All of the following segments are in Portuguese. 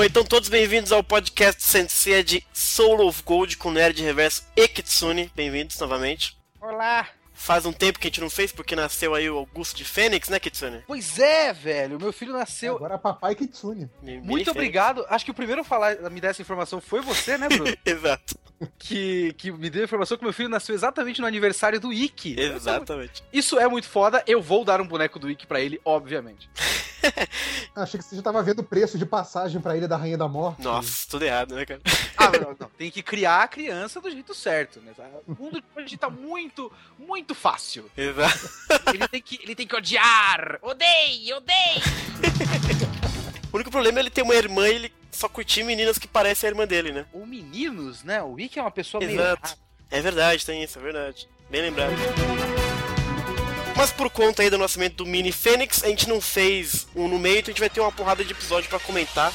Bom, então todos bem-vindos ao podcast Sensei de Soul of Gold com Nerd Reverso e Kitsune. Bem-vindos novamente. Olá! Faz um tempo que a gente não fez, porque nasceu aí o Augusto de Fênix, né, Kitsune? Pois é, velho. Meu filho nasceu. Agora é papai Kitsune. Mini Muito Fênix. obrigado. Acho que o primeiro a falar, a me dar essa informação foi você, né, Bruno? Exato, que, que me deu a informação que meu filho nasceu exatamente no aniversário do Ikki. exatamente. Isso é muito foda. Eu vou dar um boneco do Ikki pra ele, obviamente. Achei que você já tava vendo o preço de passagem pra Ilha da Rainha da Morte. Nossa, tudo errado, né, cara? Ah, não, não. Tem que criar a criança do jeito certo, né? O mundo hoje tá muito, muito fácil. Exato. Ele tem que, ele tem que odiar. Odeie, odeie. O único problema é ele ter uma irmã e ele só curtir meninas que parecem a irmã dele, né? Ou meninos, né? O Ikki é uma pessoa meio... Exato. É verdade, tem isso, é verdade. Bem lembrado. Mas por conta aí do nascimento do Mini Fênix, a gente não fez um no meio, então a gente vai ter uma porrada de episódio pra comentar.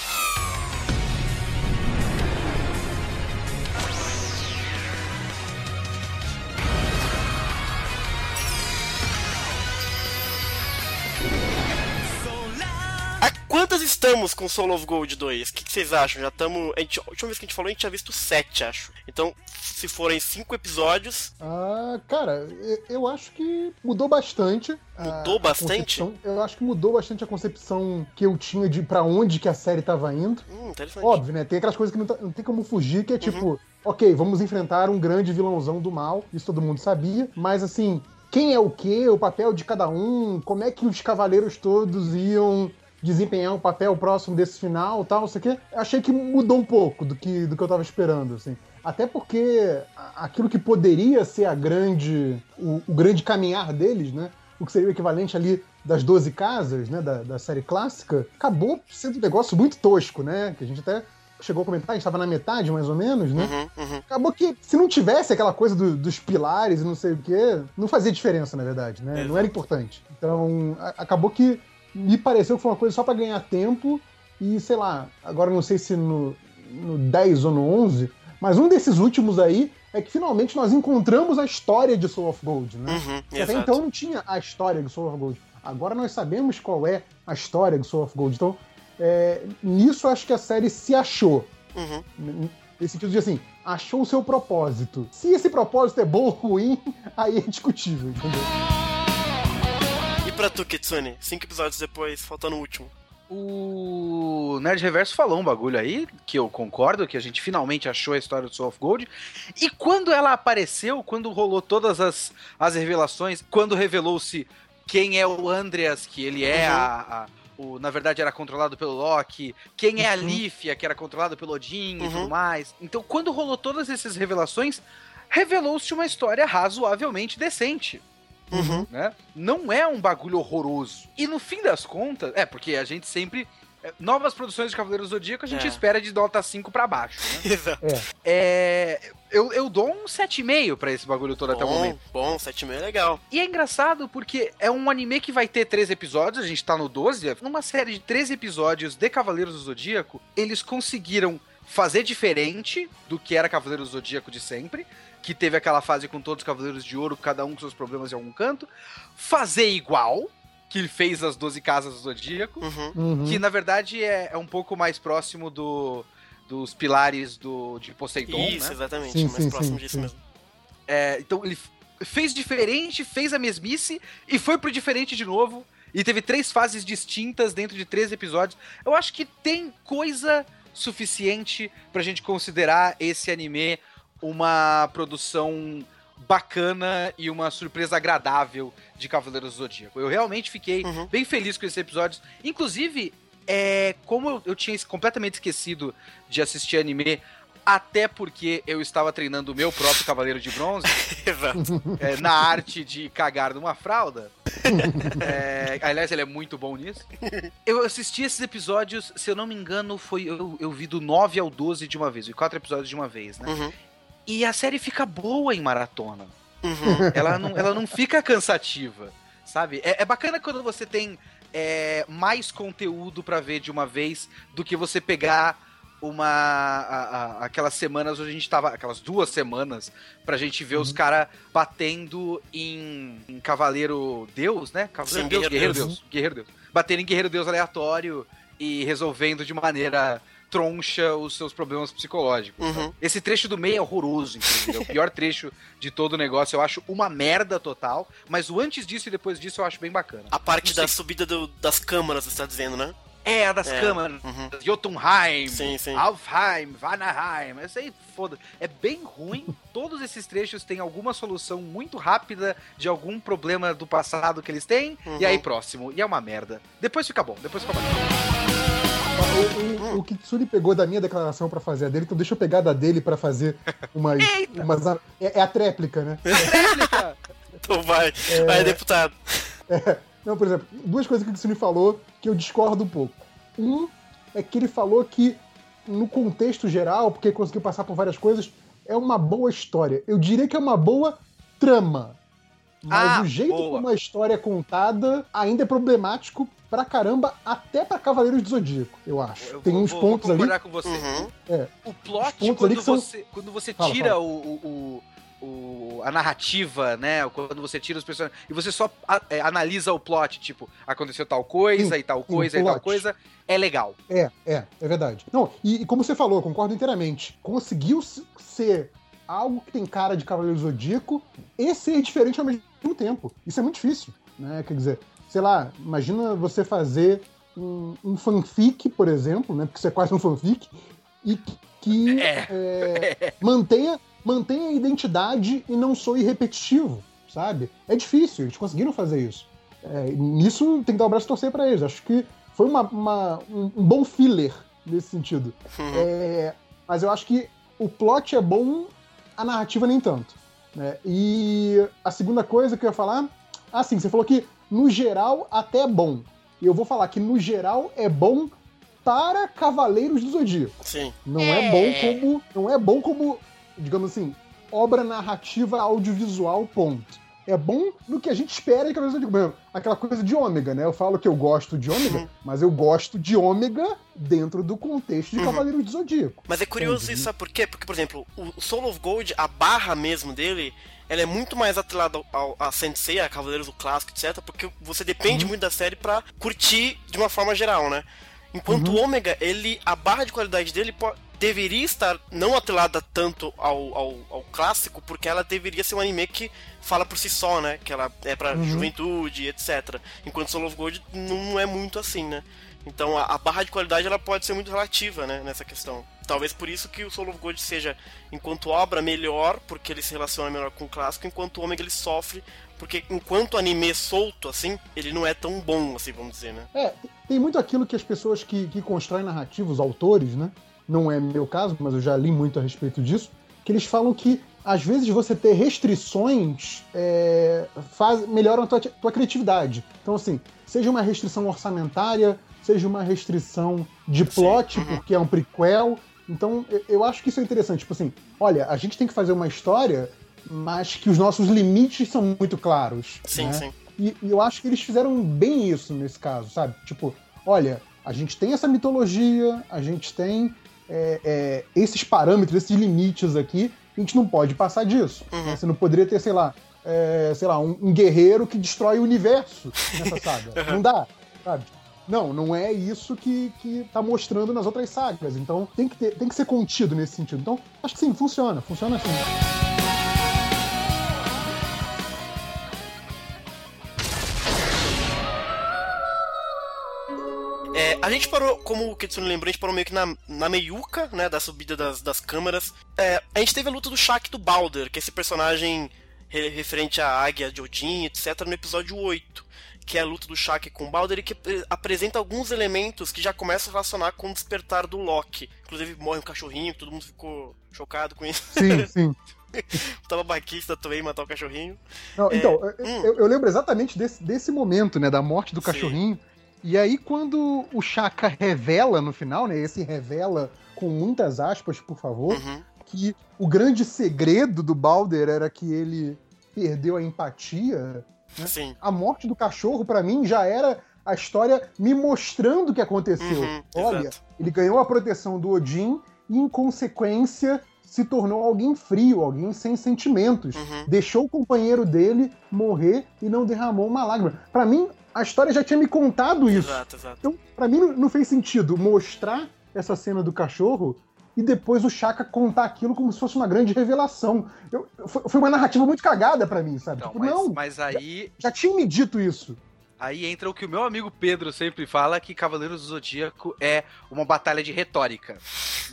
Quantas estamos com Soul of Gold 2? O que, que vocês acham? Já estamos. A, gente- a última vez que a gente falou, a gente tinha visto 7, acho. Então, se forem 5 episódios, Ah, cara, eu- acho que mudou bastante. Mudou bastante? Eu acho que mudou bastante a concepção que eu tinha de pra onde que a série tava indo. hum. Óbvio, né? Tem aquelas coisas que não, tá- não tem como fugir, Uhum. que é tipo, ok, vamos enfrentar um grande vilãozão do mal, isso todo mundo sabia, mas assim, quem é o quê, o papel de cada um, como é que os cavaleiros todos iam desempenhar um papel próximo desse final tal, não sei o quê. Achei que mudou um pouco do que, do que eu tava esperando, assim. Até porque aquilo que poderia ser a grande. o, o grande caminhar deles, né? O que seria o equivalente ali das 12 casas, né? Da, da série clássica, acabou sendo um negócio muito tosco, né? Que a gente até chegou a comentar, a gente estava na metade, mais ou menos, né? Uhum, uhum. Acabou que, se não tivesse aquela coisa do- dos pilares e não sei o quê, não fazia diferença, na verdade, né? Não era importante. Então, a- acabou que me pareceu que foi uma coisa só pra ganhar tempo e, sei lá, agora não sei se no, no 10 ou no 11, mas um desses últimos aí é que finalmente nós encontramos a história de Soul of Gold, né? Uhum, Até exato. então não tinha a história de Soul of Gold. Agora nós sabemos qual é a história de Soul of Gold. Então, é, nisso acho que a série se achou. Uhum. Nesse sentido de assim, achou o seu propósito. Se esse propósito é bom ou ruim, aí é discutível, entendeu? E pra tu, Kitsune? Cinco episódios depois, faltando o último. O Nerd Reverso falou um bagulho aí, que eu concordo, que a gente finalmente achou a história do Soul of Gold. E quando ela apareceu, quando rolou todas as, as revelações, quando revelou-se quem é o Andreas, que ele é Uhum. a. a- o, na verdade era controlado pelo Loki, quem é a Uhum. Lífia, que era controlado pelo Odin e Uhum. tudo mais. Então, quando rolou todas essas revelações, revelou-se uma história razoavelmente decente Uhum. né? Não é um bagulho horroroso. E no fim das contas, é porque a gente sempre. é, Novas produções de Cavaleiros do Zodíaco a gente É. espera de nota 5 pra baixo. Né? Exato. É, eu, eu dou um 7,5 pra esse bagulho todo até o Bom, momento. bom, 7,5 é legal. E é engraçado porque é um anime que vai ter 13 episódios, a gente tá no 12. Numa série de 13 episódios de Cavaleiros do Zodíaco, eles conseguiram fazer diferente do que era Cavaleiros do Zodíaco de sempre, que teve aquela fase com todos os Cavaleiros de Ouro, cada um com seus problemas em algum canto, fazer igual, que ele fez as 12 casas do Zodíaco, Uhum. Uhum. que na verdade é, é um pouco mais próximo do, dos pilares do, de Poseidon, Isso, né? exatamente. Sim, mais sim, próximo sim, disso sim. mesmo. É, então ele fez diferente, fez a mesmice e foi pro diferente de novo. E teve três fases distintas dentro de três episódios. Eu acho que tem coisa suficiente pra gente considerar esse anime uma produção bacana e uma surpresa agradável de Cavaleiros do Zodíaco. Eu realmente fiquei Uhum. bem feliz com esses episódios. Inclusive, é, como eu, tinha completamente esquecido de assistir anime, até porque eu estava treinando o meu próprio Cavaleiro de Bronze, é, na arte de cagar numa fralda. É, aliás, ele é muito bom nisso. Eu assisti esses episódios, se eu não me engano, foi eu, eu vi do 9 ao 12 de uma vez, vi quatro episódios de uma vez, né? Uhum. E a série fica boa em maratona. Uhum. Ela não, ela não fica cansativa, sabe? É, é bacana quando você tem é, mais conteúdo pra ver de uma vez do que você pegar uma. a- a- aquelas semanas onde a gente tava. Aquelas duas semanas pra gente ver os caras batendo em, em Cavaleiro Deus, né? Cavaleiro Sim, Deus, Guerreiro Deus. Deus. Guerreiro Deus. Batendo em Guerreiro Deus aleatório e resolvendo de maneira troncha os seus problemas psicológicos. Uhum. Esse trecho do meio é horroroso, inclusive. É o pior trecho de todo o negócio. Eu acho uma merda total. Mas o antes disso e depois disso eu acho bem bacana. A parte da subida do- das câmaras, você tá dizendo, né? É, a das É. câmaras. Uhum. Jotunheim, Sim, sim. Alfheim, Vanaheim, essa aí foda. É bem ruim. Todos esses trechos têm alguma solução muito rápida de algum problema do passado que eles têm. Uhum. E aí, próximo. E é uma merda. Depois fica bom, depois fica bom. O, o, o Kitsune pegou da minha declaração pra fazer a dele, então deixa eu pegar da dele pra fazer umas. Umas é, é a tréplica, né? Réplica! Então vai, É. vai, deputado. Não, por exemplo, duas coisas que o Kitsune falou que eu discordo um pouco. Um é que ele falou que, no contexto geral, porque conseguiu passar por várias coisas, é uma boa história. Eu diria que é uma boa trama. Mas Ah, o jeito boa. como a história é contada ainda é problemático pra caramba, até pra Cavaleiros do Zodíaco, eu acho. Eu Tem vou- uns vou- pontos vou ali. concordar com você. Uhum. É. O plot, quando são- você, quando você Fala, tira fala. O, o, o, o- a narrativa, né? Quando você tira os personagens. E você só a- é, analisa o plot, tipo, aconteceu tal coisa Sim, e tal sim, coisa e tal coisa, é legal. É, é, é verdade. Não, e, e como você falou, eu concordo inteiramente. Conseguiu ser algo que tem cara de Cavaleiro do Zodíaco e ser diferente ao mesmo tempo. Isso é muito difícil, né? Quer dizer, sei lá, imagina você fazer um, um fanfic, por exemplo, né? Porque isso é quase um fanfic, e que- É. é, mantenha, mantenha a identidade e não soe repetitivo, sabe? É difícil, eles conseguiram fazer isso. É, nisso tem que dar o braço a torcer pra eles. Acho que foi uma- uma- um, um bom filler nesse sentido. Uhum. É, mas eu acho que o plot é bom, a narrativa nem tanto. né? E a segunda coisa que eu ia falar, ah, sim, você falou que no geral até é bom. E eu vou falar que no geral é bom para Cavaleiros do Zodíaco. Sim. Não é. bom como, não é bom como, digamos assim, obra narrativa audiovisual ponto. É bom no que a gente espera de Cavaleiros do Zodíaco. Aquela coisa de ômega, né? Eu falo que eu gosto de ômega, mas eu gosto de ômega dentro do contexto de Uhum. Cavaleiros do Zodíaco. Mas é curioso isso, sabe por quê? Porque, por exemplo, o Soul of Gold, a barra mesmo dele, ela é muito mais atrelada ao, a Sensei, a Cavaleiros do Clássico, etc. Porque você depende Uhum. muito da série pra curtir de uma forma geral, né? Enquanto Uhum. o Ômega, ele, a barra de qualidade dele deveria estar não atrelada tanto ao, ao, ao clássico, porque ela deveria ser um anime que fala por si só, né? Que ela é pra Uhum. juventude, etc. Enquanto Soul of Gold não é muito assim, né? Então a, a barra de qualidade ela pode ser muito relativa, né, nessa questão. Talvez por isso que o Soul of Gold seja, enquanto obra, melhor, porque ele se relaciona melhor com o clássico, enquanto o Ômega ele sofre, porque enquanto anime solto, assim, ele não é tão bom, assim, vamos dizer, né? É, tem muito aquilo que as pessoas que, que constroem narrativa, os autores, né? Não é meu caso, mas eu já li muito a respeito disso, que eles falam que às vezes você ter restrições é, faz, melhoram a tua, tua criatividade. Então, assim, seja uma restrição orçamentária, seja uma restrição de plot, uhum. porque é um prequel. Então, eu, eu acho que isso é interessante. Tipo assim, olha, a gente tem que fazer uma história, mas que os nossos limites são muito claros. Sim, né? sim. E, e eu acho que eles fizeram bem isso nesse caso, sabe? Tipo, olha, a gente tem essa mitologia, a gente tem é, é, esses parâmetros, esses limites aqui, a gente não pode passar disso. Uhum. né? Você não poderia ter, sei lá, é, sei lá, um, um guerreiro que destrói o universo nessa saga. Uhum. Não dá, sabe? Não, não é isso que, que tá mostrando nas outras sagas. Então tem que, ter, tem que ser contido nesse sentido. Então, acho que sim, funciona, funciona assim. A gente parou, como o Kitsune lembrou, a gente parou meio que na, na meiuca, né, da subida das, das câmaras. É, a gente teve a luta do Shaq do Balder, que é esse personagem re- referente à águia de Odin, etc, no episódio 8. Que é a luta do Shaq com o Balder e que apre- apresenta alguns elementos que já começam a relacionar com o despertar do Loki. Inclusive morre um cachorrinho, todo mundo ficou chocado com isso. Sim, sim. O tabaquista também matar o cachorrinho. Não, É, então, hum. eu, eu lembro exatamente desse, desse momento, né, da morte do Sim. E aí, quando o Chaka revela no final, né, esse revela com muitas aspas, por favor, Uhum. que o grande segredo do Balder era que ele perdeu a empatia. Né? Sim. A morte do cachorro, pra mim, já era a história me mostrando o que aconteceu. Uhum, Olha, exato. ele ganhou a proteção do Odin e, em consequência, se tornou alguém frio, alguém sem sentimentos. Uhum. Deixou o companheiro dele morrer e não derramou uma lágrima. Pra mim, a história já tinha me contado isso. Exato, exato. Então, pra mim, não, fez sentido mostrar essa cena do cachorro e depois o Chaka contar aquilo como se fosse uma grande revelação. Eu, foi, uma narrativa muito cagada pra mim, sabe? Não, tipo, mas, não, mas aí, já tinha me dito isso. Aí entra o que o meu amigo Pedro sempre fala, que Cavaleiros do Zodíaco é uma batalha de retórica.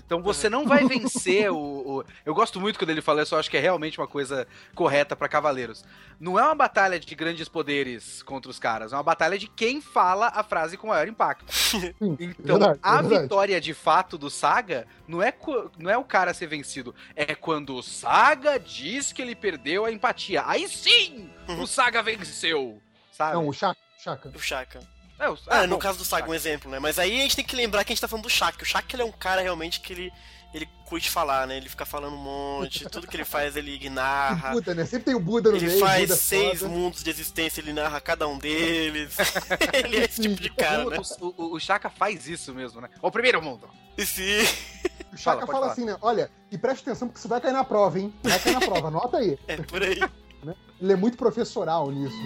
Então você não vai vencer o, o- Eu gosto muito quando ele fala isso, eu acho que é realmente uma coisa correta pra Cavaleiros. Não é uma batalha de grandes poderes contra os caras, é uma batalha de quem fala a frase com maior impacto. Então, verdade, a é verdade. vitória de fato do Saga não é, não é o cara ser vencido, é quando o Saga diz que ele perdeu a empatia. Aí sim, Uhum. o Saga venceu, sabe? Não, o Chaka. Chaka. O Shaka. É, o- Ah, ah, no bom, caso do Saga, um exemplo, né? Mas aí a gente tem que lembrar que a gente tá falando do Shaka. O Shaka ele é um cara realmente que ele, ele curte falar, né? Ele fica falando um monte, tudo que ele faz ele E narra. Buda, né? Sempre tem o Buda no Ele meio. faz Buda seis foda. mundos de existência, ele narra cada um deles. ele é esse tipo de cara, né? O, o, o Chaka faz isso mesmo, né? O primeiro mundo. E se... O Fala, Chaka pode fala falar. assim, né? Olha, e preste atenção porque você vai cair na prova, hein? Vai cair na prova, anota aí. É por aí. Ele é muito professoral nisso.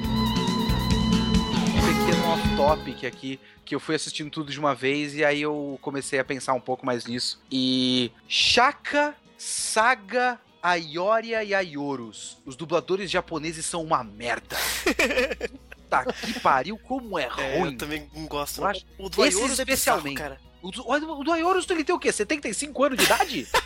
Off-topic aqui, que eu fui assistindo tudo de uma vez e aí eu comecei a pensar um pouco mais nisso. E Shaka, Saga, Ayoria e Ayorus. Os dubladores japoneses são uma merda. Puta que pariu, como é É, ruim. eu também não gosto. Eu acho- O do Esses Ayorus é bizarro, especialmente. cara. O do, o do Ayorus, ele tem o quê? 75 anos de idade?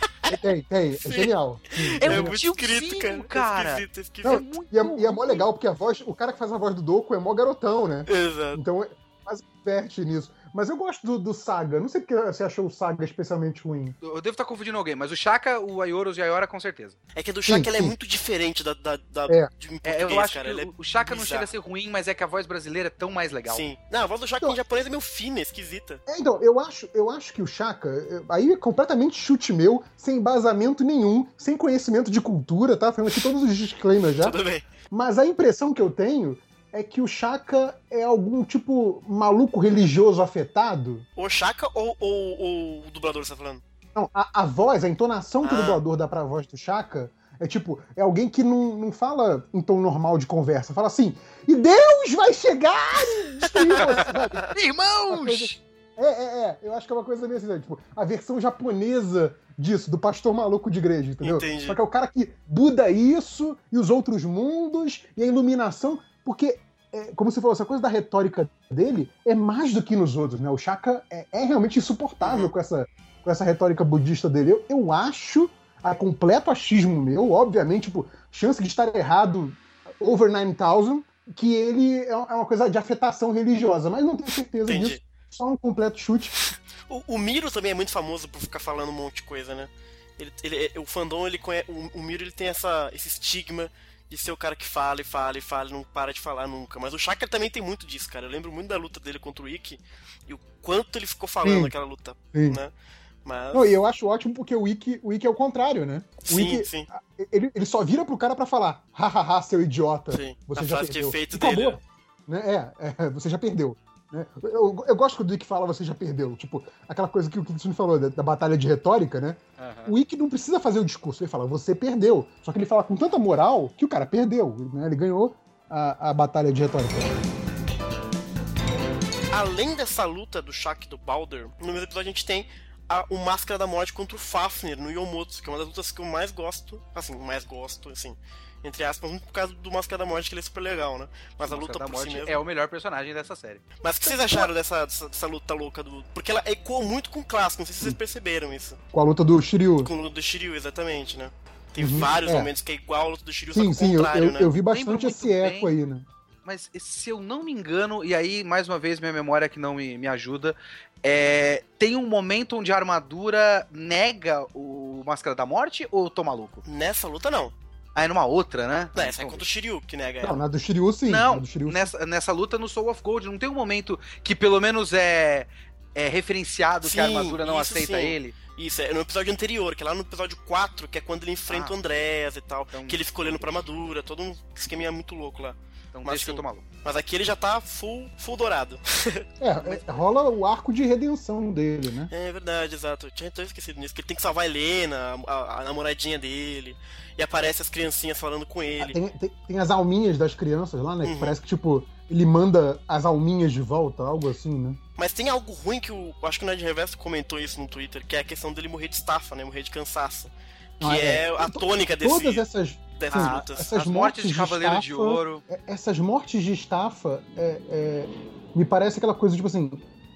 Tem, tem. É Sim. genial. Sim, É é genial. muito escrito, cara. cara. É esquisito, é esquisito. Não, é muito E é, e é mó legal, porque a voz, o cara que faz a voz do Doku é mó garotão, né? Exato. Então, é- quase inverte nisso. Mas eu gosto do, do Saga. Não sei porque você achou o Saga especialmente ruim. Eu devo estar confundindo alguém, mas o Shaka, o Ayorus e a Ayora, com certeza. É que a do Sim, Shaka ela é sim. muito diferente da, da, da É. É, eu acho cara. que é o- Shaka não bizarro. chega a ser ruim, mas é que a voz brasileira é tão mais legal. Sim. Não, a voz do Shaka Então- em japonês é meio fina, esquisita. É, então, eu acho, eu acho que o Chaka, é, aí é completamente chute meu, sem embasamento nenhum, sem conhecimento de cultura, tá? Falando aqui todos os disclaimers já. Tudo bem. Mas a impressão que eu tenho é que o Chaka é algum tipo maluco religioso afetado. O Shaka ou, ou, ou o dublador você tá falando? Não, a, a voz, a entonação que o Ah. dublador dá pra voz do Chaka é tipo, é alguém que não, não fala em tom normal de conversa, fala assim, e Deus vai chegar e destruir você, sabe? Irmãos! É, é, é, eu acho que é uma coisa meio assim, né? tipo, a versão japonesa disso, do pastor maluco de igreja, entendeu? Entendi. Só que é o cara que buda isso, e os outros mundos, e a iluminação, porque, é, como você falou, essa coisa da retórica dele é mais do que nos outros, né? O Shaka é, é realmente insuportável Uhum. com, essa, com essa retórica budista dele. Eu, eu acho, a completo achismo meu, obviamente, tipo, chance de estar errado over 9000, que ele é é uma coisa de afetação religiosa, mas não tenho certeza Entendi. disso. Só um completo chute. O, o Miro também é muito famoso por ficar falando um monte de coisa, né? Ele, ele- o fandom, ele conhe- o, o Miro ele tem essa, esse estigma de ser o cara que fala e fala e fala e não para de falar nunca. Mas o Shaka também tem muito disso, cara. Eu lembro muito da luta dele contra o Ikki e o quanto ele ficou falando Sim. naquela luta, Sim. né? Mas... Não, e eu acho ótimo porque o Wiki, o Wiki é o contrário, né? O sim, sim, ele, ele só vira pro cara pra falar, hahaha, seu idiota. sim. Você a já frase de perdeu. efeito E acabou. dele. Né? É, é, você já perdeu. Né? Eu, eu gosto quando o Wiki fala você já perdeu. Tipo, aquela coisa que o Kitsune falou, da, da batalha de retórica, né? O Wiki não precisa fazer o discurso, ele fala, você perdeu. Só que ele fala com tanta moral que o cara perdeu, né? Ele ganhou a, a batalha de retórica. Além dessa luta do Shaq e do Balder, no mesmo episódio a gente tem a- o Máscara da Morte contra o Fafnir no Yomotsu, que é uma das lutas que eu mais gosto, assim, mais gosto, assim, entre aspas, muito por causa do Máscara da Morte, que ele é super legal, né? Mas a luta da por Morte si mesmo. é o melhor personagem dessa série. Mas o que vocês acharam dessa, dessa, dessa luta louca do. Porque ela ecoou muito com o clássico, não sei se vocês perceberam isso. Com a luta do Shiryu. Com o do Shiryu, exatamente, né? Tem Uhum, vários é. momentos que é igual a luta do Shiryu, Sim, só que sim, ao eu, contrário, eu, né? eu vi bastante esse eco bem. aí, né? Mas se eu não me engano, e aí, mais uma vez, minha memória que não me, me ajuda, é, tem um momento onde a armadura nega o Máscara da Morte ou eu tô maluco? Nessa luta, não. Ah, é numa outra, né? Não, essa é contra o Shiryu que nega Não, na do Shiryu sim. Não, na do Shiryu, sim. nessa, nessa luta no Soul of Gold, não tem um momento que pelo menos é, é referenciado que a Sim, armadura não aceita sim. ele? Isso, é no episódio anterior, que é lá no episódio 4, que é quando ele enfrenta Ah. o Andrés e tal. Então- que ele fica olhando pra armadura, todo um esqueminha muito louco lá. Então Mas deixa que eu sim. tô maluco. Mas aqui ele já tá full, full dourado. É, é, rola o arco de redenção dele, né? É verdade, exato. Eu tinha até esquecido nisso, que ele tem que salvar a Helena, a, a- a namoradinha dele. E aparece as criancinhas falando com ele. Tem, tem, tem as alminhas das crianças lá, né? Que Uhum. parece que, tipo, ele manda as alminhas de volta, algo assim, né? Mas tem algo ruim que o. Acho que o Nerd Reverso comentou isso no Twitter, que é a questão dele morrer de estafa, né? Morrer de cansaço. Que Ah, é. é. a tônica desse, Todas essas, Ah, lutas. essas As mortes de Cavaleiro de estafa- Ouro. é- essas mortes de estafa é, é, me parece aquela coisa tipo assim.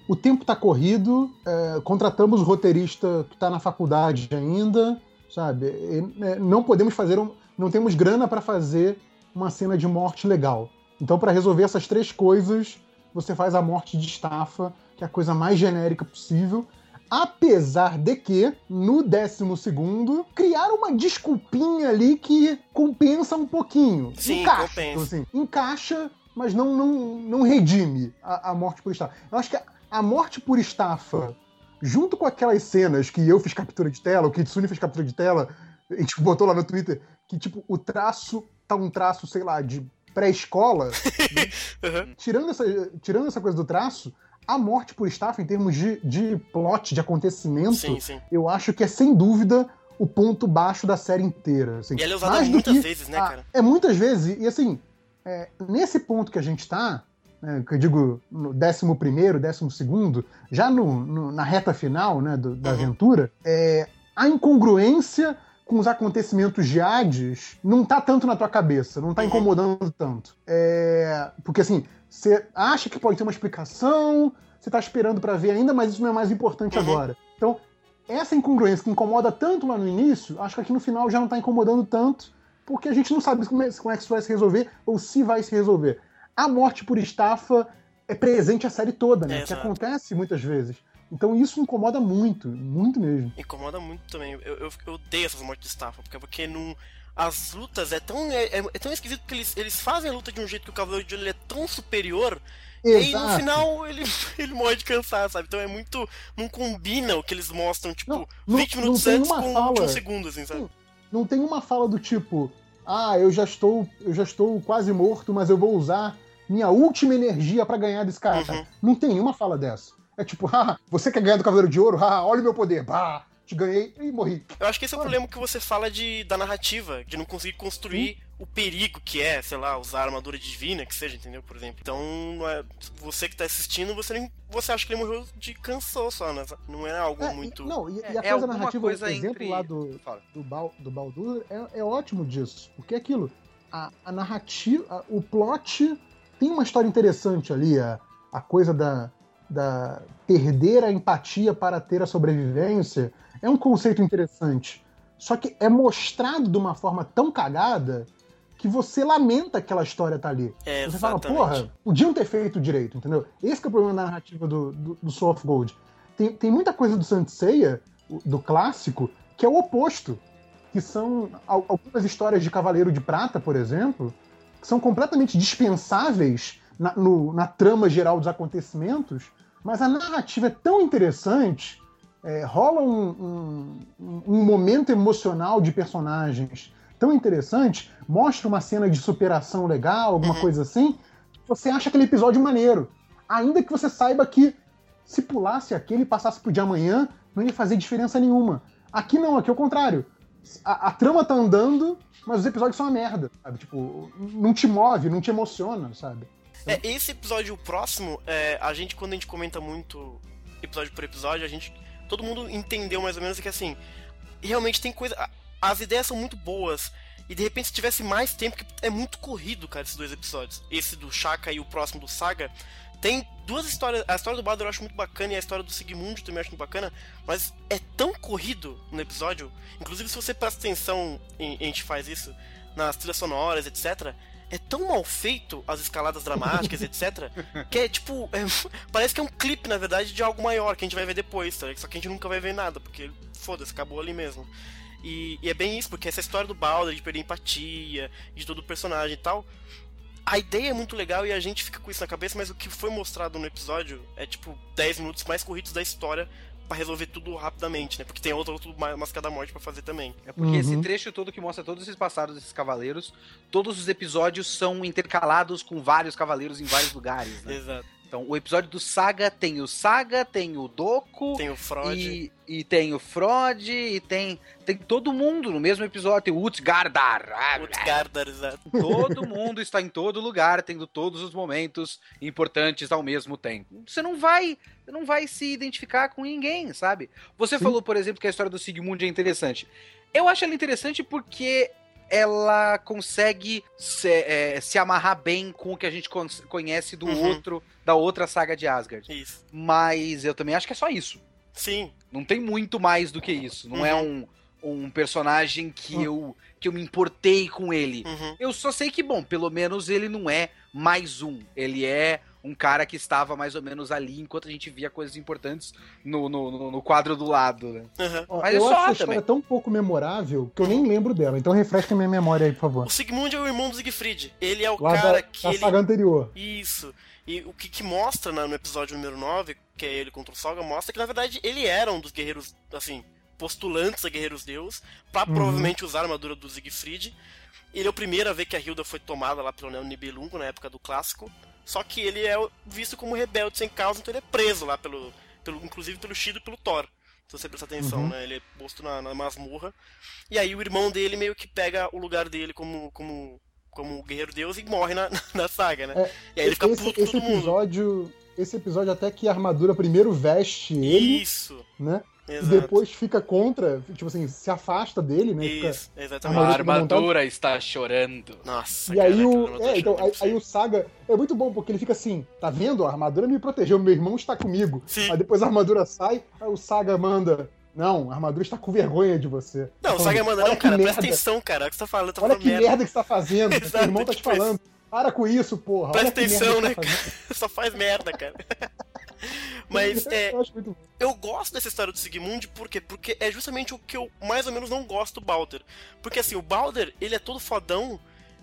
O tempo tá corrido, é, contratamos o roteirista que tá na faculdade ainda, sabe? E, é, não podemos fazer, um, não temos grana para fazer uma cena de morte legal. Então, para resolver essas três coisas, você faz a morte de estafa, que é a coisa mais genérica possível. Apesar de que, no décimo segundo, criaram uma desculpinha ali que compensa um pouquinho. Sim, encaixa. compensa. Assim, encaixa, mas não, não, não redime a, a morte por estafa. Eu acho que a, a morte por estafa, junto com aquelas cenas que eu fiz captura de tela, o Kitsune fez captura de tela, a gente botou lá no Twitter, que tipo, o traço tá um traço, sei lá, de pré-escola, Uhum. tirando essa, tirando essa coisa do traço, a morte por estafa, em termos de, de plot, de acontecimento, Sim, sim. eu acho que é sem dúvida o ponto baixo da série inteira. assim. E ela é usada muitas que- vezes, né, ah, cara? É muitas vezes, e assim, é, nesse ponto que a gente tá, né, que eu digo no décimo primeiro, décimo segundo, já no, no- na reta final né, do- da Uhum. aventura, é, a incongruência com os acontecimentos de Hades não tá tanto na tua cabeça, não tá Uhum. incomodando tanto. É, porque assim, você acha que pode ter uma explicação, você tá esperando pra ver ainda, mas isso não é mais importante Uhum. agora. Então, essa incongruência que incomoda tanto lá no início, acho que aqui no final já não tá incomodando tanto, porque a gente não sabe como é, como é que isso vai se resolver ou se vai se resolver. A morte por estafa é presente a série toda, né? É, que acontece muitas vezes. Então isso incomoda muito, muito mesmo. Incomoda muito também. Eu, eu, eu odeio essas mortes de estafa, porque, porque não. As lutas é tão, é, é- é tão esquisito porque eles, eles fazem a luta de um jeito que o Cavaleiro de Ouro é tão superior e aí no Exato. final ele, ele morre de cansar, sabe? Então é muito. Não combina o que eles mostram, tipo, Não, não- 20 não minutos antes com fala. 21 segundos, assim, sabe? Sim. Não tem uma fala do tipo, ah, eu já estou, eu já estou quase morto, mas eu vou usar minha última energia pra ganhar desse cara. Uhum. Não tem uma fala dessa. É tipo, ah, você quer ganhar do Cavaleiro de Ouro? Ah, olha o meu poder. Bah, te ganhei e morri. Eu acho que esse é o problema que você fala de, da narrativa, de não conseguir construir o perigo que é, sei lá, usar a armadura divina, que seja, entendeu? Por exemplo. Então, é- você que tá assistindo, você nem, você acha que ele morreu de cansou só, né? Não é algo É, e- muito. não, e, e a É, é coisa narrativa, coisa o exemplo entre- lá do, Fala. do, Bal, do Baldur é, é ótimo disso. Porque é aquilo, a, a narrativa, a- o plot tem uma história interessante ali, a, a coisa da, da perder a empatia para ter a sobrevivência é um conceito interessante. Só que é mostrado de uma forma tão cagada que você lamenta que aquela história tá ali. É, Você fala, porra, podiam ter feito direito, entendeu? Esse que é o problema da narrativa do, do, do Soul of Gold. Tem, tem muita coisa do o- do clássico, que é o oposto. Que são al- algumas histórias de Cavaleiro de Prata, por exemplo, que são completamente dispensáveis na, no- na trama geral dos acontecimentos, mas a narrativa é tão interessante, é, rola um, um- um momento emocional de personagens tão interessante, mostra uma cena de superação legal, alguma Uhum. coisa assim, você acha aquele episódio maneiro. Ainda que você saiba que se pulasse aquele e passasse pro de amanhã, não ia fazer diferença nenhuma. Aqui não, aqui é o contrário. A, a trama tá andando, mas os episódios são uma merda, sabe? Tipo, não te move, não te emociona, sabe? É, esse episódio o próximo, é, a gente, quando a gente comenta muito episódio por episódio, a gente. Todo mundo entendeu mais ou menos que assim. Realmente tem coisa. As ideias são muito boas. E de repente, se tivesse mais tempo, que é muito corrido, cara, esses dois episódios. Esse do Shaka e o próximo do Saga. Tem duas histórias. A história do Baldur eu acho muito bacana e a história do Sigmund também eu acho muito bacana. Mas é tão corrido no episódio. Inclusive, se você presta atenção, em, a gente faz isso, nas trilhas sonoras, etc. É tão mal feito as escaladas dramáticas, etc. Que é tipo. é- parece que é um clipe, na verdade, de algo maior que a gente vai ver depois, tá? Só que a gente nunca vai ver nada, porque foda-se, acabou ali mesmo. E, e é bem isso, porque essa história do Baldur, de perder empatia, de todo o personagem e tal. A ideia é muito legal e a gente fica com isso na cabeça, mas o que foi mostrado no episódio é tipo 10 minutos mais corridos da história pra resolver tudo rapidamente, né? Porque tem Ma- Máscara da Morte pra fazer também. É porque esse Uhum. trecho todo que mostra todos esses passados desses cavaleiros, todos os episódios são intercalados com vários cavaleiros em vários lugares, né? Exato. Então, o episódio do Saga tem o Saga, tem o Doku. Tem o Freud. E, e tem o Frod, e tem, tem todo mundo no mesmo episódio. Tem o Utgardar. Utgardar, exato. Todo mundo está em todo lugar, tendo todos os momentos importantes ao mesmo tempo. Você não vai, não vai se identificar com ninguém, sabe? Você Sim. falou, por exemplo, que a história do Sigmund é interessante. Eu acho ela interessante porque ela consegue se, é, se, amarrar bem com o que a gente conhece do uhum. outro, da outra saga de Asgard. Isso. Mas eu também acho que é só isso. Sim. Não tem muito mais do que isso. Não é uhum. é um, um personagem que, uhum. eu, que eu me importei com ele. Uhum. Eu só sei que, bom, pelo menos ele não é mais um. Ele é um cara que estava mais ou menos ali enquanto a gente via coisas importantes no, no, no quadro do lado, né? Uhum. Mas eu acho a história tão pouco memorável que eu nem lembro dela. Então refresca minha memória aí, por favor. O Sigmund é o irmão do Siegfried. Ele é o Lá cara da, que. Da ele... saga anterior. Isso. E o que, que mostra no episódio número 9, que é ele contra o Saga, mostra que na verdade ele era um dos guerreiros, assim, postulantes a Guerreiros Deus, pra uhum. provavelmente usar a armadura do Siegfried. Ele é o primeiro a ver que a Hilda foi tomada lá pelo Nibelungo na época do clássico. Só que ele é visto como rebelde sem causa, então ele é preso lá pelo. pelo inclusive pelo Shido e pelo Thor. Se você prestar atenção, uhum. né? Ele é posto na, na masmorra. E aí o irmão dele meio que pega o lugar dele como, como, como guerreiro deus e morre na, na saga, né? É, e aí ele fica esse, puto esse todo episódio, mundo. Esse episódio até que a armadura primeiro veste ele. Isso. Né? Exato. E depois fica contra, tipo assim, se afasta dele, né? Isso, fica, exatamente. A armadura está chorando. Nossa, E aí o. É, então, aí, aí, o Saga é muito bom, porque ele fica assim, tá vendo? A armadura me protegeu, meu irmão está comigo. Sim. Aí depois a armadura sai, aí o Saga manda. Não, a armadura está com vergonha de você. Não, o Saga manda, não, cara, merda. presta atenção, cara. O que você tá falando? Tá Olha falando que merda. merda que você tá fazendo. Exato, irmão tá te tipo falando. Isso. Para com isso, porra. Presta atenção, né? Tá Só faz merda, cara. Mas é, eu, eu gosto dessa história do Sigmund, por quê? Porque é justamente o que eu mais ou menos não gosto do Balder. Porque assim, o Balder, ele é todo fodão.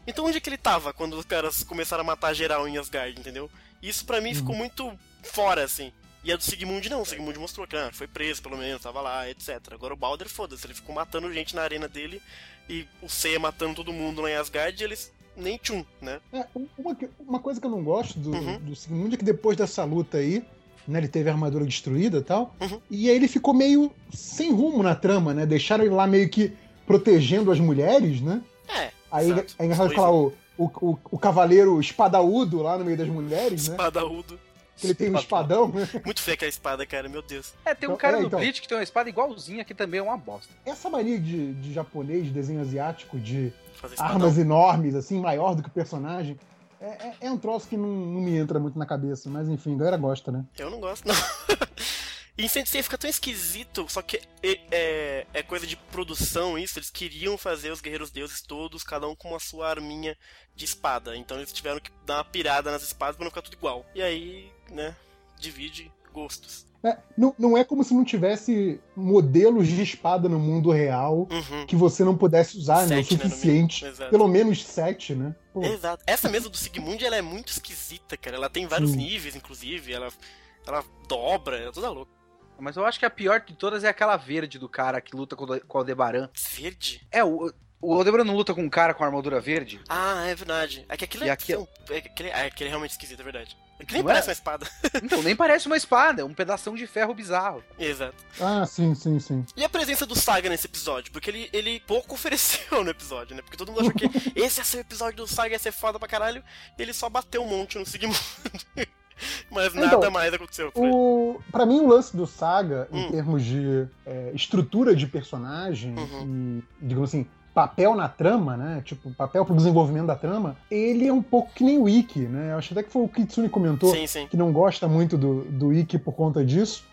Então onde é que ele tava quando os caras começaram a matar geral em Asgard, entendeu? Isso para mim uhum. ficou muito fora, assim. E a do Sigmund não, o Sigmund mostrou que ah, foi preso pelo menos, tava lá, etc. Agora o Balder, foda-se, ele ficou matando gente na arena dele e o Seiya matando todo mundo lá em Asgard e eles nem tchum, né? É, uma, uma coisa que eu não gosto do, uhum. do Sigmund é que depois dessa luta aí, né, ele teve a armadura destruída e tal, uhum. e aí ele ficou meio sem rumo na trama, né? Deixaram ele lá meio que protegendo as mulheres, né? É. Aí exato. é engraçado falar o, o, o, o, cavaleiro espadaúdo lá no meio das mulheres, né? Espadaúdo. Que ele tem um espadão, né? Muito feia aquela espada, cara, meu Deus. É, tem um então, cara é, no então, Bleach que tem uma espada igualzinha que também é uma bosta. Essa mania de, de japonês, de desenho asiático, de armas enormes, assim, maior do que o personagem, é, é, é um troço que não, não, me entra muito na cabeça, mas enfim, a galera gosta, né? Eu não gosto, não. E Insensei fica tão esquisito, só que é, é, é, coisa de produção isso. Eles queriam fazer os guerreiros deuses todos, cada um com a sua arminha de espada. Então eles tiveram que dar uma pirada nas espadas pra não ficar tudo igual. E aí, né, divide gostos. É, não, não é como se não tivesse modelos de espada no mundo real uhum. que você não pudesse usar, né? O suficiente. Né, Pelo menos sete, né? Pô. Exato. Essa mesa do Sigmund ela é muito esquisita, cara. Ela tem vários Sim. níveis, inclusive. Ela, ela dobra, ela é toda louca. Mas eu acho que a pior de todas é aquela verde do cara que luta com o Aldebaran. Verde? É, o, o Aldebaran não luta com um cara com armadura verde? Ah, é verdade. É que aquilo, é, aquilo... é, aquele, é, aquele é realmente esquisito, é verdade. É que nem não parece é? uma espada. Então, nem parece uma espada, é um pedação de ferro bizarro. Exato. Ah, sim, sim, sim. E a presença do Saga nesse episódio? Porque ele, ele pouco ofereceu no episódio, né? Porque todo mundo achou que esse ia ser o episódio do Saga, ia ser foda pra caralho, e ele só bateu um monte no Sigmund. Mas nada então, mais aconteceu. O... Pra mim, o lance do Saga, hum. em termos de é, estrutura de personagem uhum. e, digamos assim, papel na trama, né? Tipo, papel pro desenvolvimento da trama, ele é um pouco que nem o Ikki, né? Eu acho até que foi o Kitsune comentou sim, sim. que não gosta muito do, do Ikki por conta disso.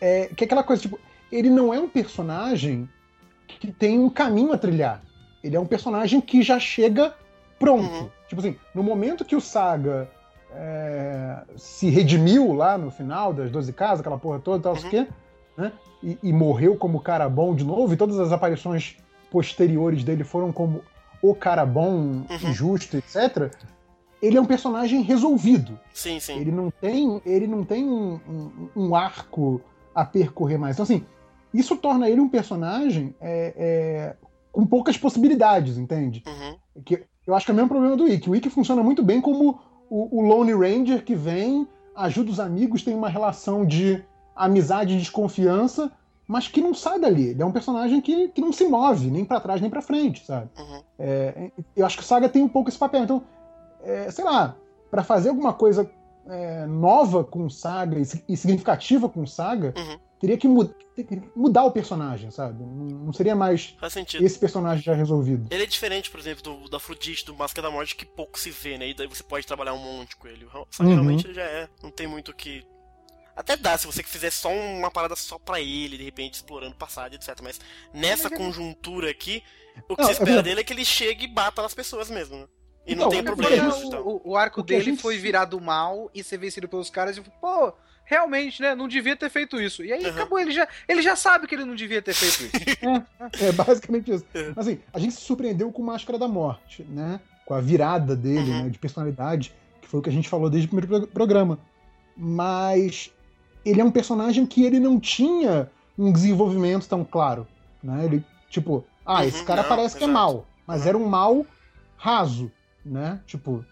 É, que é aquela coisa, tipo, ele não é um personagem que tem um caminho a trilhar. Ele é um personagem que já chega pronto. Uhum. Tipo assim, no momento que o Saga é, se redimiu lá no final das 12 casas, aquela porra toda, tal, uhum. quê, né? E, e, morreu como cara bom de novo, e todas as aparições posteriores dele foram como o cara bom, uhum. justo, etc. Ele é um personagem resolvido. Sim, sim. Ele não tem, ele não tem um, um, um arco a percorrer mais. Então, assim, isso torna ele um personagem é, é, com poucas possibilidades, entende? Uhum. Que, eu acho que é o mesmo problema do Ikki. O Ikki funciona muito bem como o, o Lone Ranger que vem, ajuda os amigos, tem uma relação de amizade e desconfiança, mas que não sai dali. Ele é um personagem que, que não se move, nem para trás nem para frente, sabe? Uhum. É, eu acho que o Saga tem um pouco esse papel. Então, é, sei lá, para fazer alguma coisa é, nova com o Saga e, significativa com o Saga, uhum. teria que mud mudar o personagem, sabe? Não, seria mais esse personagem já resolvido. Ele é diferente, por exemplo, do, da Afrodite, do Máscara da Morte, que pouco se vê, né? E daí você pode trabalhar um monte com ele. O Saga uhum. realmente ele já é. Não tem muito o que até dá se você fizer só uma parada só pra ele, de repente explorando o passado, etc. Mas nessa conjuntura aqui, o que não, você espera dele é que ele chegue e bata nas pessoas mesmo, né? E não, não tem problema. O, o, arco dele gente... foi virar do mal e ser vencido pelos caras e pô, realmente, né? Não devia ter feito isso. E aí uhum. acabou, ele já, ele já sabe que ele não devia ter feito isso. é, é, basicamente isso. É. Assim, a gente se surpreendeu com Máscara da Morte, né? Com a virada dele, uhum. né, de personalidade, que foi o que a gente falou desde o primeiro programa. Mas ele é um personagem que ele não tinha um desenvolvimento tão claro. Né? Ele, tipo, ah, uhum, esse cara não, parece exato. que é mal, mas uhum. era um mal raso, né? Tipo,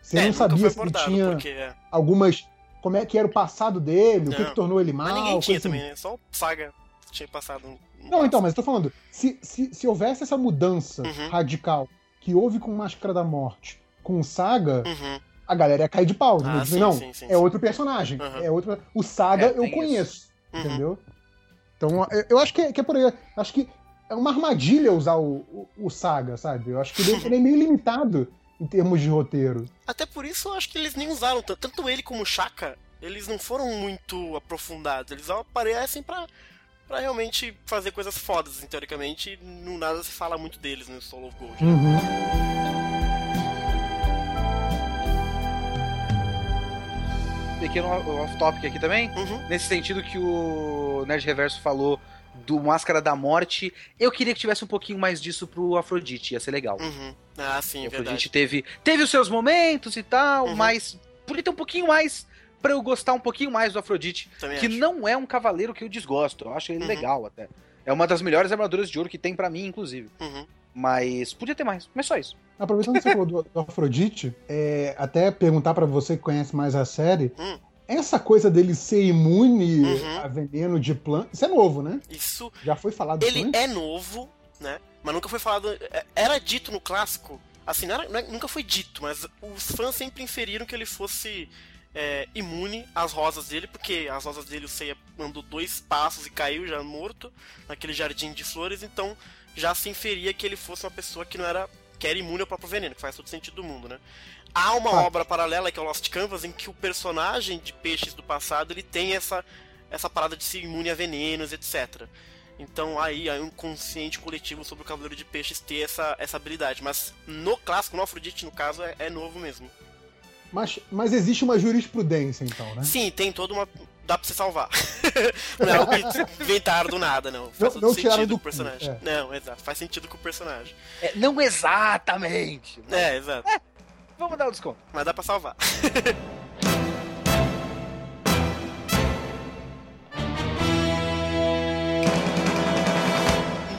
você é, não sabia se ele tinha porque... É. algumas. Como é que era o passado dele, não. o que, que, tornou ele mal. Mas ninguém tinha assim. também, né? Só o Saga tinha passado. Um... Não, então, mas eu tô falando, se, se, se houvesse essa mudança uhum. radical que houve com Máscara da Morte, com o Saga, uhum a galera ia cair de pau. Ah, sim, não, sim, sim, é outro personagem. Uhum. É outro... O Saga é, eu conheço, uhum. entendeu? Então, eu acho que é, que é por aí. Acho que é uma armadilha usar o, o, o Saga, sabe? Eu acho que ele, ele, é meio limitado em termos de roteiro. Até por isso eu acho que eles nem usaram tanto. Tanto ele como o Shaka, eles não foram muito aprofundados. Eles aparecem pra, pra realmente fazer coisas fodas, assim, teoricamente. Não nada se fala muito deles no Soul of Gold. Né? Uhum. Pequeno off-topic aqui também, uhum. nesse sentido que o Nerd Reverso falou do Máscara da Morte. Eu queria que tivesse um pouquinho mais disso pro Afrodite, ia ser legal. Uhum. Ah, sim, o Afrodite teve, teve os seus momentos e tal, uhum. mas podia ter um pouquinho mais para eu gostar um pouquinho mais do Afrodite, Também que acho. não é um cavaleiro que eu desgosto. Eu acho ele uhum. legal até. É uma das melhores armaduras de ouro que tem para mim, inclusive. Uhum. Mas podia ter mais, mas só isso. Aproveitando que você falou do, do Afrodite, é, até perguntar para você que conhece mais a série. Hum. Essa coisa dele ser imune uhum. a veneno de planta. Isso é novo, né? Isso. Já foi falado Ele antes? é novo, né? Mas nunca foi falado. É, era dito no clássico. Assim, não era, nunca foi dito, mas os fãs sempre inferiram que ele fosse é, imune às rosas dele, porque as rosas dele o Seiya andou dois passos e caiu já morto naquele jardim de flores, então já se inferia que ele fosse uma pessoa que não era que era imune ao próprio veneno, que faz todo sentido do mundo, né? Há uma ah. obra paralela que é o Lost Canvas em que o personagem de peixes do passado ele tem essa essa parada de ser imune a venenos, etc. Então aí há um consciente coletivo sobre o Cavaleiro de Peixes ter essa, essa habilidade. Mas no clássico, no Afrodite, no caso, é, é novo mesmo. Mas, mas existe uma jurisprudência, então, né? Sim, tem toda uma. Dá pra você salvar. não é algo que inventaram do nada, não. Faz não, não sentido do com o personagem. É. Não, exato. Faz sentido com o personagem. É, não exatamente. Mas... É, exato. É, vamos dar o um desconto. Mas dá pra salvar.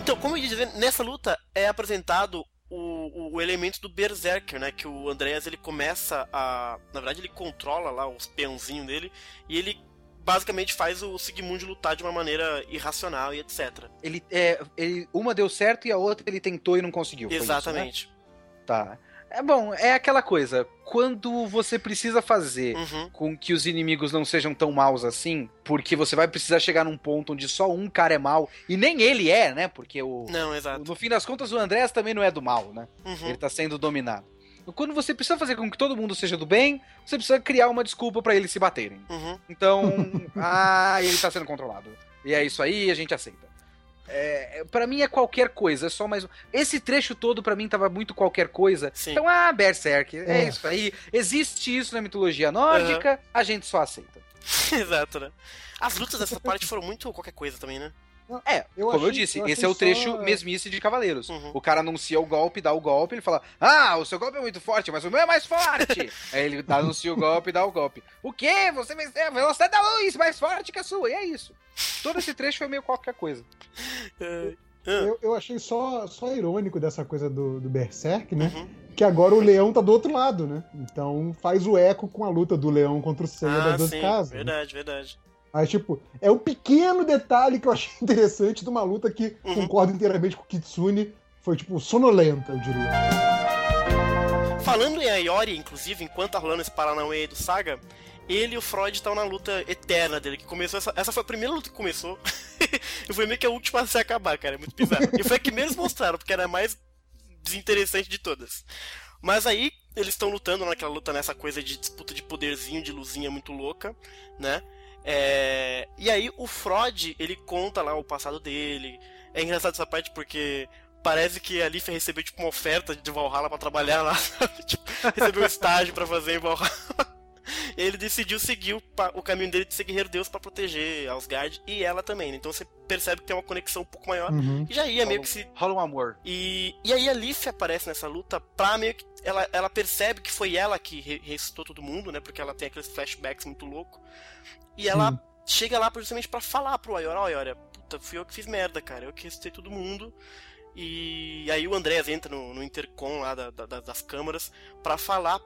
então, como eu ia dizer, nessa luta é apresentado o, o elemento do Berserker, né? Que o Andreas ele começa a. Na verdade, ele controla lá os peãozinhos dele e ele basicamente faz o Sigmund lutar de uma maneira irracional e etc. Ele, é, ele, uma deu certo e a outra ele tentou e não conseguiu. Exatamente. Isso, né? Tá. É bom, é aquela coisa. Quando você precisa fazer uhum. com que os inimigos não sejam tão maus assim, porque você vai precisar chegar num ponto onde só um cara é mal, e nem ele é, né? Porque o. Não, exato. no fim das contas, o Andrés também não é do mal, né? Uhum. Ele tá sendo dominado. Quando você precisa fazer com que todo mundo seja do bem, você precisa criar uma desculpa para eles se baterem. Uhum. Então, ah, ele tá sendo controlado. E é isso aí, a gente aceita. É, para mim é qualquer coisa, é só mais Esse trecho todo para mim tava muito qualquer coisa. Sim. Então, ah, Berserk, é, é, isso aí. Existe isso na mitologia nórdica, uhum. a gente só aceita. Exato, né? As lutas dessa parte foram muito qualquer coisa também, né? É, eu como achei, eu disse, eu esse é o trecho só... mesmice de Cavaleiros. Uhum. O cara anuncia o golpe, dá o golpe, ele fala: Ah, o seu golpe é muito forte, mas o meu é mais forte. Aí ele anuncia o golpe e dá o golpe. O quê? Você venceu a velocidade da luz mais forte que a sua. E é isso. Todo esse trecho foi meio qualquer coisa. Eu, eu achei só, só irônico dessa coisa do, do Berserk, né? Uhum. que agora o leão tá do outro lado, né? Então faz o eco com a luta do leão contra o Seiya Ah, das duas sim, casas. né? verdade, verdade. Mas, tipo, é um pequeno detalhe que eu achei interessante de uma luta que Uhum. concordo inteiramente com o Kitsune. Foi, tipo, sonolenta, eu diria. Falando em Ayori, inclusive, enquanto tá rolando esse Paranauê do Saga, ele e o Freud estão na luta eterna dele, que começou essa, essa foi a primeira luta que começou. e foi meio que a última a se acabar, cara. É muito bizarro. E foi a que menos mostraram, porque era a mais desinteressante de todas. Mas aí, eles estão lutando naquela luta, nessa coisa de disputa de poderzinho, de luzinha muito louca, né? É, E aí o Freud, ele conta lá o passado dele. É engraçado essa parte porque parece que a Lífia recebeu tipo uma oferta de Valhalla pra trabalhar lá? Tipo, recebeu um estágio pra fazer em Valhalla. E ele decidiu seguir o, o caminho dele de ser guerreiro deus pra proteger Asgard e ela também. né? Então você percebe que tem uma conexão um pouco maior. Uhum. E já ia meio que se Rola um amor. e, e aí a Leaf aparece nessa luta pra meio que. Ela, ela percebe que foi ela que re- ressuscitou todo mundo, né? Porque ela tem aqueles flashbacks muito louco. E ela Sim. chega lá justamente pra falar pro Ayora: Olha, Ayora, puta, fui eu que fiz merda, cara. Eu que ressuscitei todo mundo. E aí o Andreas entra no, no intercom lá da- da- das câmaras pra falar.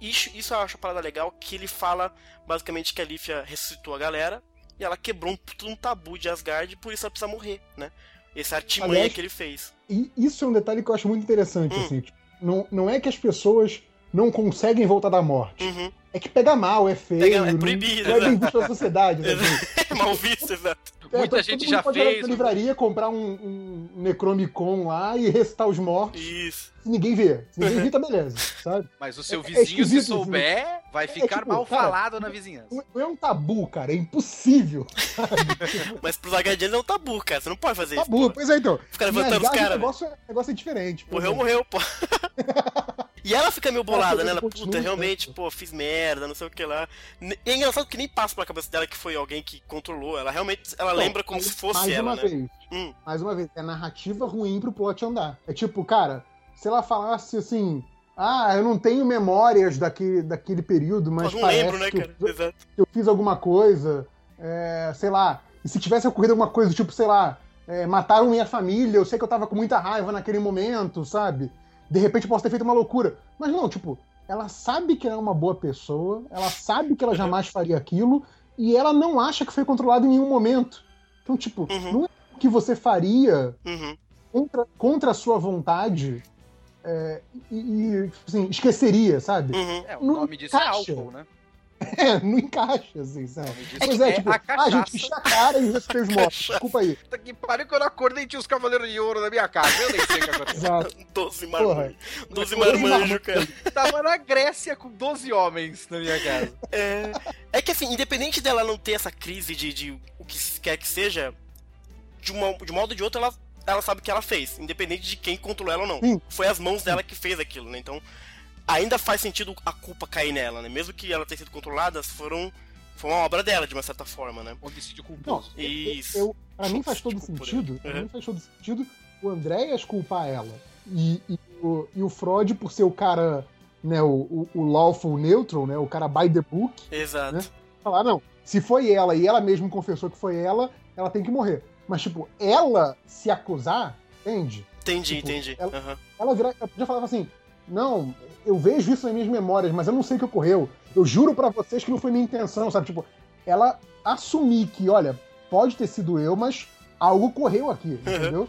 Isso, isso eu acho a parada legal, que ele fala basicamente que a Lífia ressuscitou a galera e ela quebrou um, um tabu de Asgard e por isso ela precisa morrer, né? Essa artimanha Aliás, que ele fez. E isso é um detalhe que eu acho muito interessante, Hum. assim. tipo, não, não é que as pessoas não conseguem voltar da morte. Uhum. É que pega mal, é feio. Pega- é não- proibido, Não é bem visto pela sociedade. Né? É mal visto, exato. É, Muita gente já pode ir fez. Na livraria, comprar um, um Necronomicon lá e restar os mortos. Isso. Se ninguém vê. Se ninguém vê, tá beleza, sabe? Mas o seu É- é vizinho, se esquisito, souber, vai ficar tipo, mal cara, falado na vizinhança. Não não é um tabu, cara. É impossível. Mas pros Asgardianos é um tabu, cara. Você não pode fazer Tabu. isso. pô. Pois é, então. Ficar levantando os caras. O negócio, é- negócio é diferente. Morreu, exemplo. morreu, pô. E ela fica meio bolada, Ela né? Ela, puta, né? realmente, pô, fiz merda, não sei o que lá. E é engraçado que nem passa pela cabeça dela que foi alguém que controlou. Ela realmente, ela Então, lembra como se fosse mais ela, uma né? Vez, Hum. Mais uma vez, é narrativa ruim pro plot andar. É tipo, cara, se ela falasse assim. Ah, eu não tenho memórias daquele, daquele período, mas Mas não parece lembro, né, que, cara? eu, Exato. eu fiz alguma coisa, é, sei lá. E se tivesse ocorrido alguma coisa, tipo, sei lá, é, mataram minha família, eu sei que eu tava com muita raiva naquele momento, sabe? De repente eu posso ter feito uma loucura. Mas não, tipo, ela sabe que ela é uma boa pessoa, ela sabe que ela jamais faria aquilo, e ela não acha que foi controlada em nenhum momento. Então, tipo, Uhum. não é o que você faria Uhum. contra, contra a sua vontade é, e, e, tipo assim, esqueceria, sabe? Uhum. É, o Não nome disso é encaixa. álcool, né? É, não encaixa, assim, sabe? Pois é, é tipo, a ah, gente, enchi a cara e respeitei os mortos. Desculpa aí. Puta que pariu que eu não acordei e tinha os cavaleiros de ouro na minha casa. Eu nem sei o que aconteceu. Exato. Doze marmanjos. Doze Doze marmanjos, cara. Tava na Grécia com 12 homens na minha casa. É, é que assim, independente dela não ter essa crise de, de o que quer que seja, de, uma, de um modo ou de outro, ela, ela sabe o que ela fez, independente de quem controlou ela ou não. Sim. Foi as mãos dela que fez aquilo, né? Então, ainda faz sentido a culpa cair nela, né? Mesmo que ela tenha sido controlada, foram. Foi uma obra dela, de uma certa forma, né? Homicídio Não, culposo. Isso. eu, pra mim faz todo sentido. né? Pra Uhum. mim faz todo sentido o Andréas culpar ela. E, e, o, e o Freud, por ser o cara, né, o, o, o lawful neutral, né? O cara by the book, Exato. Né? falar, não, se foi ela e ela mesma confessou que foi ela, ela tem que morrer. Mas, tipo, ela se acusar, entende? Entendi, Tipo, entendi. ela- Aham. Ela vira, ela podia falar assim: Não, eu vejo isso nas minhas memórias, mas eu não sei o que ocorreu. Eu juro pra vocês que não foi minha intenção, sabe? Tipo, ela assumir que, olha, pode ter sido eu, mas algo ocorreu aqui, entendeu?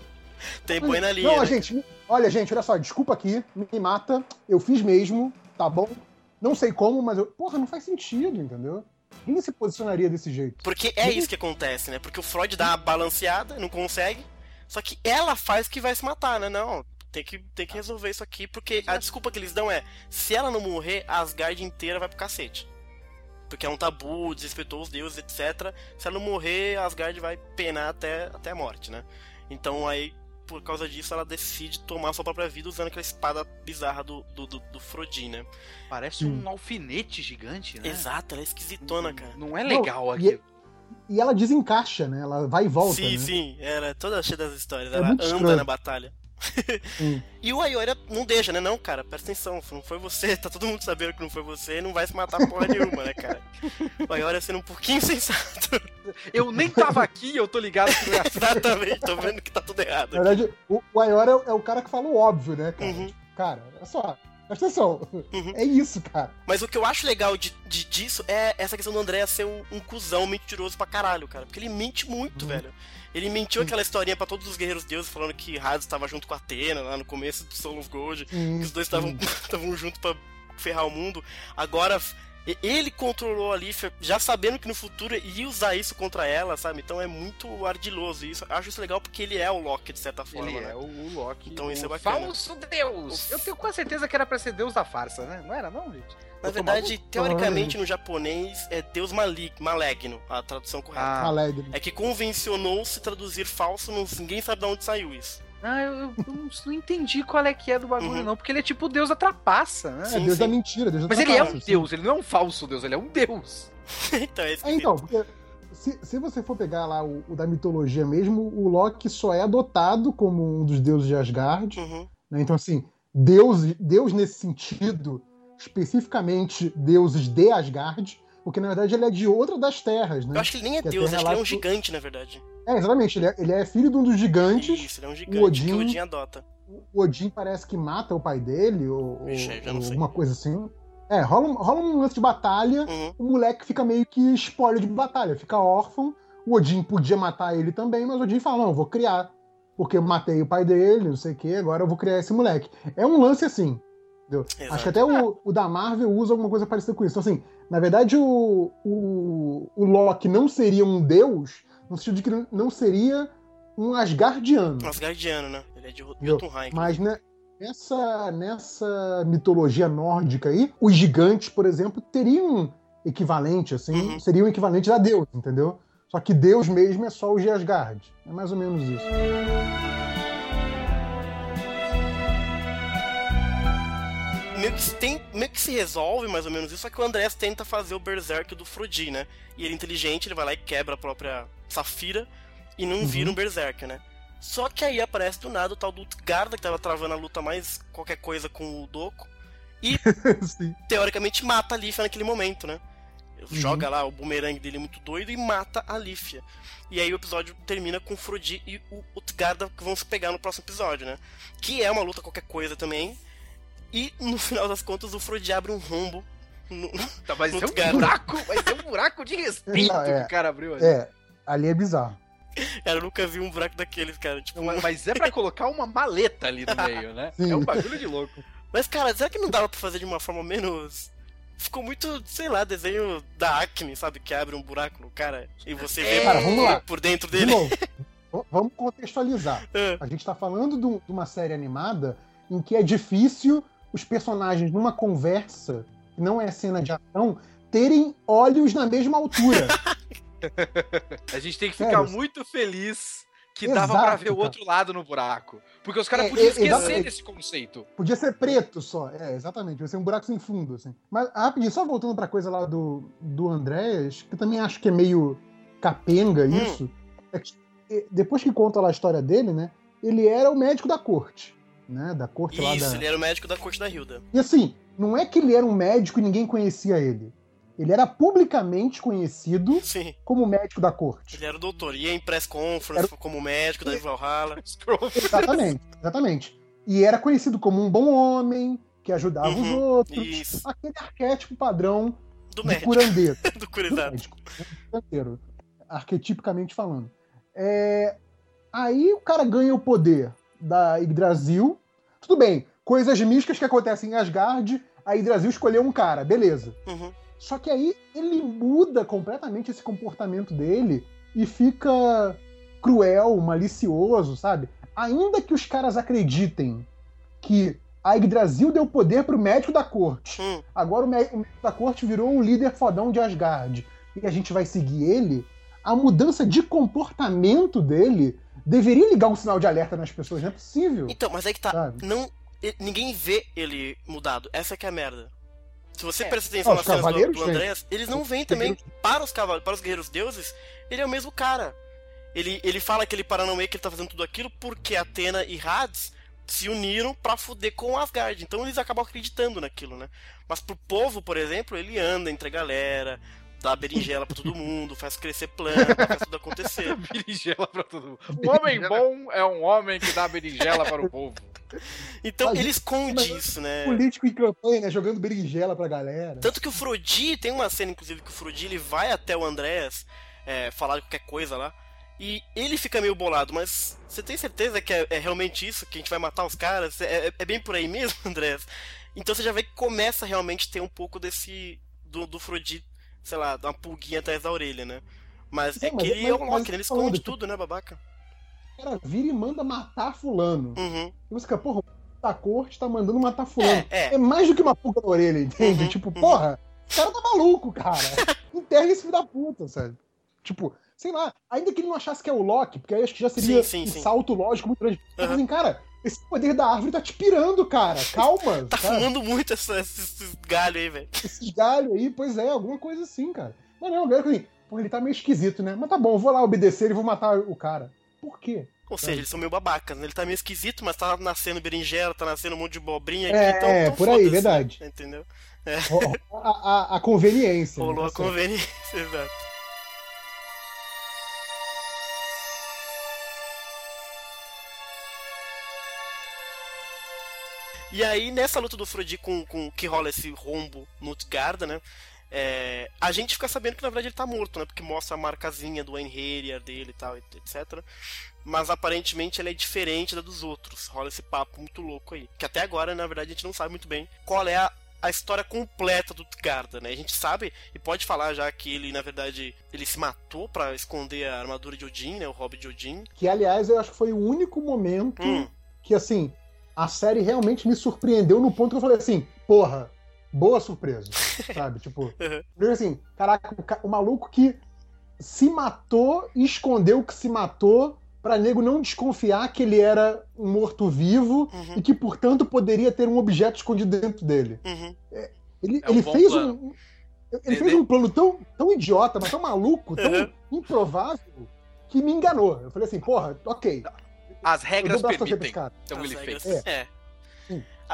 Tem boi na linha. Não, né? gente, olha, gente, olha só, desculpa aqui, me mata, eu fiz mesmo, tá bom? Não sei como, mas eu. Porra, não faz sentido, entendeu? Quem se posicionaria desse jeito? Porque é isso que acontece, né? Porque o Freud dá uma balanceada, não consegue. Só que ela faz que vai se matar, né? Não, tem que, tem que resolver isso aqui. Porque a desculpa que eles dão é: se ela não morrer, a Asgard inteira vai pro cacete. Porque é um tabu, desrespeitou os deuses, etc. Se ela não morrer, a Asgard vai penar até, até a morte, né? Então aí, por causa disso, ela decide tomar sua própria vida usando aquela espada bizarra do, do, do, do Frodin, né? Parece um alfinete gigante, né? Exato, ela é esquisitona, Não- cara. Não é legal Não, e- aqui. E ela desencaixa, né? Ela vai e volta. sim, né? sim, ela é toda cheia das histórias. É ela muito anda estranho. na batalha. Sim. E o Ayora não deixa, né? Não, cara, presta atenção, não foi você, tá todo mundo sabendo que não foi você, não vai se matar porra nenhuma, né, cara? O Ayora sendo um pouquinho sensato. Eu nem tava aqui, eu tô ligado que não é assim. Exatamente, tô vendo que tá tudo errado. Na verdade, o, o Ayora é, o- é o cara que fala o óbvio, né, cara? Uhum. Tipo, cara, olha só. Presta atenção. Uhum. É isso, cara. Mas o que eu acho legal de, de- disso é essa questão do André ser um, um cuzão mentiroso pra caralho, cara. Porque ele mente muito, Uhum. velho. Ele mentiu aquela historinha pra todos os guerreiros deuses, falando que Hades estava junto com Atena lá no começo do Soul of Gold. Sim, que os dois estavam juntos pra ferrar o mundo. Agora, ele controlou a Lífia, já sabendo que no futuro ia usar isso contra ela, sabe? Então é muito ardiloso. Isso, acho isso legal porque ele é o Loki, de certa forma. Ele né? é o, o Loki. Então isso o é bacana. Falso Deus! Eu tenho quase certeza que era pra ser Deus da farsa, né? Não era, não, gente? Na verdade, maluco? teoricamente, no japonês, é Deus malig, maligno, a tradução correta. Ah, Alegre. É que convencionou-se traduzir falso, não, ninguém sabe de onde saiu isso. Ah, eu, eu- não, não entendi qual é que é do bagulho, Uhum. não. Porque ele é tipo o Deus da trapaça, né? É Sim, Deus sim. da mentira, Deus da Mas ele é um sim. Deus, ele não é um falso Deus, ele é um Deus. então, é É, então, porque se, se você for pegar lá o, o da mitologia mesmo, o Loki só é adotado como um dos deuses de Asgard. Uhum. né? Então, assim, Deus, Deus nesse sentido, especificamente deuses de Asgard, porque na verdade ele é de outra das terras, né? Eu acho que ele nem é Que Deus, acho que ele é um gigante, na verdade. É, exatamente, ele é, ele é filho de um dos gigantes. Isso, ele é um gigante Odin- que o Odin adota. O Odin parece que mata o pai dele, ou, não ou uma coisa assim. É, rola, um- rola um lance de batalha, Uhum. o moleque fica meio que spoiler de batalha, fica órfão. O Odin podia matar ele também, mas o Odin fala: não, eu vou criar. Porque eu matei o pai dele, não sei o que, agora eu vou criar esse moleque. É um lance assim. Acho que até o, o da Marvel usa alguma coisa parecida com isso. Então, assim, na verdade, o, o, o Loki não seria um deus, no sentido de que não seria um Asgardiano. Um Asgardiano, né? Ele é de? Jotunheim. Mas né, nessa, nessa mitologia nórdica aí, os gigantes, por exemplo, teriam um equivalente, assim, Uhum. seriam equivalentes a Deus, entendeu? Só que Deus mesmo é só os de Asgard. É mais ou menos isso. Meio que, tem, meio que se resolve mais ou menos isso, só que o Andrés tenta fazer o Berserk do Frodi, né? E ele é inteligente, ele vai lá e quebra a própria Safira e não Uhum. vira um Berserk, né? Só que aí aparece do nada o tal do Utgarda, que tava travando a luta mais qualquer coisa com o Doku, Sim. teoricamente mata a Lífia naquele momento, né? Uhum. Joga lá o bumerangue dele muito doido e mata a Lífia. E aí o episódio termina com o Frodi e o Utgarda que vão se pegar no próximo episódio, né? Que é uma luta qualquer coisa também. E no final das contas o Frodi abre um rombo. no- Tá, mas é um buraco, mas é um buraco de respeito Não, é. que o cara abriu ali. É, ali é bizarro. Cara, eu nunca vi um buraco daqueles, cara. Tipo, Mas- Mas é pra colocar uma maleta ali no meio, né? Sim. É um bagulho de louco. Mas, cara, será que não dava pra fazer de uma forma menos. Ficou muito, sei lá, desenho da Acme, sabe? Que abre um buraco no cara e você vê É. Cara, vamos lá. por dentro De dele. novo, v- vamos contextualizar. É. A gente tá falando de de uma série animada em que é difícil os personagens, numa conversa, que não é cena de ação, terem olhos na mesma altura. A gente tem que Sério? ficar muito feliz que Exato, dava pra ver o outro lado no buraco. Porque os caras É, podiam é, esquecer desse conceito. Podia ser preto só. É, exatamente. Vai ser um buraco sem fundo, assim. Mas, rapidinho, só voltando pra coisa lá do, do Andréas, que também acho que é meio capenga Hum. isso. É que, eh, depois que conta lá a história dele, né? Ele era o médico da corte. Né, da corte lá Isso, da. ele era o médico da corte da Hilda. E assim, não é que ele era um médico e ninguém conhecia ele. Ele era publicamente conhecido Sim, como médico da corte. ele era o doutor. Ia em press conference como médico da Valhalla. Exatamente, exatamente. E era conhecido como um bom homem, que ajudava os Uhum, outros. Isso, Aquele arquétipo padrão do de médico, curandeiro. do do médico. do curandeiro, Arquetipicamente falando. É, Aí o cara ganha o poder da Yggdrasil. Tudo bem, coisas místicas que acontecem em Asgard, a Yggdrasil escolheu um cara, beleza. Uhum. Só que aí ele muda completamente esse comportamento dele e fica cruel, malicioso, sabe? Ainda que os caras acreditem que a Yggdrasil deu poder pro médico da corte. Hum, Agora o mé- o médico da corte virou um líder fodão de Asgard. E a gente vai seguir ele. A mudança de comportamento dele deveria ligar um sinal de alerta nas pessoas. Não é possível. Então, mas aí que tá. Sabe? Não, e- ninguém vê ele mudado. Essa que é a merda. Se você É. presta atenção Ah, nas os cenas do, cavaleiros do. Andrés, eles não vêm também para os cavaleiros, para os guerreiros deuses, ele é o mesmo cara. Ele, ele fala aquele Paranauê que ele tá fazendo tudo aquilo porque Atena e Hades se uniram pra fuder com Asgard. Então eles acabam acreditando naquilo, né? Mas pro povo, por exemplo, ele anda entre a galera, dá berinjela pra todo mundo, faz crescer planta, faz tudo acontecer. berinjela pra todo mundo. O homem bom é um homem que dá berinjela para o povo. Então Mas- ele esconde isso, né? Político em campanha, né? Jogando berinjela pra galera. Tanto que o Frodi, tem uma cena, inclusive, que o Frodi ele vai até o Andréas é, falar qualquer coisa lá. E ele fica meio bolado, mas você tem certeza que é, é realmente isso? Que a gente vai matar os caras? É, é- é bem por aí mesmo, Andréas? Então você já vê que começa realmente a ter um pouco desse. do, do Frodi, sei lá, uma pulguinha atrás da orelha, né? Mas É, é mas- que ele mas- é o mas Loki, né? ele esconde que- tudo, né, babaca? O cara vira e manda matar fulano. Uhum. E você fica, porra, o da corte tá mandando matar fulano. É, é. É mais do que uma pulga na orelha, entende? Uhum, tipo, uhum. porra, o cara tá maluco, cara. Enterra esse filho da puta, sabe? Tipo, sei lá, ainda que ele não achasse que é o Loki, porque aí acho que já seria Sim, sim, um sim. salto lógico muito grande. Mas Uhum. assim, cara, esse poder da árvore tá te pirando, cara. Calma, Tá sabe? fumando muito essa- esses, galhos aí, velho. Esses galhos aí, pois é, alguma coisa assim, cara. Mas não, galera, assim, pô, ele tá meio esquisito, né? Mas tá bom, vou lá obedecer e vou matar o cara. Por quê? Ou seja, eles são meio babacas, né? Ele tá meio esquisito, mas tá nascendo berinjela, tá nascendo um monte de abobrinha aqui, É, então, é, então por aí, verdade. né? Entendeu? Ó, a, a- a conveniência. né? Rolou Tá a conveniência, exato. E aí, nessa luta do Frodi com, com que rola esse rombo no Utgarda, né? é, a gente fica sabendo que na verdade ele tá morto, né? Porque mostra a marcazinha do Einherjar dele e tal, etc. Mas aparentemente ela é diferente da dos outros. Rola esse papo muito louco aí. Que até agora, na verdade, a gente não sabe muito bem qual é a, a história completa do Utgarda, né? A gente sabe, e pode falar já que ele, na verdade, ele se matou pra esconder a armadura de Odin, né? O Hobbit de Odin. Que, aliás, eu acho que foi o único momento Hum, que, assim, a série realmente me surpreendeu no ponto que eu falei assim, porra, boa surpresa, sabe? Tipo, Uhum. assim, caraca, o, o maluco que se matou e escondeu que se matou pra nego não desconfiar que ele era um morto-vivo uhum, e que, portanto, poderia ter um objeto escondido dentro dele. uhum. Ele, É um ele fez plano. um. Ele fez um plano tão, tão idiota, mas tão maluco, tão Uhum. improvável, que me enganou. Eu falei assim, porra, ok. As regras permitem. Então As ele regras- fez. É.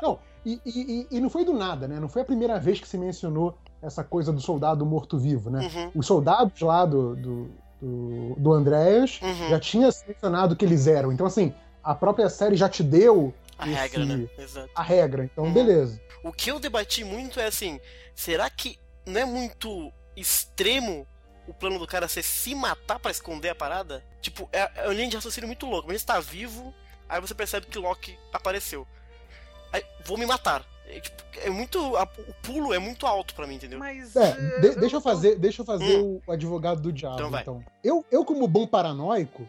Não, e, e- e- e não foi do nada, né? Não foi a primeira vez que se mencionou essa coisa do soldado morto-vivo, né? Uhum, Os soldados lá do, do, do, do Andréas uhum. já tinha mencionado que eles eram. Então, assim, a própria série já te deu A esse- regra, né? Exato. a regra. Então, Uhum. beleza. O que eu debati muito é assim, será que não é muito extremo o plano do cara ser se matar pra esconder a parada? Tipo, é, é uma linha de raciocínio muito louco. Mas ele está vivo, aí você percebe que Loki apareceu. Aí, vou me matar. É, tipo, é muito. a- o pulo é muito alto pra mim, entendeu? Mas. É, eh, de- deixa eu fazer, deixa eu fazer Hum. o advogado do diabo, Então então. vai. Eu, eu, como bom paranoico,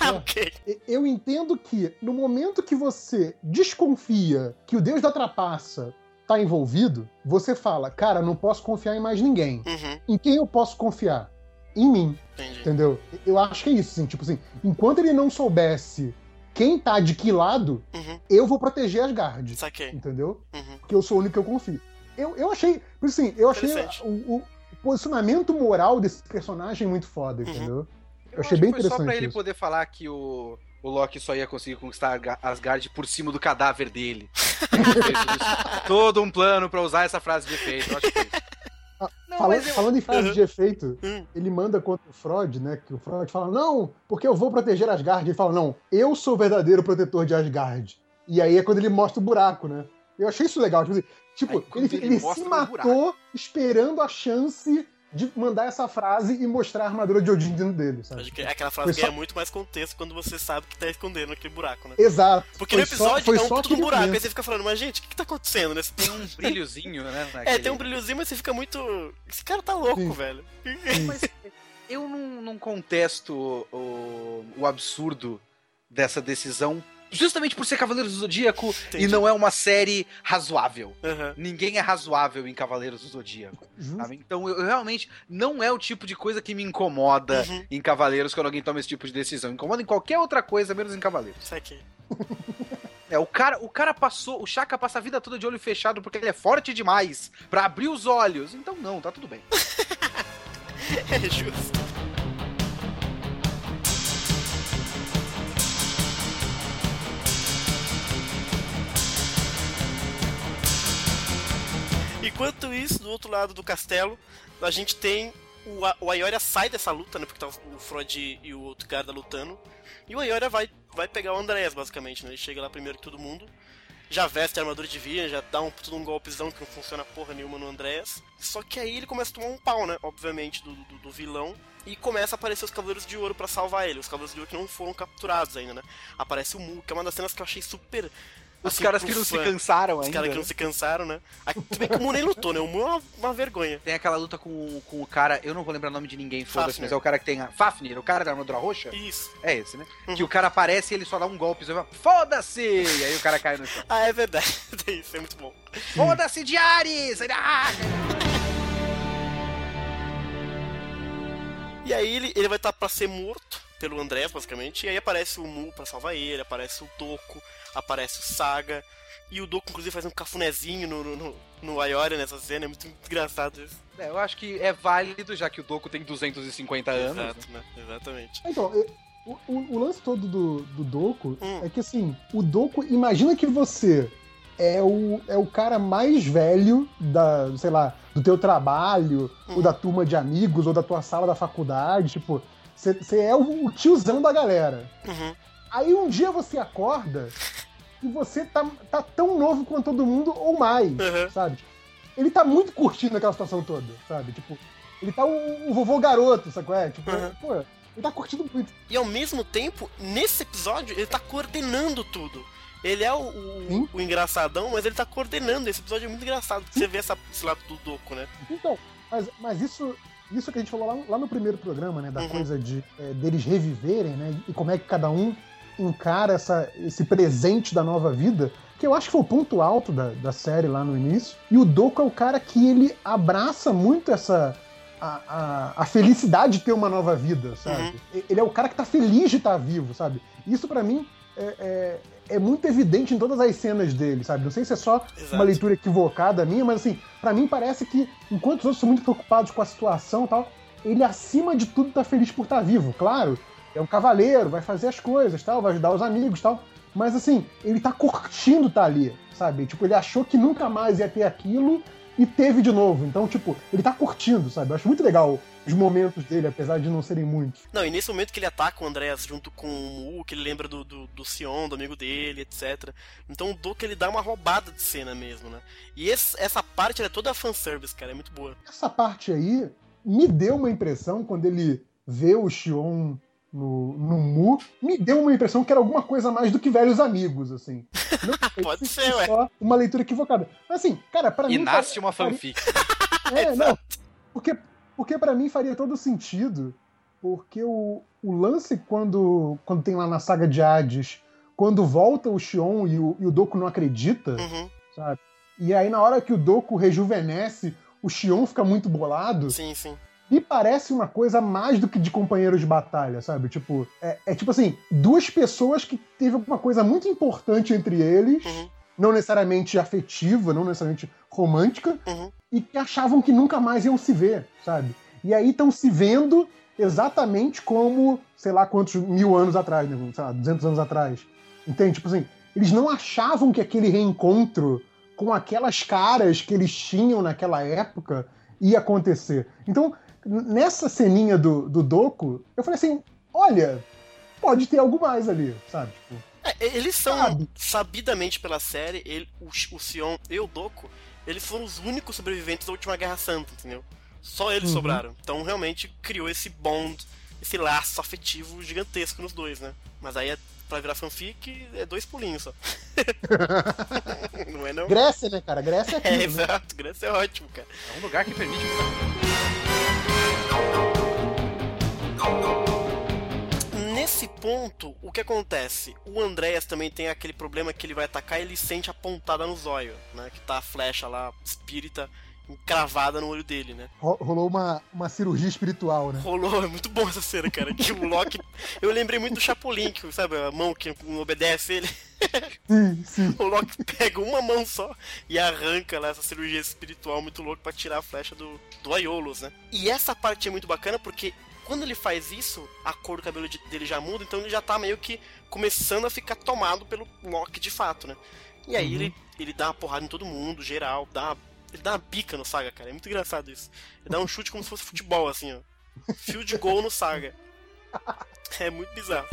Ah, ok. E- Eu entendo que no momento que você desconfia que o deus da trapaça tá envolvido, você fala, cara, não posso confiar em mais ninguém. Uhum, Em quem eu posso confiar? Em mim, entendi. entendeu? Eu acho que é isso, assim, tipo assim, enquanto ele não soubesse quem tá de que lado, Uhum, eu vou proteger as guardas, saquei. entendeu? Uhum. Porque eu sou o único que eu confio. Eu, eu achei, por assim, eu achei Interessante. o, o posicionamento moral desse personagem muito foda, Uhum. entendeu? Eu achei acho bem foi só pra interessante ele isso. poder falar que o, o Loki só ia conseguir conquistar Asga- Asgard por cima do cadáver dele. Todo um plano pra usar essa frase de efeito. Eu acho que foi isso. Não, Fala- mas eu- Falando em frase Uhum. de efeito, Hum. ele manda contra o Freud, né? Que o Freud fala, não, porque eu vou proteger Asgard. Ele fala, não, eu sou o verdadeiro protetor de Asgard. E aí é quando ele mostra o buraco, né? Eu achei isso legal. Tipo, assim, tipo, Aí, ele, ele ele se matou esperando a chance de mandar essa frase e mostrar a armadura de Odin dentro dele, sabe? Aquela frase Foi só- ganha muito mais contexto quando você sabe que tá escondendo aquele buraco, né? Exato. Porque Foi no só- episódio foi é um só puto buraco, aí você fica falando, mas gente, o que, que tá acontecendo nesse Tem um brilhozinho, né? É, naquele- tem um brilhozinho, mas você fica muito. Esse cara tá louco, Sim. velho. Mas eu não, não contesto o, o absurdo dessa decisão, justamente por ser Cavaleiros do Zodíaco Entendi. e não é uma série razoável. Aham. Ninguém é razoável em Cavaleiros do Zodíaco. Sabe? Então eu, eu realmente não é o tipo de coisa que me incomoda Uhum. em Cavaleiros quando alguém toma esse tipo de decisão. Incomoda em qualquer outra coisa, menos em Cavaleiros. Isso aqui. É, o cara, o cara passou, o Chaka passa a vida toda de olho fechado porque ele é forte demais pra abrir os olhos. Então não, tá tudo bem. É justo. Enquanto isso, do outro lado do castelo, a gente tem o, o Ayoria sai dessa luta, né? Porque tá o Freud e o outro cara lutando. E o Ayoria vai, vai pegar o Andrés, basicamente, né? Ele chega lá primeiro que todo mundo. Já veste a armadura de Vian, já dá um, tudo um golpezão que não funciona porra nenhuma no Andrés. Só que aí ele começa a tomar um pau, né? Obviamente, do, do, do vilão. E começa a aparecer os Cavaleiros de Ouro pra salvar ele. Os Cavaleiros de Ouro que não foram capturados ainda, né? Aparece o Mu, que é uma das cenas que eu achei super. Os assim, caras que não se fã. cansaram Os ainda. caras que né? não se cansaram, né? Aí, tudo bem que o Mu nem lutou, né? O Mu é uma, uma vergonha. Tem aquela luta com, com o cara, eu não vou lembrar o nome de ninguém, foda-se, mas é o cara que tem a. Fafnir, o cara da armadura roxa? Isso. É esse, né? Uhum. Que o cara aparece e ele só dá um golpe, foda-se! E aí o cara cai no chão. Ah, é verdade. Isso é muito bom. Foda-se de Ares! Ah! E aí ele, ele vai estar pra ser morto pelo Andrés, basicamente. E aí aparece o Mu pra salvar ele, aparece o Doku, aparece o Saga. E o Doku, inclusive, faz um cafunézinho no, no, no, no Ayoria nessa cena. É muito, muito engraçado isso. É, eu acho que é válido, já que o Doku tem 250 anos. né? Exato, né? Exatamente. Então, o, o- o lance todo do, do Doku Hum. é que assim, o Doku, imagina que você é o, é o cara mais velho da, sei lá, do teu trabalho, Hum. ou da turma de amigos, ou da tua sala da faculdade, tipo, você é o, o tiozão da galera. Uhum. Aí um dia você acorda e você tá, tá tão novo quanto todo mundo, ou mais, Uhum. sabe? Ele tá muito curtindo aquela situação toda, sabe? Tipo, ele tá o, vovô garoto, sabe qual é? Tipo, Uhum. pô, ele tá curtindo muito. E ao mesmo tempo, nesse episódio, ele tá coordenando tudo. Ele é o, o, o engraçadão, mas ele tá coordenando. Esse episódio é muito engraçado. Você vê essa, esse lado do Doku, né? Então, mas, mas isso, isso que a gente falou lá, lá no primeiro programa, né? Da Uhum. coisa de é, deles reviverem, né? E como é que cada um encara essa, esse presente da nova vida, que eu acho que foi o ponto alto da, da série lá no início. E o Doku é o cara que ele abraça muito essa. A, a, a felicidade de ter uma nova vida, sabe? Uhum. Ele é o cara que tá feliz de estar vivo, sabe? Isso pra mim é, é, muito evidente em todas as cenas dele, sabe? Não sei se é só Exato. uma leitura equivocada minha, mas assim, pra mim parece que, enquanto os outros são muito preocupados com a situação e tal, ele acima de tudo tá feliz por estar vivo. Claro, é um cavaleiro, vai fazer as coisas, tal, vai ajudar os amigos tal. Mas assim, ele tá curtindo estar ali, sabe? Tipo, ele achou que nunca mais ia ter aquilo e teve de novo. Então, tipo, ele tá curtindo, sabe? Eu acho muito legal os momentos dele, apesar de não serem muitos. Não, e nesse momento que ele ataca o Andreas junto com o Mu, que ele lembra do, do, do Sion, do amigo dele, etc. Então o Doku ele dá uma roubada de cena mesmo, né? E esse- essa parte ela é toda fanservice, cara, é muito boa. Essa parte aí me deu uma impressão, quando ele vê o Xion no, no Mu, me deu uma impressão que era alguma coisa mais do que velhos amigos, assim. Não Pode se ser, foi ué. só uma leitura equivocada. Mas assim, cara, pra E mim... nasce uma fanfic. É, não. Porque, porque para mim faria todo sentido, porque o, o lance quando, quando tem lá na saga de Hades, quando volta o Xion e o, e o Doku não acredita, Uhum, sabe? E aí na hora que o Doku rejuvenesce, o Xion fica muito bolado, sim, sim. Me parece uma coisa mais do que de companheiro de batalha, sabe? Tipo, é, é tipo assim, duas pessoas que teve alguma coisa muito importante entre eles, Uhum, não necessariamente afetiva, não necessariamente romântica, uhum. e que achavam que nunca mais iam se ver, sabe? E aí estão se vendo exatamente como, sei lá quantos mil anos atrás, né? sei lá, 200 anos atrás. Entende? Tipo assim, eles não achavam que aquele reencontro com aquelas caras que eles tinham naquela época ia acontecer. Então, nessa ceninha do, do Doku, eu falei assim, olha, pode ter algo mais ali, sabe? Tipo, É, eles são, Sabe. sabidamente pela série, ele, o, o Sion e o Doku, eles foram os únicos sobreviventes da última Guerra Santa, entendeu? Só eles Uhum. sobraram. Então realmente criou esse bond, esse laço afetivo gigantesco nos dois, né? Mas aí é, pra virar fanfic é dois pulinhos só. não é não? Grécia, né, cara? Grécia é É, né? exato, Grécia é ótimo, cara. É um lugar que permite. Nesse ponto, o que acontece? O Andreas também tem aquele problema que ele vai atacar e ele sente a pontada no zóio, né? Que tá a flecha lá, espírita, encravada no olho dele, né? Ro- Rolou uma, uma cirurgia espiritual, né? Rolou, é muito bom essa cena, cara. Que o Loki. Eu lembrei muito do Chapulin, que, sabe, a mão que não obedece ele. Sim, sim. O Loki pega uma mão só e arranca lá essa cirurgia espiritual muito louca pra tirar a flecha do, do Aiolos, né? E essa parte é muito bacana porque quando ele faz isso, a cor do cabelo de- dele já muda, então ele já tá meio que começando a ficar tomado pelo Loki de fato, né? E aí Uhum. ele, ele dá uma porrada em todo mundo, geral, dá uma- ele dá uma bica no Saga, cara. É muito engraçado isso. Ele dá um chute como se fosse futebol, assim, ó. Fio de gol no Saga. É muito bizarro.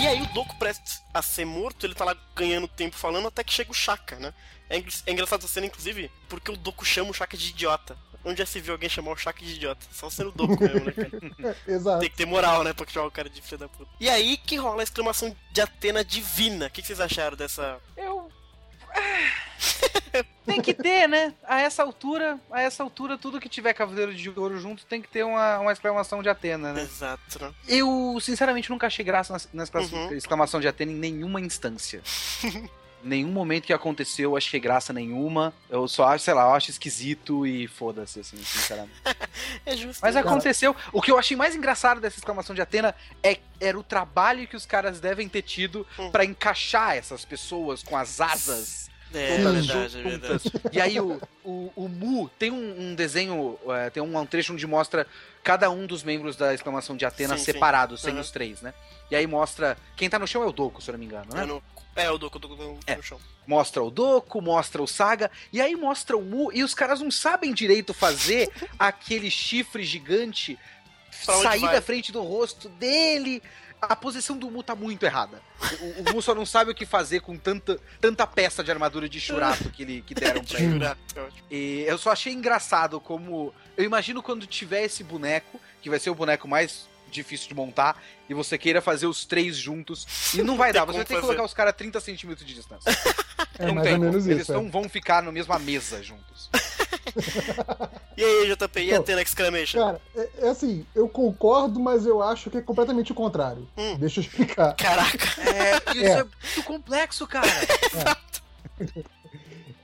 E aí o Doku prestes a ser morto, ele tá lá ganhando tempo falando até que chega o Shaka, né? É, é engraçado essa cena, inclusive, porque o Doku chama o Shaka de idiota. Onde já se viu alguém chamar o Shaka de idiota? Só sendo o Doku mesmo, né, cara? Exato. Tem que ter moral, né, pra chamar o cara de filho da puta. E aí que rola a exclamação de Atena divina. O que que vocês acharam dessa... Eu. tem que ter, né? A essa altura, a essa altura, tudo que tiver Cavaleiro de Ouro junto tem que ter uma, uma exclamação de Atena, né? Exato, né? Eu, sinceramente, nunca achei graça na, na excla- Uhum. exclamação de Atena em nenhuma instância. Nenhum momento que aconteceu eu achei graça nenhuma. Eu só acho, sei lá, eu acho esquisito e foda-se, assim, sinceramente. É justo. Mas né? Cara- aconteceu. O que eu achei mais engraçado dessa exclamação de Atena é era o trabalho que os caras devem ter tido Hum. pra encaixar essas pessoas com as asas É, todas verdade, é verdade. E aí o, o, o Mu tem um, um desenho, é, tem um, um trecho onde mostra cada um dos membros da exclamação de Atena Sim, sim. separados, sem Uhum. os três, né? E aí mostra. Quem tá no chão é o Doku, se eu não me engano, né? É, no... é o Doku, o Doku no, É. no chão. Mostra o Doku, mostra o Saga, e aí mostra o Mu, e os caras não sabem direito fazer aquele chifre gigante sair vai? da frente do rosto dele. A posição do Mu tá muito errada. O, o Mu só não sabe o que fazer com tanta, tanta peça de armadura de churato que, ele, que deram pra ele. É. E eu só achei engraçado como. Eu imagino quando tiver esse boneco, que vai ser o boneco mais difícil de montar, e você queira fazer os três juntos. E não vai dar, você vai ter que colocar os caras a 30 centímetros de distância. É não mais tem ou menos. Eles isso. é. não vão ficar na mesma mesa juntos. E aí, JP, e a Pô, Atena Exclamation? Cara, é, é assim, eu concordo, mas eu acho que é completamente o contrário. Hum. Deixa eu explicar. Caraca, É, isso É. é, muito complexo, cara.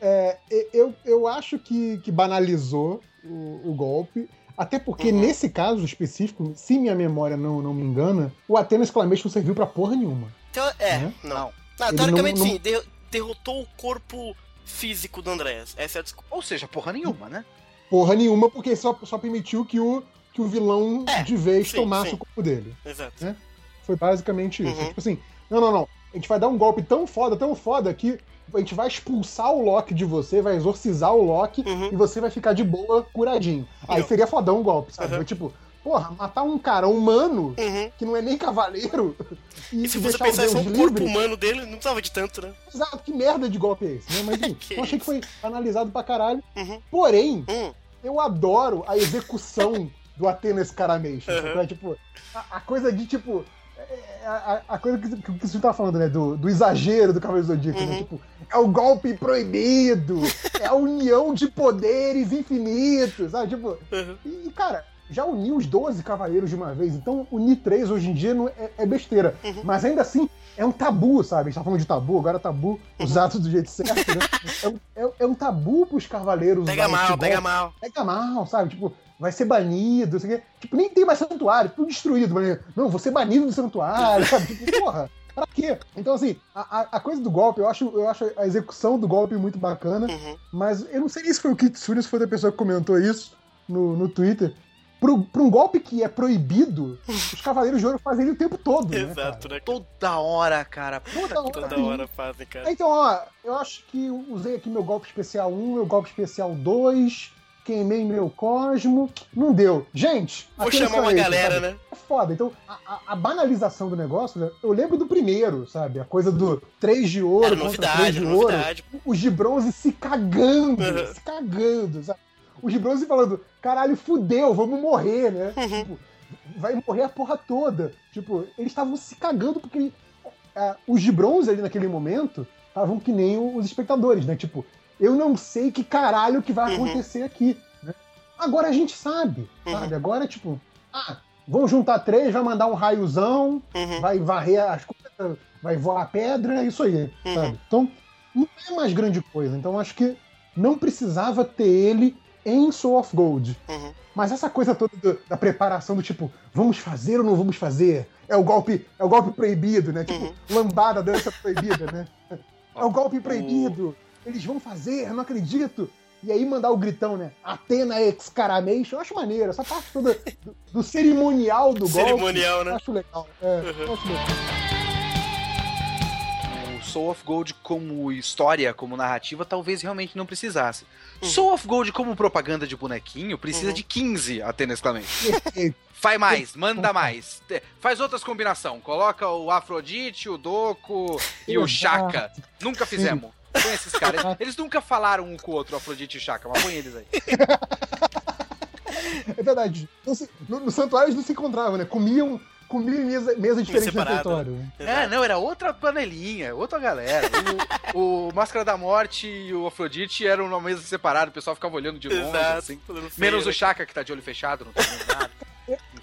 É, e- eu, eu acho que, que banalizou o, o golpe. Até porque, Uhum. nesse caso específico, se minha memória não, não me engana, o Athena Exclamation não serviu pra porra nenhuma. Teo- é, Né? não. Não. Teoricamente não- não- sim, der- derrotou o corpo físico do Andréas. Essa é a desculpa. Ou seja, porra nenhuma, né? Porra nenhuma, porque só, só permitiu que o, que o vilão É, de vez sim, tomasse sim. o corpo dele. Exato. Foi basicamente isso. Uhum. Tipo assim, não, não, não. A gente vai dar um golpe tão foda, tão foda, que a gente vai expulsar o Loki de você, vai exorcizar o Loki Uhum. e você vai ficar de boa, curadinho. Aí Eu- seria fodão o golpe, sabe? Uhum. Tipo, porra, matar um cara humano, Uhum. que não é nem cavaleiro, e, E se você pensar só o corpo livre. humano dele, não precisava de tanto, né? Exato, que merda de golpe é esse, né? Mas enfim, eu achei que foi analisado pra caralho. Uhum. Porém, Hum, eu adoro a execução do Athena Scaramation. Uhum. tipo, a, a coisa de, tipo. É, A, a coisa que, que, que você tá falando, né? Do, do exagero do Cavaleiro Zodíaco, né? Uhum. Tipo, é o golpe proibido, é a união de poderes infinitos, sabe? Tipo, uhum. e, cara, já uniu os 12 cavaleiros de uma vez, então unir três hoje em dia não é, é besteira. Uhum. Mas ainda assim, é um tabu, sabe? A gente tá falando de tabu, agora tabu usado do jeito certo, né? É, um- é- é um tabu pros cavaleiros Pega mal, pega mal. pega mal, sabe? Tipo, vai ser banido, não sei o quê. Tipo, nem tem mais santuário, tudo destruído. Mas, não, vou ser banido do santuário, sabe? Tipo, porra, pra quê? Então, assim, a, a- a coisa do golpe, eu acho, eu acho a execução do golpe muito bacana, Uhum. mas eu não sei se foi o Kitsune, se foi a pessoa que comentou isso no, no Twitter. Pro, pra um golpe que é proibido, os Cavaleiros de Ouro fazem ele o tempo todo, né, Exato, cara? né? Toda hora, cara. Toda hora. Toda hora fazem, cara. Então, ó, eu acho que eu usei aqui meu golpe especial 1, meu golpe especial 2, queimei meu Cosmo, não deu. Gente, Vou chamar uma esse, galera, sabe? né? É foda. Então, a, a- a banalização do negócio, né? eu lembro do primeiro, sabe? A coisa do 3 de ouro Era contra 3 novidade, de ouro. novidade. Os de bronze se cagando, Uhum. se cagando, sabe? Os de bronze falando, caralho, fudeu, vamos morrer, né? Uhum. Tipo, vai morrer a porra toda. Tipo, eles estavam se cagando porque ah, os de bronze ali naquele momento estavam que nem os espectadores, né? Tipo, eu não sei que caralho que vai Uhum. acontecer aqui. né? Agora a gente sabe, Uhum. sabe? Agora, tipo, ah, vão juntar três, vai mandar um raiozão, Uhum. vai varrer as coisas, vai voar a pedra, é isso aí, Uhum. sabe? Então, não é mais grande coisa. Então, acho que não precisava ter ele em Soul of Gold. Uhum. Mas essa coisa toda do- da preparação do tipo, vamos fazer ou não vamos fazer? É o golpe, é o golpe proibido, né? Tipo, Uhum. lambada, dança proibida, né? É o golpe proibido. Eles vão fazer, eu não acredito. E aí mandar o gritão, né? Atena Excaramation. Eu acho maneiro. Essa parte toda do, do cerimonial do golpe. Cerimonial, né? acho legal. É, Uhum. eu acho legal. Soul of Gold como história, como narrativa, talvez realmente não precisasse. Uhum. Soul of Gold como propaganda de bonequinho precisa Uhum. de 15 Athena exclamation. Faz mais, manda mais. Faz outras combinação. Coloca o Afrodite, o Doku e o. Chaka. Nunca fizemos. Põe esses caras. Eles nunca falaram um com o outro, Afrodite e Chaka, mas põe eles aí. É verdade. No, no santuário eles não se encontravam, né? Comiam, comiam em mesa, mesa diferente no né? É, não, era outra panelinha, outra galera. O, o Máscara da Morte e o Afrodite eram numa mesa separada, o pessoal ficava olhando de longe, Exato. assim. Feio, Menos né? o Chaka, que tá de olho fechado, não tá vendo nada.